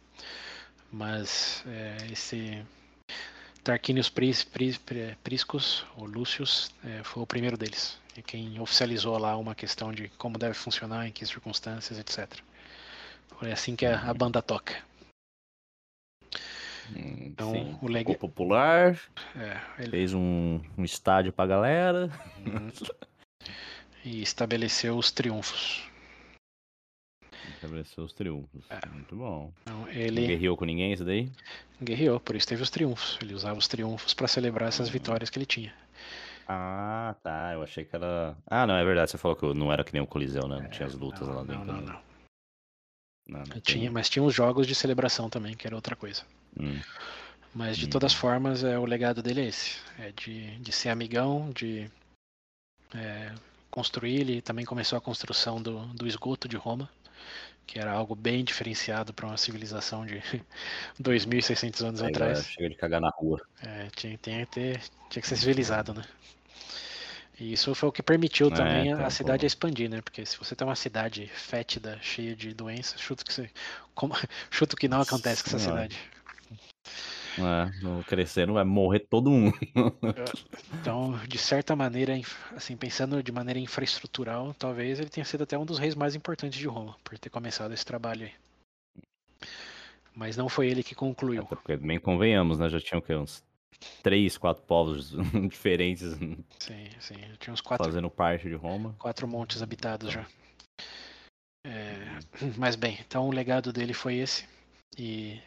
Mas é, esse Tarquinius Pris, Pris, Pri- Priscus, ou Lúcius, é, foi o primeiro deles. E quem oficializou lá uma questão de como deve funcionar, em que circunstâncias, etc. Foi assim que a, a banda toca. Hum, Então, Sim. o leg... Ficou popular, é, ele- fez um, um estádio pra galera. Uhum. e estabeleceu os triunfos. Estabeleceu os triunfos. É. Muito bom. Então, ele guerreou com ninguém isso daí? guerreou, por isso teve os triunfos. Ele usava os triunfos para celebrar essas Uhum. vitórias que ele tinha. Ah, tá. Eu achei que era. Ah, não, é verdade. Você falou que não era que nem o Coliseu, né? Não tinha as lutas É, não, lá não, dentro. não, né? não. Não, não tem. Tinha, mas tinha os jogos de celebração também, que era outra coisa. Hum, Mas de Hum. todas formas, é, o legado dele é esse. É de, de ser amigão, de é, construir. Ele também começou a construção do, do esgoto de Roma, que era algo bem diferenciado para uma civilização de 2.600 anos aí galera atrás. chega de cagar na rua. É, tinha, tinha, que ter, tinha que ser civilizado, né? E isso foi o que permitiu É, também a- então, a cidade expandir, né? Porque se você tem uma cidade fétida, cheia de doenças, chuto que você. Como, chuto que não acontece com essa Senhora. cidade. É, não crescer, não vai morrer todo mundo. Então, de certa maneira, assim, pensando de maneira infraestrutural, talvez ele tenha sido até um dos reis mais importantes de Roma, por ter começado esse trabalho aí. Mas não foi ele que concluiu. Até porque, bem convenhamos, né? Já tinham o quê? Uns três, quatro povos diferentes Sim, sim. Tinha uns quatro, fazendo parte de Roma. quatro montes habitados já. É, mas bem, então o legado dele foi esse. E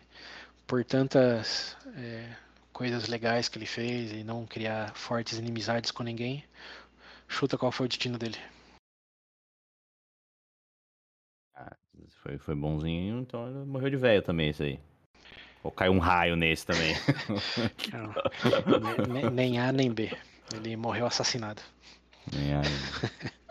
por tantas é, coisas legais que ele fez e não criar fortes inimizades com ninguém, chuta qual foi o destino dele. Ah, foi, foi bonzinho, então ele morreu de velho também, isso aí. Ou caiu um raio nesse também. Não, ne- ne- nem A nem B. Ele morreu assassinado. Ai, Eu-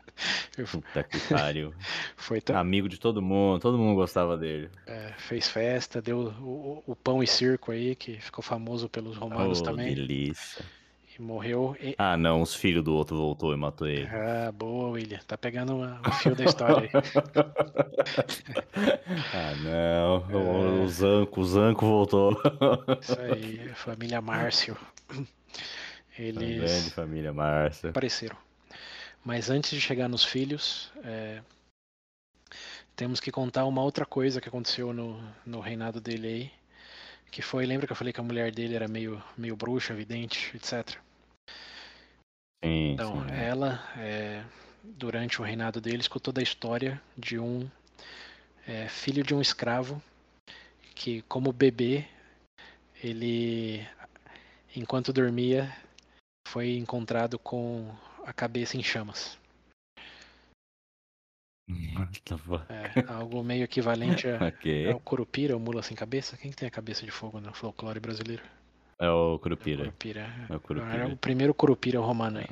Puta que pariu. Foi tão, Amigo de todo mundo, todo mundo gostava dele. é, fez festa, deu o, o- o pão e circo aí, que ficou famoso pelos romanos Oh, também. delícia. E morreu. E... Ah, não, os filhos do outro voltou e matou ele. Ah, boa, William. Tá pegando uma- o fio da história aí. ah, não. O, É. o Zanco, o Zanco voltou. Isso aí, família Márcio. A grande Eles família Márcia. apareceram. Mas antes de chegar nos filhos, é, temos que contar uma outra coisa que aconteceu no, no reinado dele aí. Que foi, lembra que eu falei que a mulher dele era meio, meio bruxa, vidente, etc. Sim, Então, sim. ela, é, durante o reinado dele, escutou da história de um é, filho de um escravo que, como bebê, ele, enquanto dormia, foi encontrado com a cabeça em chamas. É, algo meio equivalente a, Ok. ao Curupira, o mula sem cabeça. Quem que tem a cabeça de fogo no folclore brasileiro? É o É o Curupira. Curupira. É o Era Curupira. o primeiro Curupira romano aí.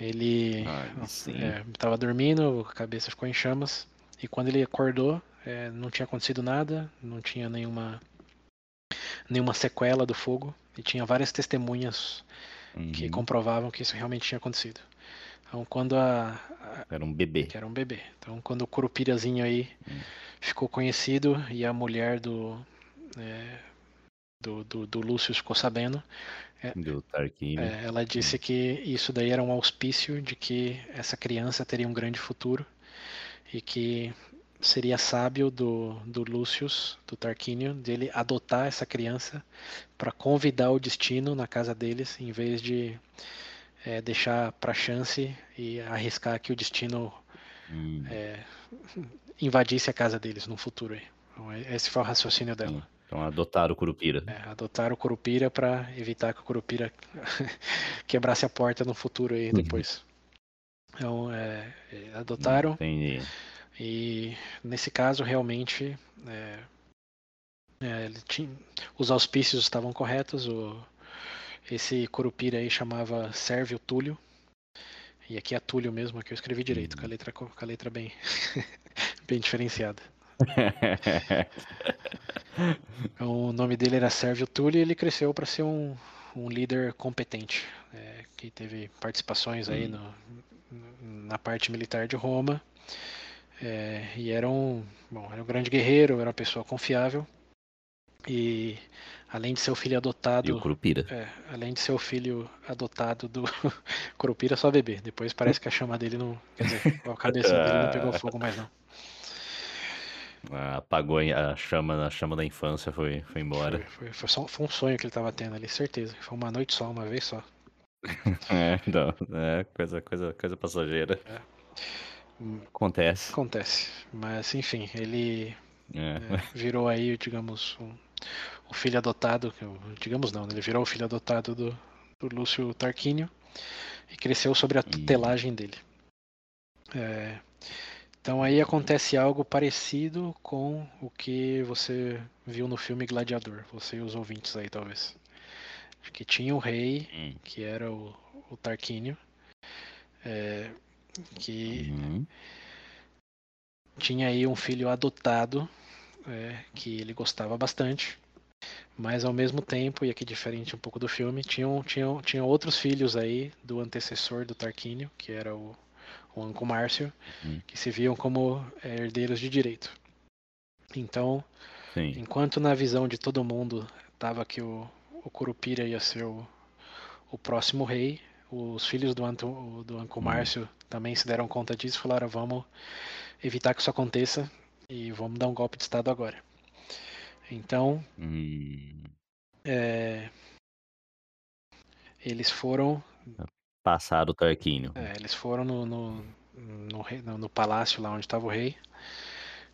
Ele Ah, sim. é, tava dormindo, a cabeça ficou em chamas. E quando ele acordou, é, não tinha acontecido nada, não tinha nenhuma, nenhuma sequela do fogo. E tinha várias testemunhas que Uhum. comprovavam que isso realmente tinha acontecido. Então, quando a, a- Era um bebê. que era um bebê. Então, quando o Curupirazinho aí Hum. ficou conhecido e a mulher do é, do, do, do Lúcio ficou sabendo, Do Tarquínio. é, ela disse que isso daí era um auspício de que essa criança teria um grande futuro e que seria sábio do, do Lúcius, do Tarquínio, dele adotar essa criança para convidar o destino na casa deles, em vez de é, deixar para chance e arriscar que o destino Hum, é, invadisse a casa deles no futuro. Aí. Então, é- esse foi o raciocínio dela. Então adotaram o Curupira. É, adotar o Curupira para evitar que o Curupira quebrasse a porta no futuro aí depois. Então, é, é, adotaram Entendi. E nesse caso realmente é, é, tinha- os auspícios estavam corretos. O, esse Curupira aí chamava Sérvio Túlio. E aqui é Túlio mesmo, aqui eu escrevi direito, com a letra, co- com a letra bem, bem diferenciada. Então, o nome dele era Sérvio Túlio e ele cresceu para ser um, um líder competente, é, que teve participações aí no, na parte militar de Roma. É, e era um, bom, era um grande guerreiro, era uma pessoa confiável. E além de ser o filho E adotado, o Curupira. é, além de ser o filho adotado do Curupira, só bebê. Depois parece que a chama dele não. Quer dizer, a cabeça dele não pegou fogo mais não. Ah, apagou a chama, a chama da infância, foi, foi embora. Foi, foi, foi só, foi um sonho que ele tava tendo ali, certeza. Foi uma noite só, uma vez só. É, então, é coisa, coisa, coisa passageira. Hum, Acontece. Acontece. Mas enfim, ele É. é, virou aí, digamos, um, o filho adotado. Digamos não, né? ele virou o filho adotado do, do Lúcio Tarquínio e cresceu sobre a tutelagem dele. É, então aí acontece algo parecido com o que você viu no filme Gladiador, você e os ouvintes aí talvez. Que tinha um rei, Hum. que era o, o Tarquínio, é, que Uhum. tinha aí um filho adotado é, que ele gostava bastante, mas ao mesmo tempo, e aqui diferente um pouco do filme, tinham, tinham, tinham outros filhos aí do antecessor do Tarquínio, que era o, o Anco Márcio, Uhum. que se viam como é, herdeiros de direito. Então, Sim. enquanto na visão de todo mundo estava que o, o Curupira ia ser o, o próximo rei, os filhos do, Anto, do Anco Hum. Márcio também se deram conta disso e falaram: vamos evitar que isso aconteça e vamos dar um golpe de Estado agora. Então, Hum. é, eles foram, Passaram o Tarquínio. é, eles foram no, no, no- no palácio lá onde estava o rei.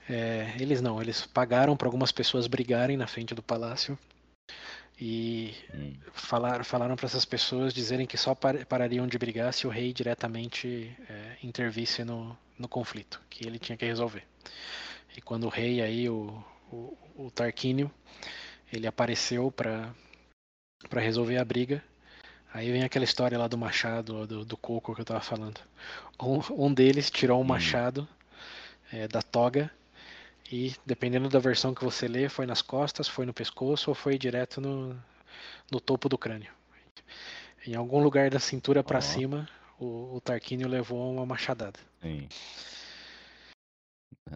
É, eles não, eles pagaram para algumas pessoas brigarem na frente do palácio e Hum. falaram, falaram para essas pessoas dizerem que só par- parariam de brigar se o rei diretamente é, intervisse no, no conflito, que ele tinha que resolver. E quando o rei aí, o, o, o Tarquínio, ele apareceu para para resolver a briga. Aí vem aquela história lá do machado, do, do coco que eu tava falando. Um, um deles tirou um Hum. machado é, da toga e, dependendo da versão que você lê, foi nas costas, foi no pescoço ou foi direto no, no topo do crânio. Em algum lugar da cintura para cima, o, o Tarquínio levou uma machadada. Sim.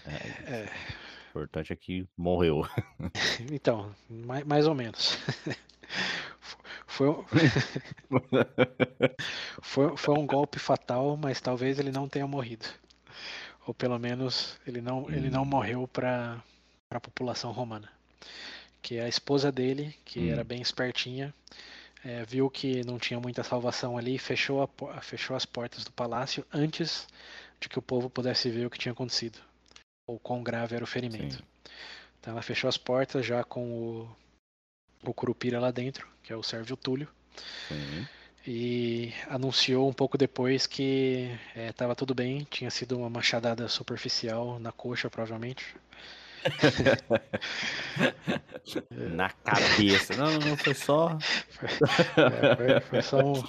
É, É, o importante é que morreu. então, mais, mais ou menos. Foi, um- foi, foi um golpe fatal, mas talvez ele não tenha morrido. Ou pelo menos ele não, ele não Hum. morreu para a população romana. Que a esposa dele, que Hum. era bem espertinha, eh, viu que não tinha muita salvação ali e fechou, a fechou as portas do palácio antes de que o povo pudesse ver o que tinha acontecido. Ou quão grave era o ferimento. Sim. Então ela fechou as portas já com o, o Curupira lá dentro, que é o Sérvio Túlio. Sim. E anunciou um pouco depois que estava tudo bem, tinha sido uma machadada superficial na coxa, provavelmente. na cabeça. Não, não, foi só. Foi, é, foi, foi só um.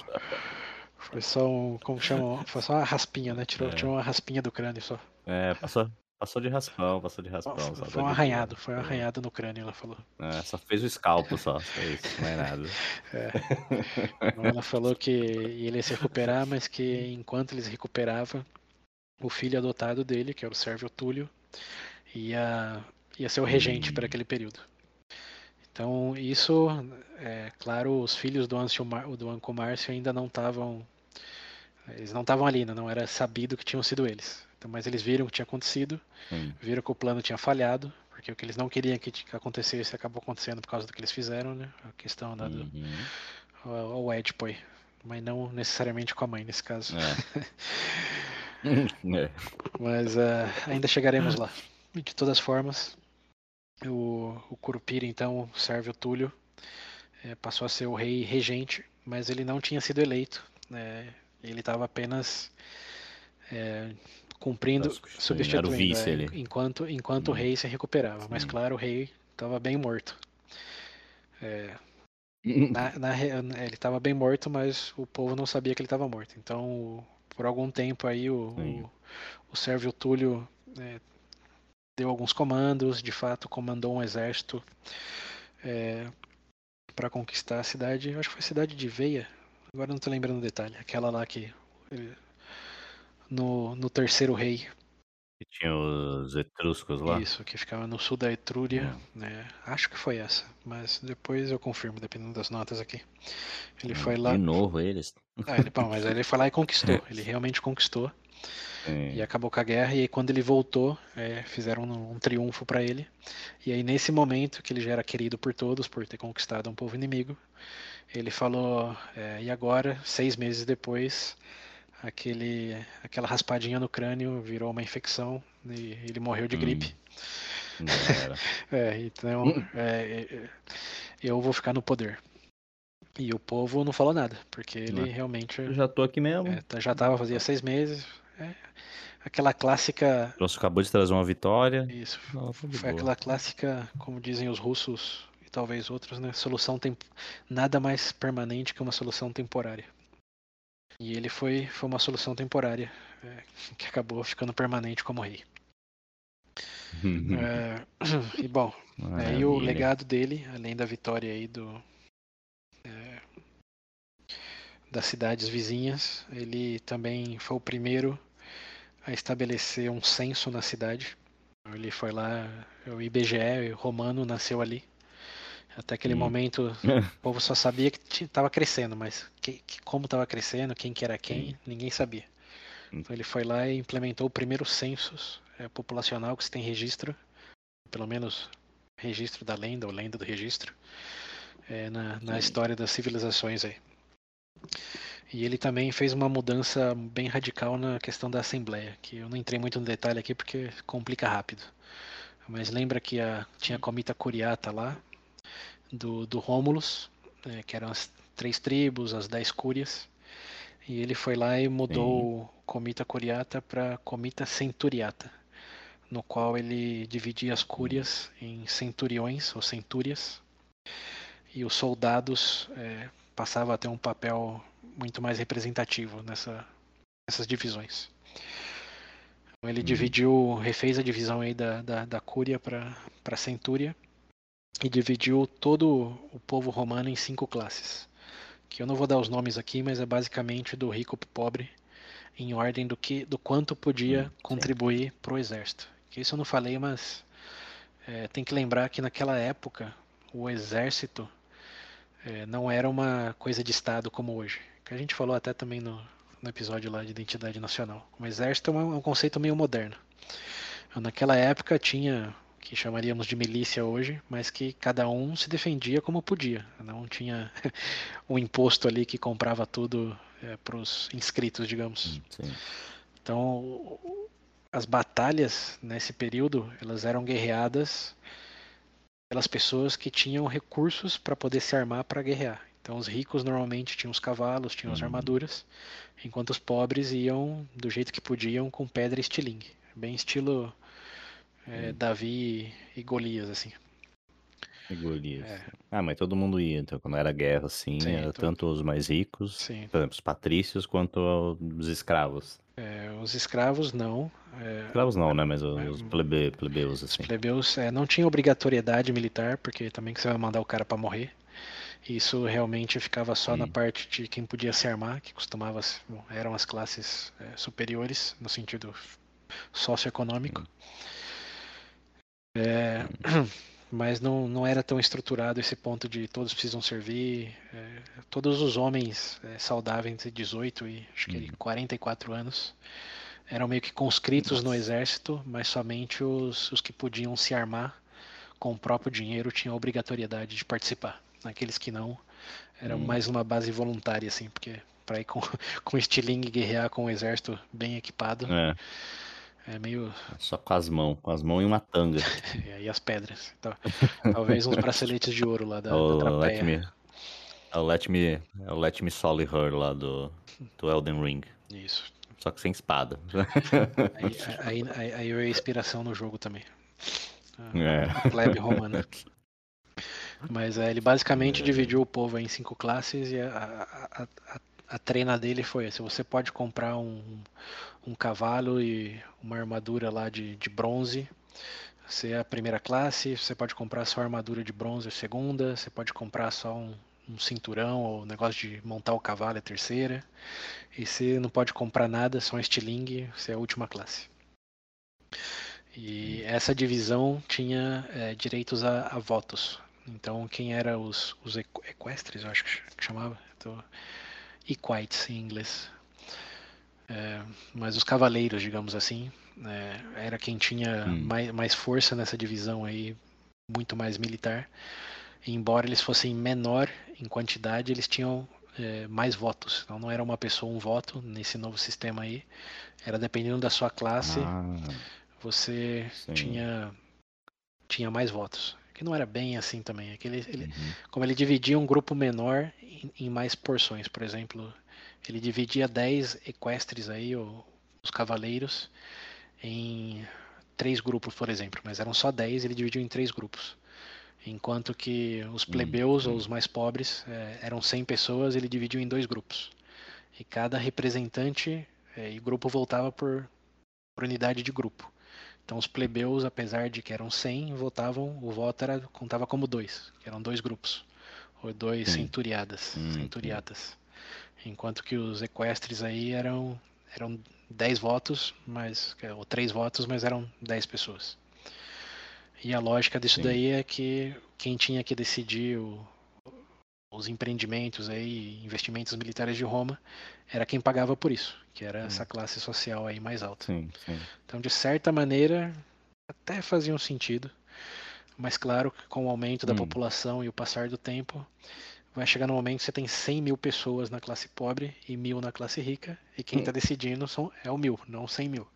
Foi só um. Como chama? Foi só uma raspinha, né? Tirou, é. tirou uma raspinha do crânio só. É, passou. Passou de raspão, passou de raspão. Foi, foi um arranhado, foi um é. arranhado no crânio, ela falou. É, só fez o escalpo só, foi isso, não é nada. É. Ela falou que ele ia se recuperar, mas que enquanto ele se recuperava, o filho adotado dele, que era o Sérvio Túlio, ia, ia ser o regente para hum. aquele período. Então, isso, é claro, os filhos do, Ancio, do Anco Márcio ainda não estavam. Eles não estavam ali, né? não era sabido que tinham sido eles. Então, mas eles viram o que tinha acontecido, viram que o plano tinha falhado, porque o que eles não queriam que acontecesse acabou acontecendo por causa do que eles fizeram, né? A questão da, do uhum. o, Edipo aí. Mas não necessariamente com a mãe nesse caso. É. é. Mas uh, ainda chegaremos lá. De todas formas, o, o Curupira então serve o Túlio, é, passou a ser o rei regente, mas ele não tinha sido eleito. Né? Ele estava apenas é, cumprindo, substituindo, vice, é, enquanto, enquanto hum. o rei se recuperava. Sim. Mas claro, o rei estava bem morto. É, na, na, ele estava bem morto, mas o povo não sabia que ele estava morto. Então, por algum tempo aí, o, o, o Sérvio Túlio é, deu alguns comandos, de fato comandou um exército é, para conquistar a cidade, acho que foi a cidade de Veia, agora não estou lembrando o detalhe, aquela lá que ele, no, no terceiro rei. Que tinha os etruscos lá? Isso, que ficava no sul da Etrúria, hum. né? Acho que foi essa, mas depois eu confirmo, dependendo das notas aqui. Ele hum, foi lá. De novo eles. Ah, ele, bom, mas ele foi lá e conquistou. Ele realmente conquistou. Sim. E acabou com a guerra. E aí, quando ele voltou, é, fizeram um, um triunfo para ele. E aí, nesse momento, que ele já era querido por todos, por ter conquistado um povo inimigo, ele falou: é, e agora, seis meses depois, aquele, aquela raspadinha no crânio virou uma infecção e ele morreu de gripe. Hum. é, então hum. é, é, eu vou ficar no poder. E o povo não falou nada, porque ele realmente. Eu já tô aqui mesmo. É, tá, já tava, fazia seis meses. É, aquela clássica. Nossa, acabou de trazer uma vitória. Isso. foi aquela clássica, como dizem os russos e talvez outros, né? Solução tem nada mais permanente que uma solução temporária. E ele foi, foi uma solução temporária, é, que acabou ficando permanente como rei. é, e bom, aí o legado dele, além da vitória aí do é, das cidades vizinhas, ele também foi o primeiro a estabelecer um censo na cidade. Ele foi lá, o IBGE romano nasceu ali. Até aquele hum. momento, o povo só sabia que estava crescendo, mas que, que, como estava crescendo, quem que era quem, ninguém sabia. Hum. Então ele foi lá e implementou o primeiro census é, populacional que se tem registro, pelo menos registro da lenda ou lenda do registro, é, na, na história das civilizações aí. E ele também fez uma mudança bem radical na questão da Assembleia, que eu não entrei muito no detalhe aqui porque complica rápido. Mas lembra que a, tinha a Comita Curiata lá, do, do Rômulus, né, que eram as três tribos, as dez cúrias. E ele foi lá e mudou Sim. Comita Curiata para Comita Centuriata, no qual ele dividia as cúrias em centuriões ou centúrias. E os soldados é, passavam a ter um papel muito mais representativo nessa, nessas divisões. Então, ele uhum. dividiu, refez a divisão aí da, da, da Cúria para Centúria e dividiu todo o povo romano em cinco classes. Que eu não vou dar os nomes aqui, mas é basicamente do rico para o pobre, em ordem do que, do quanto podia hum, contribuir para o exército. Que isso eu não falei, mas é, tem que lembrar que naquela época o exército é, não era uma coisa de estado como hoje. Que a gente falou até também no, no episódio lá de identidade nacional. O exército é um, é um conceito meio moderno. Naquela época tinha que chamaríamos de milícia hoje, mas que cada um se defendia como podia. Não tinha um imposto ali que comprava tudo é, para os inscritos, digamos. Hum, sim. Então, as batalhas nesse período elas eram guerreadas pelas pessoas que tinham recursos para poder se armar para guerrear. Então os ricos normalmente tinham os cavalos, tinham as Hum. armaduras, enquanto os pobres iam do jeito que podiam com pedra e estilingue. Bem estilo é. Davi e Golias, assim. E Golias. É. Ah, mas todo mundo ia, então, quando era guerra, assim, Sim, era tanto os mais ricos, Sim. por exemplo, os patrícios, quanto os escravos. É, os escravos não. É, Escravos não, né? Mas os Mas- plebe, plebeus, Os assim. plebeus é, não tinha obrigatoriedade militar, porque também que você vai mandar o cara para morrer. Isso realmente ficava só na Hum. parte de quem podia se armar, que costumava bom, eram as classes é, superiores no sentido socioeconômico. É, mas não, não era tão estruturado esse ponto de todos precisam servir. é, todos os homens é, saudáveis entre 18 e acho que Uhum. 44 anos eram meio que conscritos no Nossa. exército, mas somente os, os que podiam se armar com o próprio dinheiro tinham a obrigatoriedade de participar. Aqueles que não, era Hum. mais uma base voluntária, assim, porque para ir com, com estilingue guerrear com o exército bem equipado É, é meio. só com as mãos, com as mãos e uma tanga. E aí as pedras. Então, talvez uns braceletes de ouro lá da, É da o Let. Me, é o Let Me, é o Let Me Solly Her lá do, do Elden Ring. Isso. Só que sem espada. Aí, aí, aí, aí a inspiração no jogo também. A- É. a plebe romana. Mas é, ele basicamente É. dividiu o povo em cinco classes e a, a, a, a- a treina dele foi essa. Você pode comprar um, um cavalo e uma armadura lá de, de bronze. Você é a primeira classe, você pode comprar só armadura de bronze a segunda, você pode comprar só um, um cinturão ou negócio de montar o cavalo a terceira. E você não pode comprar nada, só um estilingue, você é a última classe. E essa divisão tinha é, direitos a, a votos. Então, quem era os, os equ- equestres, eu acho que ch- que chamava, então, equites em inglês. É, mas os cavaleiros, digamos assim, é, era quem tinha Hum. mais, mais força nessa divisão aí, muito mais militar. E embora eles fossem menor em quantidade, eles tinham é, mais votos. Então, não era uma pessoa um voto nesse novo sistema aí. Era dependendo da sua classe Ah, você Sim. tinha tinha mais votos. Que não era bem assim também. É ele, ele- uhum. como ele dividia um grupo menor em, em mais porções, por exemplo, ele dividia 10 equestres aí, ou, os cavaleiros, em três grupos, por exemplo, mas eram só 10, ele dividiu em três grupos. Enquanto que os plebeus, ou hum. os mais pobres, eh, eram 100 pessoas, ele dividiu em dois grupos. E cada representante eh, e grupo voltava por, por unidade de grupo. Então os plebeus, apesar de que eram 100, votavam, o voto era, contava como dois, que eram dois grupos, ou dois Sim. centuriadas, Hum, centuriatas. Enquanto que os equestres aí eram eram 10 votos, mas ou três votos, mas eram 10 pessoas. E a lógica disso Sim. daí é que quem tinha que decidir o- os empreendimentos aí, investimentos militares de Roma, era quem pagava por isso, que era essa classe social aí mais alta. Sim, sim. Então, de certa maneira, até fazia um sentido. Mas claro que com o aumento da Hum. população e o passar do tempo, vai chegar no momento que você tem 100 mil pessoas na classe pobre e mil na classe rica, e quem Hum. está decidindo são, é o mil, não 100 mil.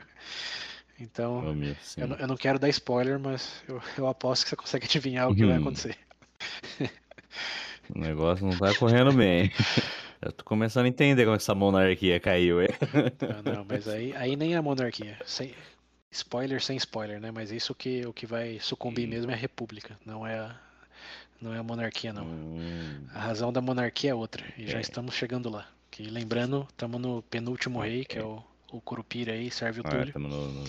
Então, Oh, meu, sim. eu, não- eu não quero dar spoiler, mas eu, eu aposto que você consegue adivinhar o que vai Hum. acontecer. O negócio não tá correndo bem. Eu tô começando a entender como essa monarquia caiu, hein? Não, não, mas aí, aí nem é a monarquia. Sem, spoiler sem spoiler, né? Mas isso que o que vai sucumbir Hum. mesmo é a república, não é a, não é a monarquia, não. Hum, A razão da monarquia é outra, e já É. estamos chegando lá. Que lembrando, estamos no penúltimo rei, que é o, o Curupira aí, serve o ah, Túlio. no, no,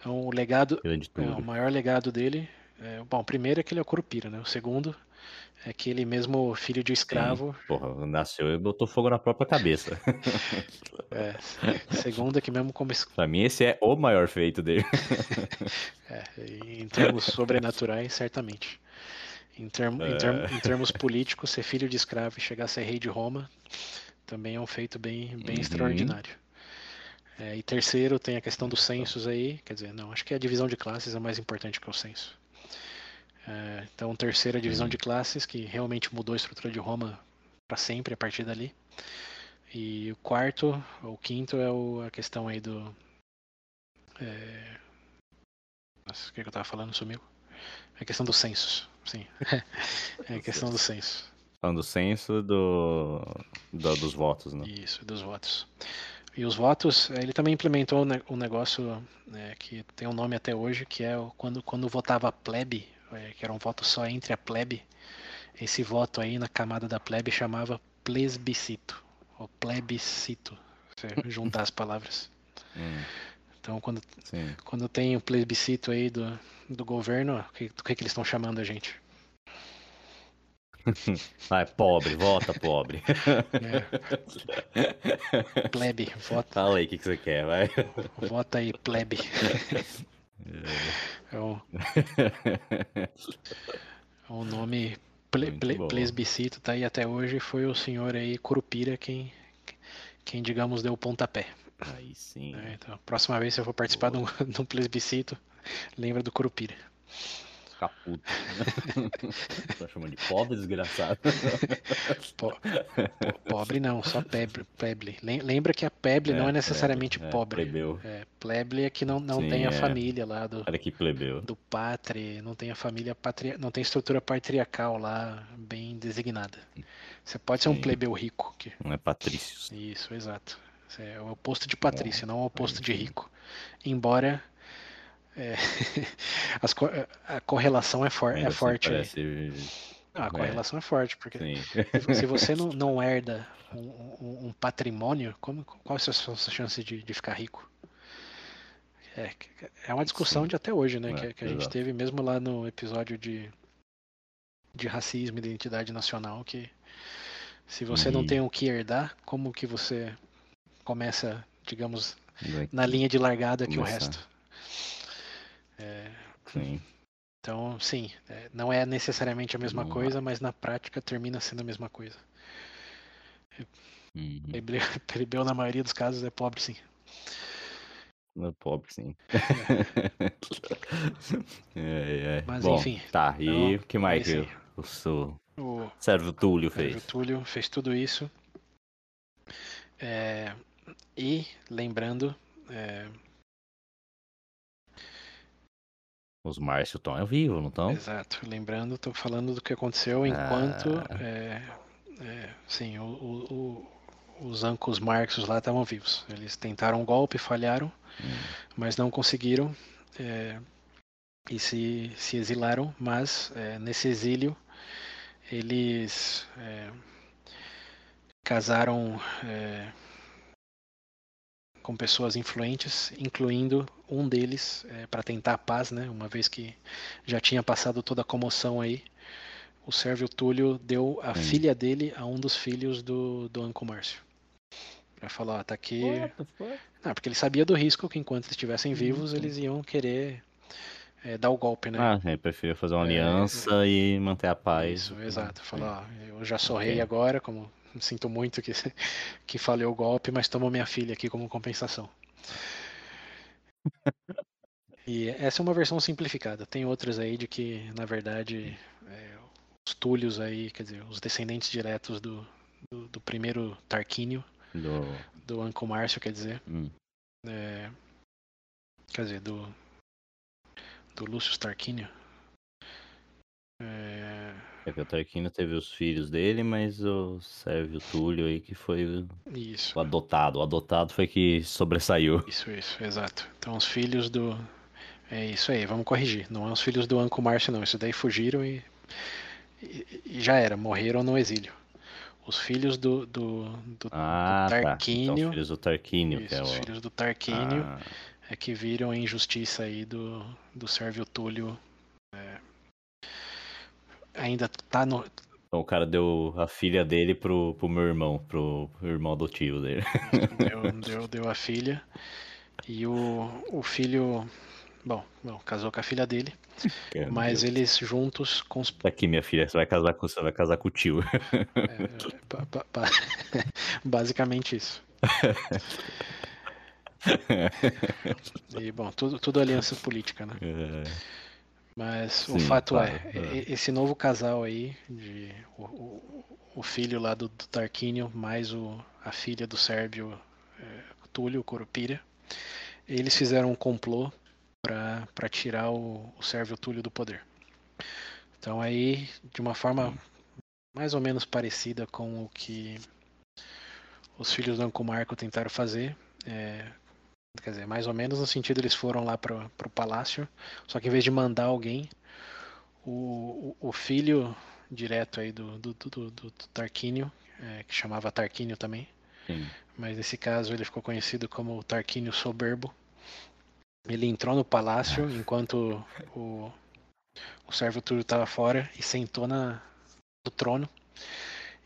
Então, o legado, é, o maior legado dele, é, bom, o primeiro é que ele é o Curupira, né? O segundo é que ele mesmo, filho de escravo, Porra, nasceu e botou fogo na própria cabeça. é, segundo é que mesmo como es- pra mim, esse é o maior feito dele. É, em termos sobrenaturais, certamente. Em, termo- em termo- em termos políticos, ser filho de escravo e chegar a ser rei de Roma também é um feito bem, bem Uhum. extraordinário. É, e terceiro, tem a questão dos censos aí. Quer dizer, não, acho que a divisão de classes é mais importante que o censo. É, então, terceira, a divisão Uhum. de classes, que realmente mudou a estrutura de Roma para sempre a partir dali. E o quarto, ou quinto, é o- a questão aí do. É... Nossa, o que, que eu tava falando? Sumiu? É a questão dos censos, sim. é a questão dos censos. Falando do censo do, do- dos votos, né? Isso, dos votos. E os votos, ele também implementou um ne- negócio né, que tem um nome até hoje, que é quando, quando votava a plebe, eh, que era um voto só entre a plebe, esse voto aí na camada da plebe chamava plebiscito, ou plebiscito, se juntar as palavras. Hum, Então, quando, sim. quando tem o plebiscito aí do, do governo, o que, do que, que eles estão chamando a gente? Vai, pobre, vota pobre. É, plebe, vota, Fala aí o que, que você quer, vai. vota aí, plebe. É um, é um nome ple, ple, plebiscito, tá aí até hoje, foi o senhor aí Curupira quem, quem digamos, deu o pontapé. Aí sim. né? Então, próxima vez que eu for participar de um, de um plebiscito, lembra do Curupira. Ficar puto. Tô chamando de pobre, desgraçado. Po- po- pobre não, só peble. peble. Lem- Lembra que a peble não é necessariamente é, pobre. plebeu. É, pleble é que não, não Sim, tem a é. família lá do, Olha que plebeu. do patre, não tem a família patria, não tem estrutura patriarcal lá bem designada. Você pode ser um plebeu rico. que- Não é Patrícios. Isso, exato. Isso é o oposto de patrício, não o oposto de rico. Embora é, co- a correlação é, for- é forte. aí. Parece... Ah, a é. correlação é forte, porque Sim. se- você não, não herda um, um- um patrimônio, como, quais são as suas chances de, de ficar rico? É, é uma discussão Sim. de até hoje, né? É, que, que a gente teve mesmo lá no episódio de, de racismo e identidade nacional, que se você não Uhum. tem o que herdar, como que você começa, digamos, Vai- na linha de largada que o Começar. resto? É, Sim. então, sim, é, não é necessariamente a mesma Não coisa, mas na prática termina sendo a mesma coisa. Uhum. Plebeu, plebeu, na maioria dos casos, é pobre, sim. Não é pobre, sim. é, é. Mas, Bom, enfim, Tá, e então, o que mais é que o, seu O Sérvio Túlio fez? Túlio fez tudo isso. É, e, lembrando, é, Os Márcio estão ao vivo, não estão? exato, lembrando, estou falando do que aconteceu enquanto, Ah. é, é, sim, o, o- o- os Ancos Marxos lá estavam vivos. Eles tentaram um golpe, falharam, Hum. mas não conseguiram é, e se, se exilaram, mas é, nesse exílio eles é, casaram é, com pessoas influentes, incluindo um deles para tentar a paz, né? Uma vez que já tinha passado toda a comoção aí, o Sérvio Túlio deu a Hum. filha dele a um dos filhos do, do Anco Márcio. Pra falar, ó, tá aqui. Não, porque ele sabia do risco que enquanto eles estivessem vivos, eles iam querer é, dar o golpe, né? Ah, ele preferiu fazer uma aliança e manter a paz. Isso, exato. Falar, ó, eu já sou rei agora, como sinto muito que, que falhou o golpe, mas tomo minha filha aqui como compensação. E essa é uma versão simplificada. Tem outras aí de que, na verdade, é, os túlios aí, quer dizer, os descendentes diretos do, do, do primeiro Tarquínio, Do... do Anco Márcio, quer dizer, Hum. é, quer dizer, do, do Lúcio Tarquínio. É, É que o Tarquino teve os filhos dele, mas o Sérvio Túlio aí que foi o isso. o adotado. O adotado foi que sobressaiu. Isso, isso, exato. Então os filhos do. É isso aí, vamos corrigir. Não é os filhos do Anco Márcio, não. Isso daí fugiram e, e, e já era, morreram no exílio. Os filhos do, do, do, Ah, tá. Então, Tarquínio. os filhos do Tarquínio, que isso, é o... os filhos do Tarquínio Ah, é que viram a injustiça aí do, do Sérvio Túlio. Ainda tá no. Então o cara deu a filha dele pro, pro meu irmão, pro irmão adotivo dele. Deu, deu, deu a filha. E o, o filho. Bom, bom, casou com a filha dele. Meu Mas Deus. eles juntos cons- Tá aqui, minha filha, você vai casar com, você vai casar com o tio. É, ba- ba- ba- basicamente isso. E, bom, tudo, tudo aliança política, né? É, Mas o Sim, fato claro, é, é. esse novo casal aí, de, o, o, o filho lá do, do Tarquínio, mais o, a filha do Sérbio é, Túlio Curupira, eles fizeram um complô para tirar o, o Sérvio Túlio do poder. Então aí, de uma forma mais ou menos parecida com o que os filhos do Uncle Marco tentaram fazer. É, quer dizer, mais ou menos no sentido eles foram lá para o palácio, só que em vez de mandar alguém, o, o, o filho direto aí do, do, do, do, Tarquínio, é, que chamava Tarquínio também, Sim. mas nesse caso ele ficou conhecido como Tarquínio Soberbo. Ele entrou no palácio enquanto o, o servo Túlio estava fora e sentou na, no trono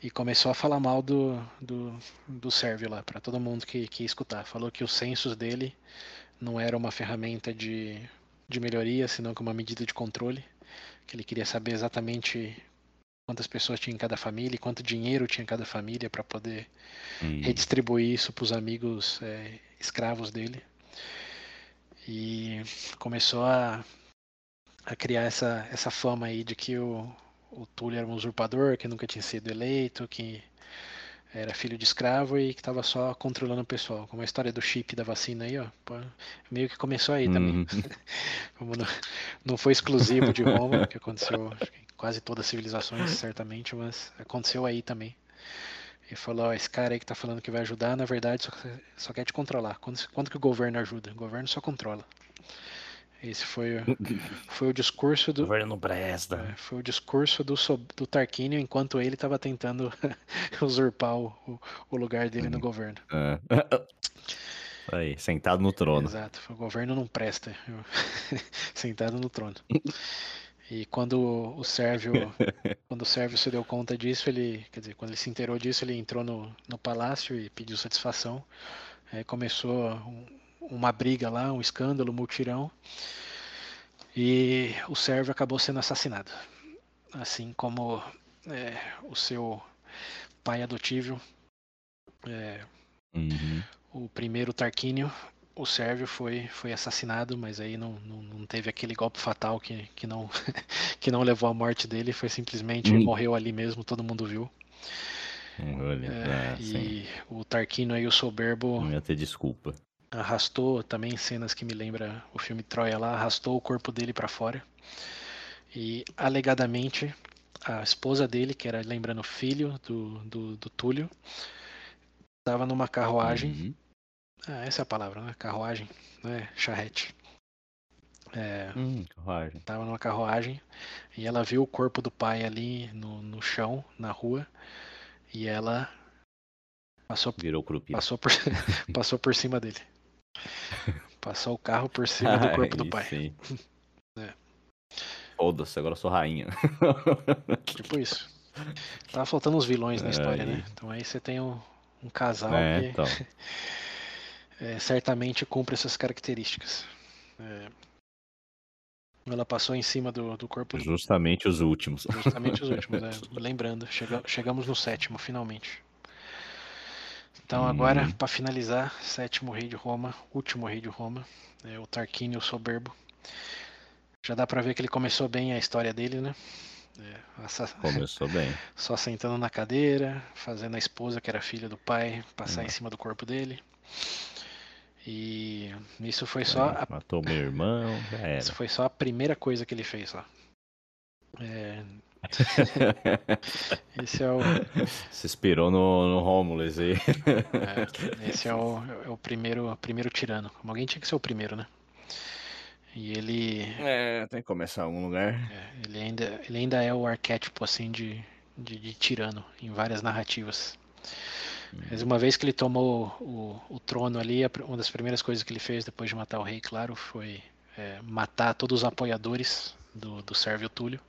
e começou a falar mal do, do, do Sérvio lá, para todo mundo que, que ia escutar. Falou que os censos dele não era uma ferramenta de, de melhoria, senão que uma medida de controle, que ele queria saber exatamente quantas pessoas tinha em cada família e quanto dinheiro tinha em cada família para poder Hum. redistribuir isso para os amigos é, escravos dele. E começou a, a criar essa, essa fama aí de que o, o Túlio era um usurpador, que nunca tinha sido eleito, que era filho de escravo e que estava só controlando o pessoal. Como a história do chip da vacina aí, ó. pô, meio que começou aí também. Uhum. Não, não foi exclusivo de Roma, que aconteceu em quase todas as civilizações, certamente, mas aconteceu aí também. E falou, ó, esse cara aí que tá falando que vai ajudar, na verdade só, só quer te controlar. Quando, quando que o governo ajuda? O governo só controla. Esse foi, o- foi o discurso do. governo não presta. é, Foi o discurso do, do Tarquínio enquanto ele estava tentando usurpar o, o- lugar dele no governo. É. Aí, sentado no trono. Exato, o governo não presta. eu- Sentado no trono. E quando o Sérvio, quando o Sérvio se deu conta disso, ele, quer dizer, quando ele se inteirou disso, ele entrou no, no palácio e pediu satisfação. Aí começou um- uma briga lá, um escândalo, um mutirão. E o Sérvio acabou sendo assassinado. Assim como é, o seu pai adotivo, é, Uhum. o primeiro Tarquínio, o Sérvio foi, foi assassinado, mas aí não, não, não teve aquele golpe fatal que, que, não, que não levou à morte dele, foi simplesmente Hum. morreu ali mesmo, todo mundo viu. Olha, É, ah, sim. e o Tarquínio aí, o soberbo, Não ia ter desculpa. Arrastou também cenas que me lembra o filme Troia lá, arrastou o corpo dele para fora. E alegadamente a esposa dele, que era lembrando filho do, do, do Túlio, estava numa carruagem Uhum. Ah, essa é a palavra, né? Carruagem, né? Charrete. É, Hum, carruagem. tava numa carruagem e ela viu o corpo do pai ali no, no chão, na rua, e ela passou, Virou curupira. passou, por, passou por cima dele. Passou o carro por cima do corpo do pai. sim. É. Foda-se, agora eu sou rainha. Tipo isso. Tava faltando uns vilões na história, né? Então aí você tem um, um casal É, que então. é, certamente cumpre essas características. É, ela passou em cima do, do corpo Justamente os últimos. Justamente os últimos, né? Lembrando, chega- chegamos no sétimo, finalmente. Então agora, Hum. para finalizar, sétimo rei de Roma, último rei de Roma, é o Tarquínio Soberbo. Já dá pra ver que ele começou bem a história dele, né? É, essa- Começou bem. só sentando na cadeira, fazendo a esposa, que era filha do pai, passar Hum. em cima do corpo dele. E isso foi só Aí, a Matou meu irmão, já Isso era. foi só a primeira coisa que ele fez lá. É, esse é o, Se inspirou no, no Romulus aí. é, esse é o, é o primeiro, primeiro tirano. Como alguém tinha que ser o primeiro, né? E ele, É, tem que começar em algum lugar. é, ele, ainda, ele ainda é o arquétipo assim de, de, de tirano em várias narrativas. Mas uma vez que ele tomou o, o trono ali, uma das primeiras coisas que ele fez depois de matar o rei, claro, foi é, matar todos os apoiadores do, do Sérvio Túlio.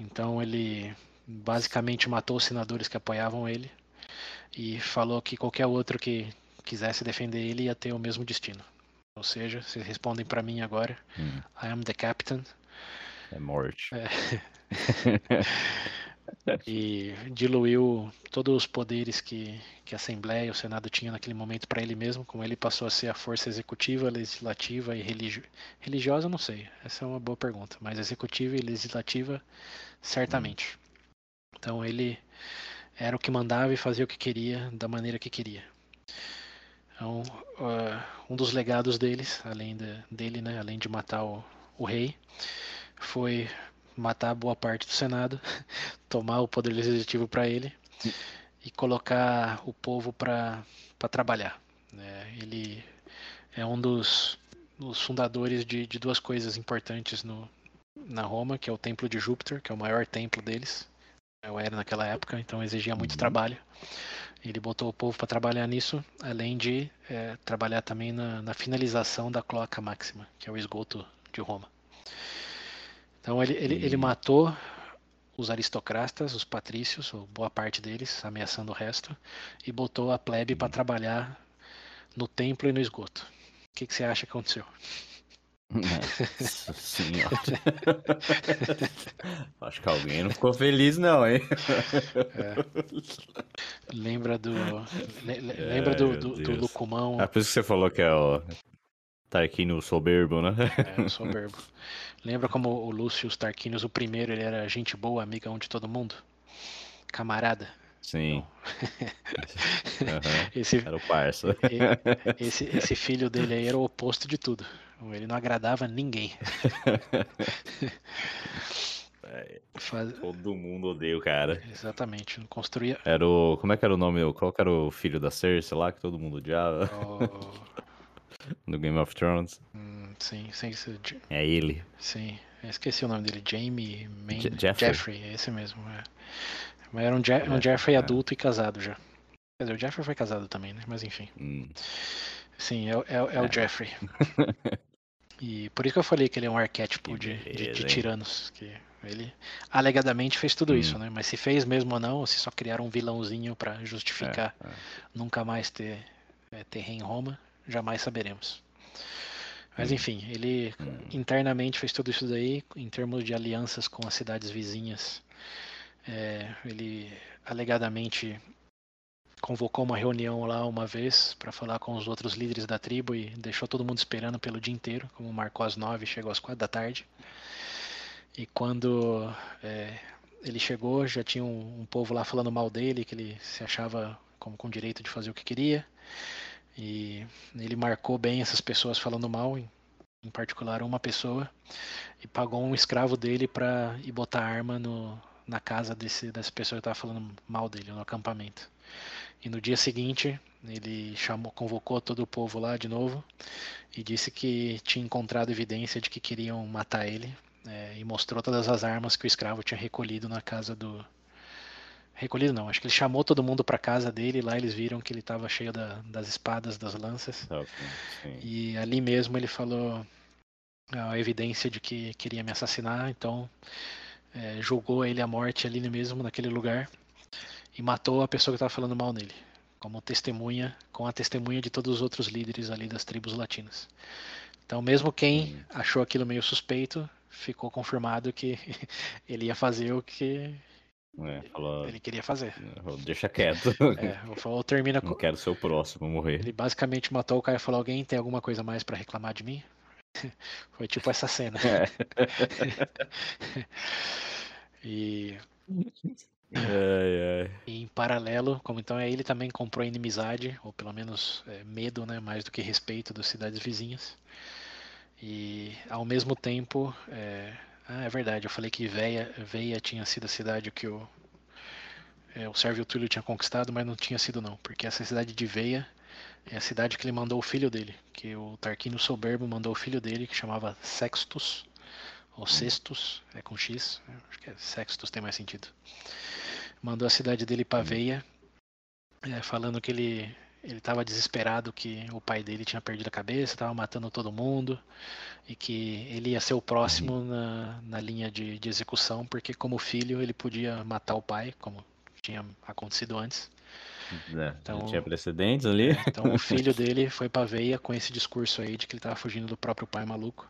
Então ele basicamente matou os senadores que apoiavam ele e falou que qualquer outro que quisesse defender ele ia ter o mesmo destino. Ou seja, vocês respondem para mim agora: Hum, I am the captain. é morte. e diluiu todos os poderes que, que a Assembleia e o Senado tinham naquele momento para ele mesmo, como ele passou a ser a força executiva, legislativa e religi religiosa, não sei, essa é uma boa pergunta, mas executiva e legislativa, certamente. Então ele era o que mandava e fazia o que queria, da maneira que queria. Então, uh, um dos legados deles, além de, dele, né, além de matar o, o rei, foi matar boa parte do Senado, tomar o poder legislativo para ele e colocar o povo para trabalhar. Né? Ele é um dos, dos fundadores de, de, duas coisas importantes no, na Roma, que é o Templo de Júpiter, que é o maior templo deles. Eu era naquela época, então exigia muito uhum. trabalho. Ele botou o povo para trabalhar nisso, além de é, trabalhar também na, na, finalização da cloaca máxima, que é o esgoto de Roma. Então ele, ele, ele matou os aristocratas, os patrícios, ou boa parte deles, ameaçando o resto, e botou a plebe para trabalhar no templo e no esgoto. O que, que você acha que aconteceu? Nossa senhora. Acho que alguém não ficou feliz, não, hein? É. Lembra do. Lembra do, do, do, Lucumão. É por isso que você falou que é o Tarquínio soberbo, né? É, soberbo. Lembra como o Lúcio Tarquínios, o primeiro, ele era gente boa, amigão de todo mundo? Camarada. Sim. uhum. esse, era o parça. Esse, esse filho dele aí era o oposto de tudo. Ele não agradava ninguém. É, Faz... Todo mundo odeia o cara. Exatamente. Não construía. Era o. Como é que era o nome? Qual era o filho da Cersei lá que todo mundo odiava? Oh... no Game of Thrones. Hum, sim, sim, sim. É ele. Sim. Eu esqueci o nome dele. Jamie. Man... Jeffrey. Jeffrey, é esse mesmo. É. Mas era um, Je um Jeffrey é. adulto e casado já. Quer dizer, o Jeffrey foi casado também, né? Mas enfim. Hum. Sim, é, é, é, o é. Jeffrey. e por isso que eu falei que ele é um arquétipo de, de, de tiranos. Que ele alegadamente fez tudo hum. isso, né? Mas se fez mesmo ou não, ou se só criaram um vilãozinho para justificar é, é. nunca mais ter, ter rei em Roma, jamais saberemos. Mas hum. enfim, ele hum. internamente fez tudo isso daí em termos de alianças com as cidades vizinhas. É, ele alegadamente convocou uma reunião lá uma vez para falar com os outros líderes da tribo e deixou todo mundo esperando pelo dia inteiro, como marcou às nove, chegou às quatro da tarde. E quando é, ele chegou, já tinha um, um, povo lá falando mal dele, que ele se achava como com direito de fazer o que queria. E ele marcou bem essas pessoas falando mal, em, em particular uma pessoa, e pagou um escravo dele para ir botar arma no, na casa desse, dessa pessoa que estava falando mal dele, no acampamento. E no dia seguinte, ele chamou, convocou todo o povo lá de novo e disse que tinha encontrado evidência de que queriam matar ele é, e mostrou todas as armas que o escravo tinha recolhido na casa do. Recolhido não, acho que ele chamou todo mundo para casa dele e lá eles viram que ele estava cheio da, das espadas, das lanças. Okay, e ali mesmo ele falou a evidência de que queria me assassinar, então é, julgou ele à morte ali mesmo, naquele lugar, e matou a pessoa que estava falando mal nele, como testemunha, com a testemunha de todos os outros líderes ali das tribos latinas. Então, mesmo quem achou aquilo meio suspeito, ficou confirmado que ele ia fazer o que é, falou, ele queria fazer. Deixa quieto. É, falou, termina Não quero ser o próximo a morrer. Ele basicamente matou o cara e falou: Alguém tem alguma coisa mais para reclamar de mim? Foi tipo essa cena. É. e... E em paralelo, como então é, ele também comprou inimizade, ou pelo menos é, medo, né, mais do que respeito das cidades vizinhas. E ao mesmo tempo, é, ah, é verdade, eu falei que Veia, Veia tinha sido a cidade que o, é, o Sérvio Túlio tinha conquistado, mas não tinha sido não, porque essa cidade de Veia é a cidade que ele mandou o filho dele, que o Tarquínio Soberbo mandou o filho dele, que chamava Sextus, ou Sextus, é com X, acho que é Sextus tem mais sentido. Mandou a cidade dele para Veia, é, falando que ele ele estava desesperado que o pai dele tinha perdido a cabeça, estava matando todo mundo e que ele ia ser o próximo uhum. na, na linha de, de execução, porque como filho ele podia matar o pai, como tinha acontecido antes. É, então, tinha precedentes ali. É, então o filho dele foi pra veia com esse discurso aí de que ele tava fugindo do próprio pai maluco.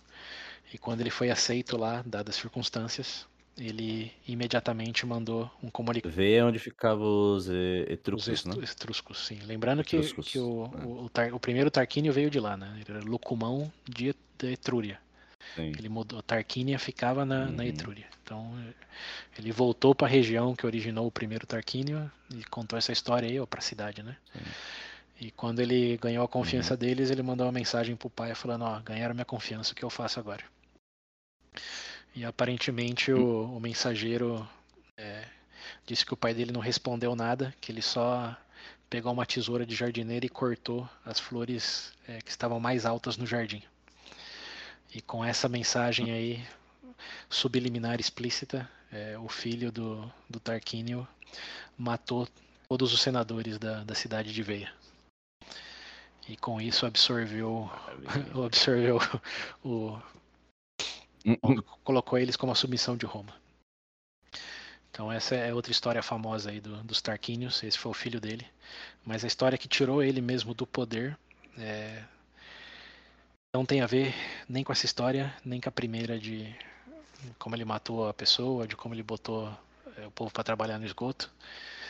E quando ele foi aceito lá, dadas as circunstâncias, ele imediatamente mandou um comunicado. Veia onde ficavam os etruscos, os né? etruscos, sim. Lembrando que, que o, é. o, o, tar, o, primeiro Tarquínio veio de lá, né? Ele era Lucumão de, de Etrúria. Sim. Ele mudou, Tarquínia ficava na, uhum. na Etrúria. Então ele voltou para a região que originou o primeiro Tarquínio e contou essa história aí, ou para a cidade, né? Sim. E quando ele ganhou a confiança uhum. deles, ele mandou uma mensagem pro pai falando: Ó, ganharam minha confiança, o que eu faço agora? E aparentemente o, o mensageiro é, disse que o pai dele não respondeu nada, que ele só pegou uma tesoura de jardineira e cortou as flores é, que estavam mais altas no jardim. E com essa mensagem aí, subliminar explícita, é, o filho do, do Tarquínio matou todos os senadores da, da cidade de Veia. E com isso absorveu, absorveu o, colocou eles como a submissão de Roma. Então essa é outra história famosa aí do, dos Tarquínios, esse foi o filho dele. Mas a história que tirou ele mesmo do poder é, não tem a ver nem com essa história, nem com a primeira de como ele matou a pessoa, de como ele botou é, o povo para trabalhar no esgoto.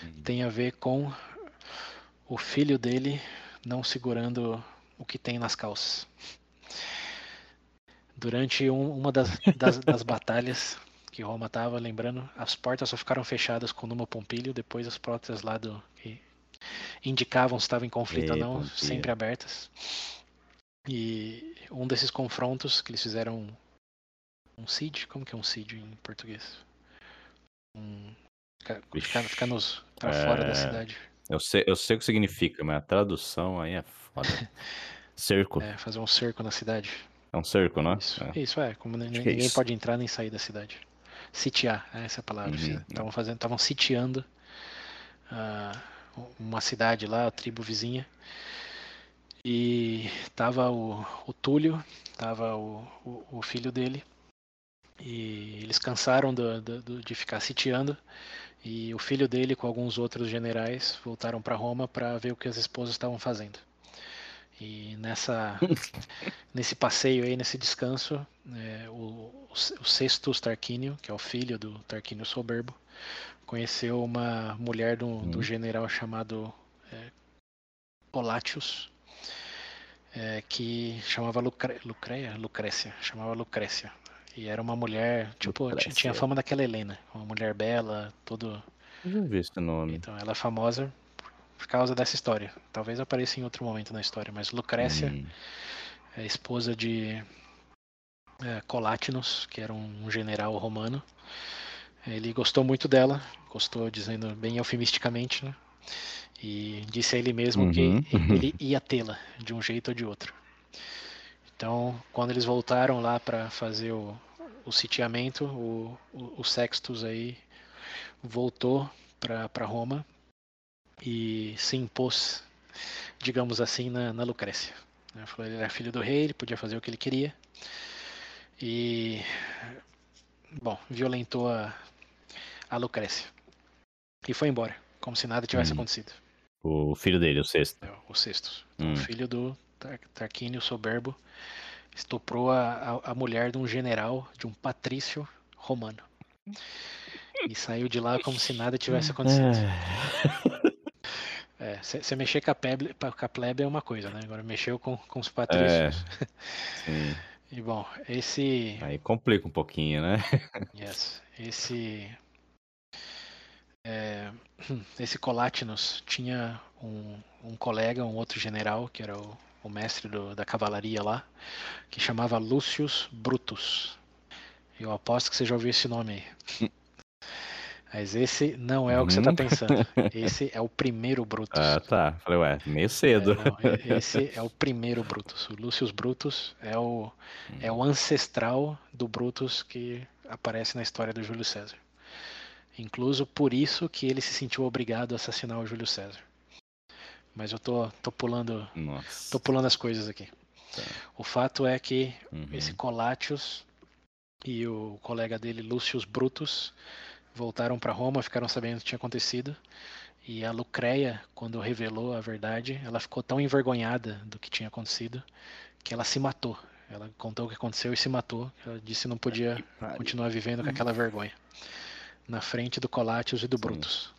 Uhum. Tem a ver com o filho dele não segurando o que tem nas calças. Durante um, uma das, das, das batalhas que Roma estava, lembrando, as portas só ficaram fechadas com Numa Pompílio, depois as portas lá do que indicavam se estava em conflito ou não, sempre abertas. E um desses confrontos que eles fizeram um seed, como que é um seed em português? Um, ficar, ficar, nos para é... fora da cidade. Eu sei, eu sei o que significa, mas a tradução aí é foda. cerco. É, fazer um cerco na cidade. É um cerco, né? Isso é, isso é como ninguém, é isso. pode entrar nem sair da cidade. Sitiar, é essa é a palavra. Estavam uhum, fazendo, estavam sitiando uh, uma cidade lá, a tribo vizinha. E tava o, o Túlio, tava o, o, o filho dele. E eles cansaram do, do, de ficar sitiando. E o filho dele, com alguns outros generais, voltaram para Roma para ver o que as esposas estavam fazendo. E nessa, nesse passeio aí, nesse descanso, é, o, o Sextus Tarquínio, que é o filho do Tarquínio Soberbo, conheceu uma mulher do, do hum. general chamado é, Olatius, é, que chamava Lucre, Lucreia, Lucrécia, chamava Lucrécia. E era uma mulher, tipo, tinha fama daquela Helena, uma mulher bela, todo. Eu já vi esse nome. Então, ela é famosa por causa dessa história. Talvez apareça em outro momento na história, mas Lucrécia hum. é esposa de é, Colátinos, que era um general romano. Ele gostou muito dela, gostou dizendo bem eufemisticamente, né? E disse a ele mesmo uhum. que ele ia tê-la de um jeito ou de outro. Então, quando eles voltaram lá para fazer o, o sitiamento, o, o, o Sextus aí voltou para Roma e se impôs, digamos assim, na, na Lucrécia. Ele falou ele era filho do rei, ele podia fazer o que ele queria. E, bom, violentou a, a Lucrécia. E foi embora, como se nada tivesse hum. acontecido. O filho dele, o sexto. É, o sexto. Então, hum. O filho do Tarquínio Soberbo estuprou a, a, a mulher de um general, de um patrício romano. E saiu de lá como se nada tivesse acontecido. É. É, você mexer com a, plebe, com a plebe é uma coisa, né? Agora mexeu com, com os patrícios. É. E bom, esse. Aí complica um pouquinho, né? Yes. Esse. É, esse Colátinos tinha um, um colega, um outro general, que era o, o mestre do, da cavalaria lá, que chamava Lucius Brutus. Eu aposto que você já ouviu esse nome aí. Mas esse não é o que você está hum. pensando. Esse é o primeiro Brutus. Ah, tá. Falei, ué, meio cedo. É, não, esse é o primeiro Brutus. O Lucius Brutus é o, é o ancestral do Brutus que aparece na história do Júlio César. Incluso por isso que ele se sentiu obrigado a assassinar o Júlio César. Mas eu tô, tô pulando. Nossa. tô pulando as coisas aqui. Tá. O fato é que uhum. esse Colatius e o colega dele, Lucius Brutus, voltaram para Roma, ficaram sabendo o que tinha acontecido. E a Lucreia, quando revelou a verdade, ela ficou tão envergonhada do que tinha acontecido que ela se matou. Ela contou o que aconteceu e se matou. Ela disse que não podia continuar vivendo com aquela vergonha. Na frente do Colatius e do Brutus.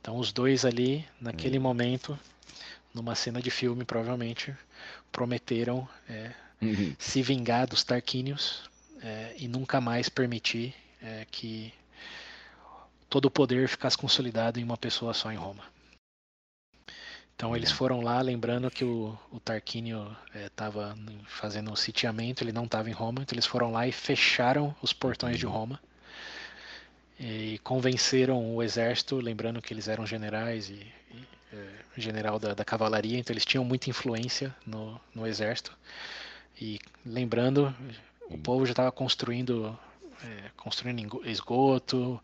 Então os dois ali, naquele hum. momento, numa cena de filme, provavelmente, prometeram é, uhum. se vingar dos Tarquínios é, e nunca mais permitir é, que todo o poder ficasse consolidado em uma pessoa só em Roma. Então eles foram lá, lembrando que o, o Tarquínio estava é, fazendo um sitiamento, ele não estava em Roma, então eles foram lá e fecharam os portões de Roma e convenceram o exército, lembrando que eles eram generais e, e é, general da, da, cavalaria, então eles tinham muita influência no, no exército. E lembrando, o povo já estava construindo, é, construindo esgoto,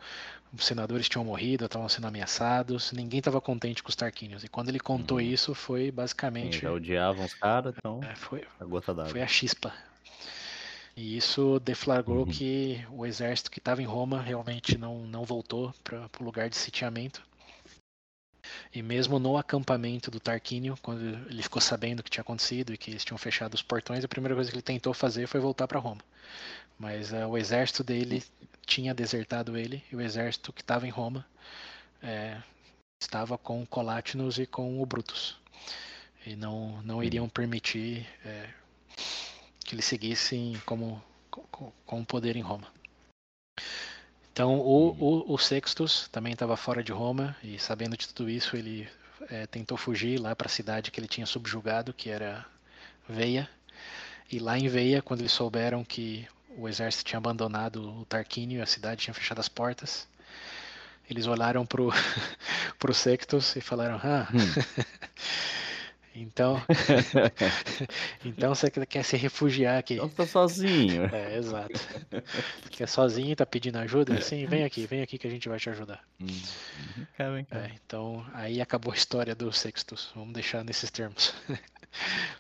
os senadores tinham morrido, estavam sendo ameaçados, ninguém estava contente com os Tarquínios. E quando ele contou uhum. isso, foi basicamente. Sim, já odiavam os caras, então. É, foi, a gota d'água. Foi a chispa. E isso deflagrou uhum. que o exército que estava em Roma realmente não, não voltou para o lugar de sitiamento. E mesmo no acampamento do Tarquínio, quando ele ficou sabendo o que tinha acontecido e que eles tinham fechado os portões, a primeira coisa que ele tentou fazer foi voltar para Roma. Mas uh, o exército dele tinha desertado ele, e o exército que estava em Roma é, estava com Colátinos e com o Brutus. E não, não iriam permitir é, que eles seguissem como, com, com poder em Roma. Então o, o, o Sextus também estava fora de Roma e sabendo de tudo isso ele é, tentou fugir lá para a cidade que ele tinha subjugado, que era Veia. E lá em Veia, quando eles souberam que o exército tinha abandonado o Tarquínio, a cidade tinha fechado as portas, eles olharam pro, pro Sextus e falaram: Ah, hum. Então, então você quer se refugiar aqui. Então tá sozinho. É, exato. Quer sozinho e tá pedindo ajuda? Sim, vem aqui, vem aqui que a gente vai te ajudar. Hum, É, então, aí acabou a história do Sextus. Vamos deixar nesses termos.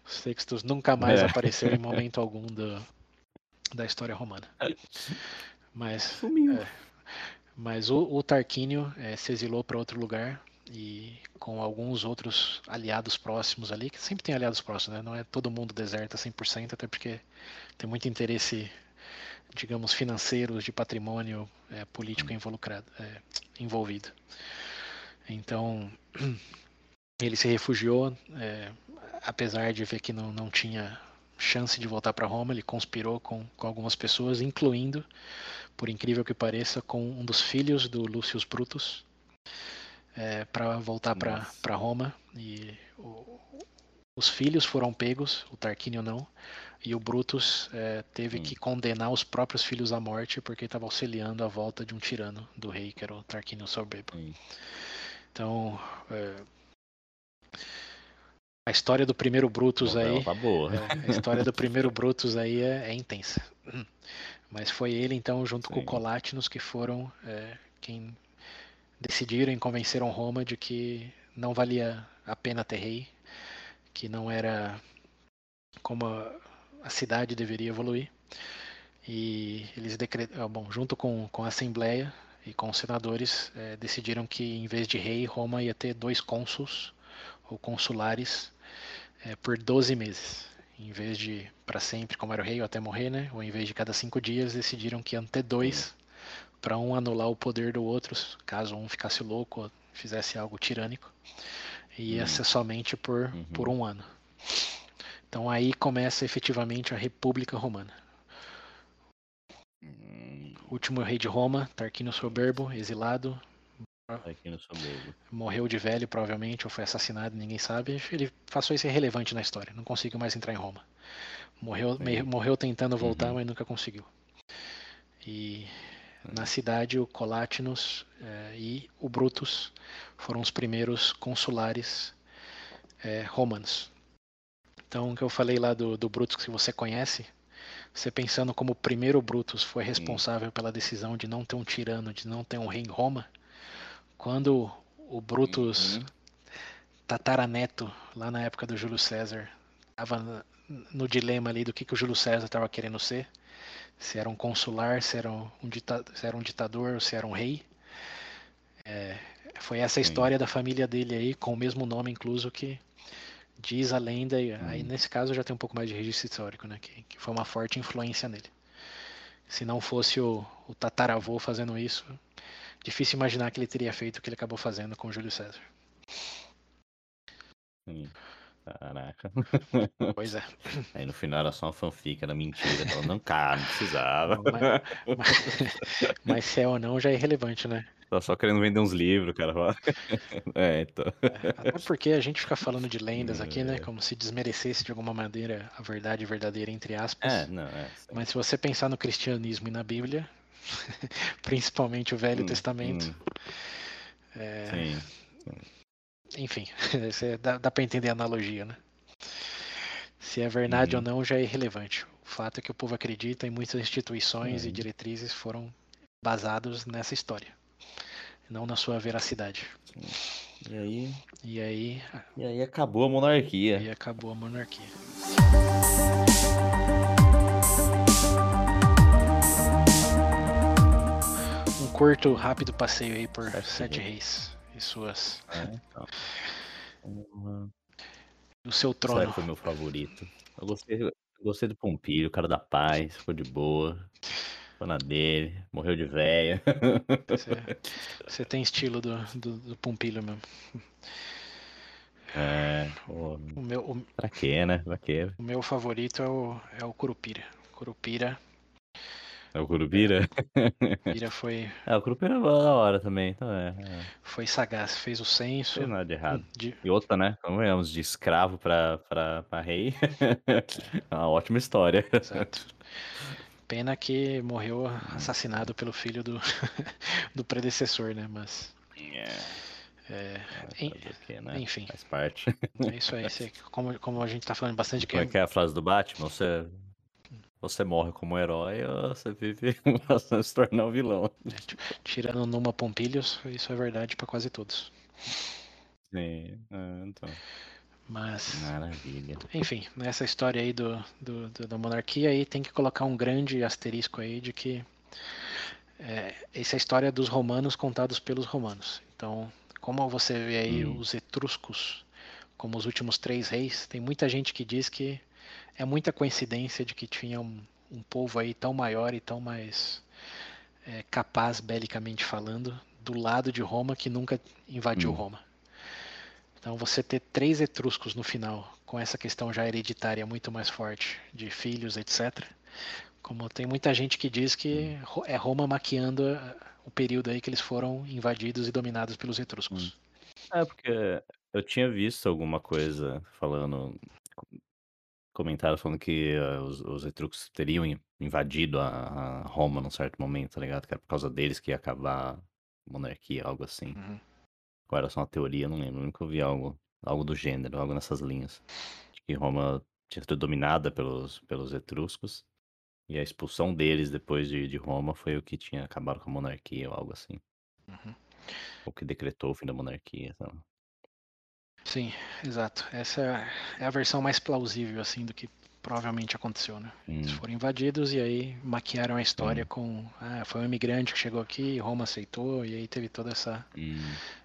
O Sextus nunca mais é. apareceu em momento algum do, da história romana. Mas, é, mas o, o Tarquínio é, se exilou para outro lugar e com alguns outros aliados próximos ali, que sempre tem aliados próximos, né? não é todo mundo deserta 100%, até porque tem muito interesse, digamos, financeiro, de patrimônio é, político involucrado, é, envolvido. Então, ele se refugiou, é, apesar de ver que não, não tinha chance de voltar para Roma, ele conspirou com, com algumas pessoas, incluindo, por incrível que pareça, com um dos filhos do Lúcio Brutus, é, para voltar para Roma. E o, os filhos foram pegos, o Tarquínio não. E o Brutus é, teve hum. que condenar os próprios filhos à morte porque estava auxiliando a volta de um tirano do rei, que era o Tarquínio Soberbo. Hum. Então, é, a história do primeiro Brutus aí. Tá boa. É, a história do primeiro Brutus aí é, é, intensa. Mas foi ele, então, junto Sim. com o Colátinos, que foram é, quem decidiram e convenceram Roma de que não valia a pena ter rei, que não era como a cidade deveria evoluir. E eles decretaram, ah, bom, junto com, com a Assembleia e com os senadores, é, decidiram que em vez de rei, Roma ia ter dois cônsuls ou consulares é, por 12 meses. Em vez de para sempre, como era o rei, ou até morrer, né? Ou em vez de cada cinco dias, decidiram que iam ter dois para um anular o poder do outro, caso um ficasse louco ou fizesse algo tirânico. E ia uhum. ser somente por, uhum. por um ano. Então aí começa efetivamente a República Romana. Uhum. Último rei de Roma, Tarquínio Soberbo, exilado. Tarquínio Soberbo. Morreu de velho, provavelmente, ou foi assassinado, ninguém sabe. Ele passou isso irrelevante na história, não conseguiu mais entrar em Roma. Morreu, morreu tentando voltar, uhum. mas nunca conseguiu. E na cidade, o Colátinos é, e o Brutus foram os primeiros consulares é, romanos. Então, o que eu falei lá do, do Brutus que você conhece, você pensando como o primeiro Brutus foi responsável pela decisão de não ter um tirano, de não ter um rei em Roma, quando o Brutus uhum. tataraneto, lá na época do Júlio César, estava no dilema ali do que, que o Júlio César estava querendo ser, se era um consular, se era um, se era um ditador, se era um rei. É, foi essa a história da família dele aí, com o mesmo nome incluso que diz a lenda, e aí hum. nesse caso já tem um pouco mais de registro histórico, né? Que, que foi uma forte influência nele. Se não fosse o, o tataravô fazendo isso, difícil imaginar que ele teria feito o que ele acabou fazendo com Júlio César. Caraca. Pois é. Aí no final era só uma fanfic, era mentira. Falando, não, cara, não precisava. Mas, mas, mas se é ou não já é irrelevante, né? Tá só querendo vender uns livros, cara. É, então. É, até porque a gente fica falando de lendas aqui, né? Como se desmerecesse de alguma maneira a verdade verdadeira, entre aspas. É, não, é. sim. Mas se você pensar no cristianismo e na Bíblia, principalmente o Velho Hum, Testamento, hum, é, Sim. enfim, dá, dá pra entender a analogia, né? Se é verdade Uhum. ou não já é irrelevante. O fato é que o povo acredita e muitas instituições e Uhum. diretrizes foram basados nessa história, não na sua veracidade. E aí, E aí, e aí acabou a monarquia. aí acabou a monarquia. Curto, rápido passeio aí por Sete Sete Reis. E suas. É, então. Uma- O seu trono. foi meu favorito. Eu gostei, eu gostei do Pompilho, o cara da paz, ficou de boa. Ficou na dele, morreu de véia. Você, você tem estilo do, do, do Pompilho mesmo. É, pô, O meu, o, pra quê, né? Pra quê? o meu favorito é o, é o Curupira. Curupira, o Curupira? Curupira foi, É, o Curupira é da hora também, então é. é. foi sagaz, fez o Não censo. tem nada de errado. de- E outra, né? Convenhamos, de escravo pra, pra, pra rei. É uma ótima história. Exato. Pena que morreu assassinado pelo filho do, do predecessor, né? Mas. É, É, en- né? enfim. Faz parte. é isso aí. Você- como, como a gente tá falando bastante que Como é que é a frase do Batman? Você, você morre como herói ou você vive se tornar um vilão? é, t- tirando numa Pompilhos, isso é verdade pra quase todos. Sim, é, então. Mas. Maravilha. Enfim, nessa história aí do, do- do- da monarquia aí tem que colocar um grande asterisco aí de que é, essa é a história dos romanos contados pelos romanos. Então, como você vê aí Hum. os etruscos como os últimos três reis, tem muita gente que diz que é muita coincidência de que tinha um, um povo aí tão maior e tão mais é, capaz, belicamente falando, do lado de Roma que nunca invadiu Hum. Roma. Então você ter três etruscos no final, com essa questão já hereditária muito mais forte, de filhos, etc. Como tem muita gente que diz que Ro- é Roma maquiando ah, o período aí que eles foram invadidos e dominados pelos etruscos. É, porque eu tinha visto alguma coisa falando. Comentário falando que eh, os, os etruscos teriam in- invadido a, a Roma num certo momento, tá ligado? Que era por causa deles que ia acabar a monarquia, algo assim. Uhum. Ou era só uma teoria, não lembro. Nunca ouvi algo, algo do gênero, algo nessas linhas. De que Roma tinha sido dominada pelos, pelos etruscos. E a expulsão deles depois de, de Roma foi o que tinha acabado com a monarquia, ou algo assim. Uhum. Ou que decretou o fim da monarquia, lá. Sim, exato. Essa é a versão mais plausível assim do que provavelmente aconteceu, né? Eles Hum, foram invadidos e aí maquiaram a história Hum. com ah, foi um imigrante que chegou aqui, Roma aceitou e aí teve toda essa hum.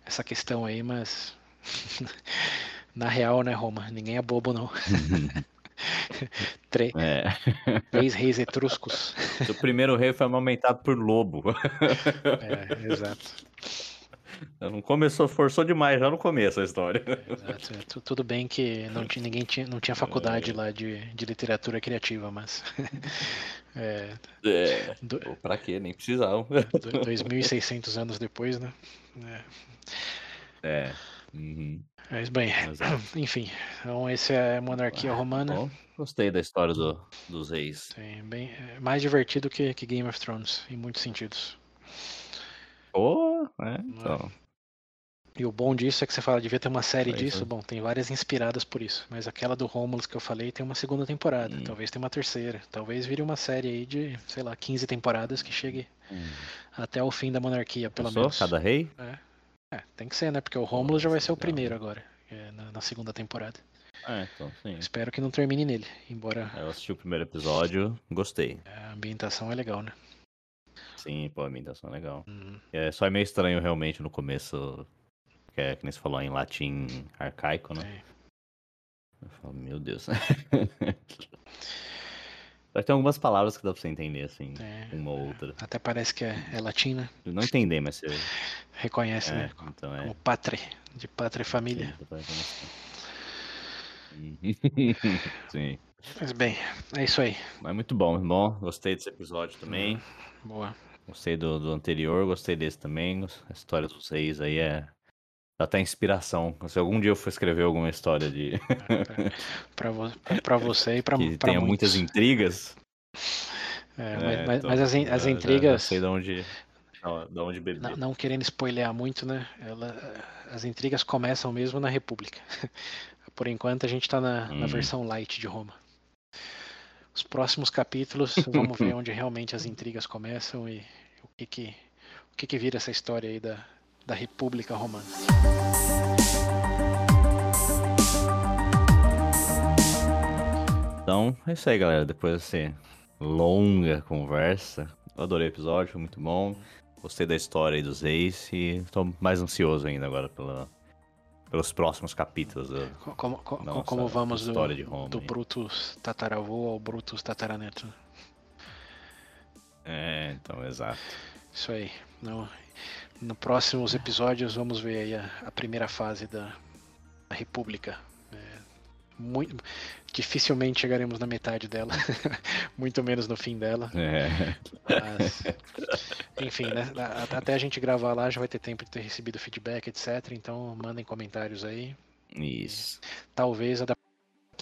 essa questão aí, mas na real, né, Roma? Ninguém é bobo não. Tre- É. Três reis etruscos. o primeiro rei foi amamentado por lobo. É, exato. Não começou, forçou demais já no começo a história. exato. É, tu- tudo bem que não tinha, ninguém tinha, não tinha faculdade lá de, de literatura criativa, mas é, É. do- pra quê? Nem precisavam. do- 2.600 anos depois, né? É. É. Uhum. Mas bem, Exato. enfim, então esse é a monarquia romana. Bom, gostei da história do- dos reis. Sim, bem, é mais divertido que, que Game of Thrones, em muitos sentidos. Pô, é, então. E o bom disso é que você fala, devia ter uma série Pois disso. é. Bom, tem várias inspiradas por isso. Mas aquela do Romulus que eu falei tem uma segunda temporada. Hum. Talvez tenha uma terceira. Talvez vire uma série aí de, sei lá, 15 temporadas que chegue até o fim da monarquia, pelo Pensou? menos. Cada rei? É, tem que ser, né? Porque o Romulus já vai ser o legal. primeiro agora, é, na, na segunda temporada. É, então, sim. Espero que não termine nele, embora Eu assisti o primeiro episódio, gostei. a ambientação é legal, né? Sim, pô, a imitação é legal. Hum, É, só é meio estranho realmente no começo, que é que nem você falou em latim arcaico, né? é. Eu falo, meu Deus. Vai ter algumas palavras que dá pra você entender, assim, É. uma ou outra. Até parece que é, é latina. Não entender, mas você. Reconhece, É, né? então é. Como patre, de pátria e família. Sim, Uhum. Sim. Mas bem, é isso aí. Mas muito bom, bom. Gostei desse episódio também. Boa. Gostei do, do anterior, gostei desse também. A história dos reis aí é. Dá até inspiração. Se algum dia eu for escrever alguma história de. pra, vo pra você e pra, que pra tenha muitos. muitas intrigas. É, É, mas, mas- então, mas as, in- as intrigas. sei de onde, da onde beber. Não, não querendo spoilear muito, né? ela- as intrigas começam mesmo na República. Por enquanto a gente tá na, na Hum. versão light de Roma. Os próximos capítulos, vamos ver onde realmente as intrigas começam e o que que, o que, que vira essa história aí da, da República Romana. Então, é isso aí, galera. Depois dessa longa conversa, eu adorei o episódio, foi muito bom. Gostei da história aí dos reis e tô mais ansioso ainda agora pela, pelos próximos capítulos. Co- Como, co- Nossa, como vamos do, Roma do. Brutus tataravô ao Brutus tataraneto. É, então, exato. Isso aí. No, no próximos episódios vamos ver aí a, a primeira fase da, da República. Muito, dificilmente chegaremos na metade dela, muito menos no fim dela. É, Mas, enfim, né, até a gente gravar lá já vai ter tempo de ter recebido feedback, etc. Então mandem comentários aí. isso. Talvez adaptar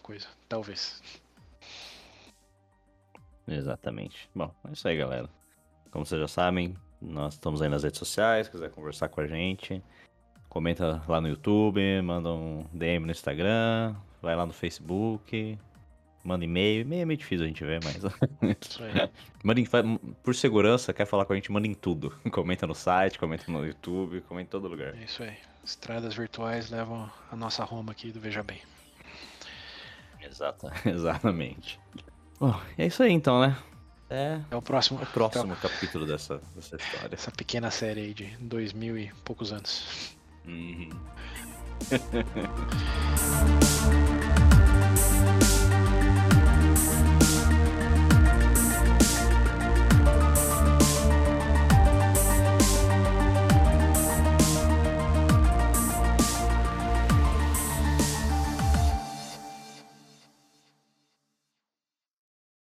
coisa. Talvez. Exatamente. Bom, é isso aí, galera. Como vocês já sabem, nós estamos aí nas redes sociais, se quiser conversar com a gente, comenta lá no YouTube, manda um DM no Instagram, vai lá no Facebook, manda e-mail. E-mail é meio difícil a gente ver, mas. Isso aí. manda em- por segurança, quer falar com a gente, manda em tudo. comenta no site, comenta no YouTube, comenta em todo lugar. É isso aí. Estradas virtuais levam a nossa Roma aqui do Veja Bem. Exata, exatamente. Bom, é isso aí então, né? É Até o próximo. o próximo capítulo dessa, dessa história. Essa pequena série aí de dois mil e poucos anos. Uhum.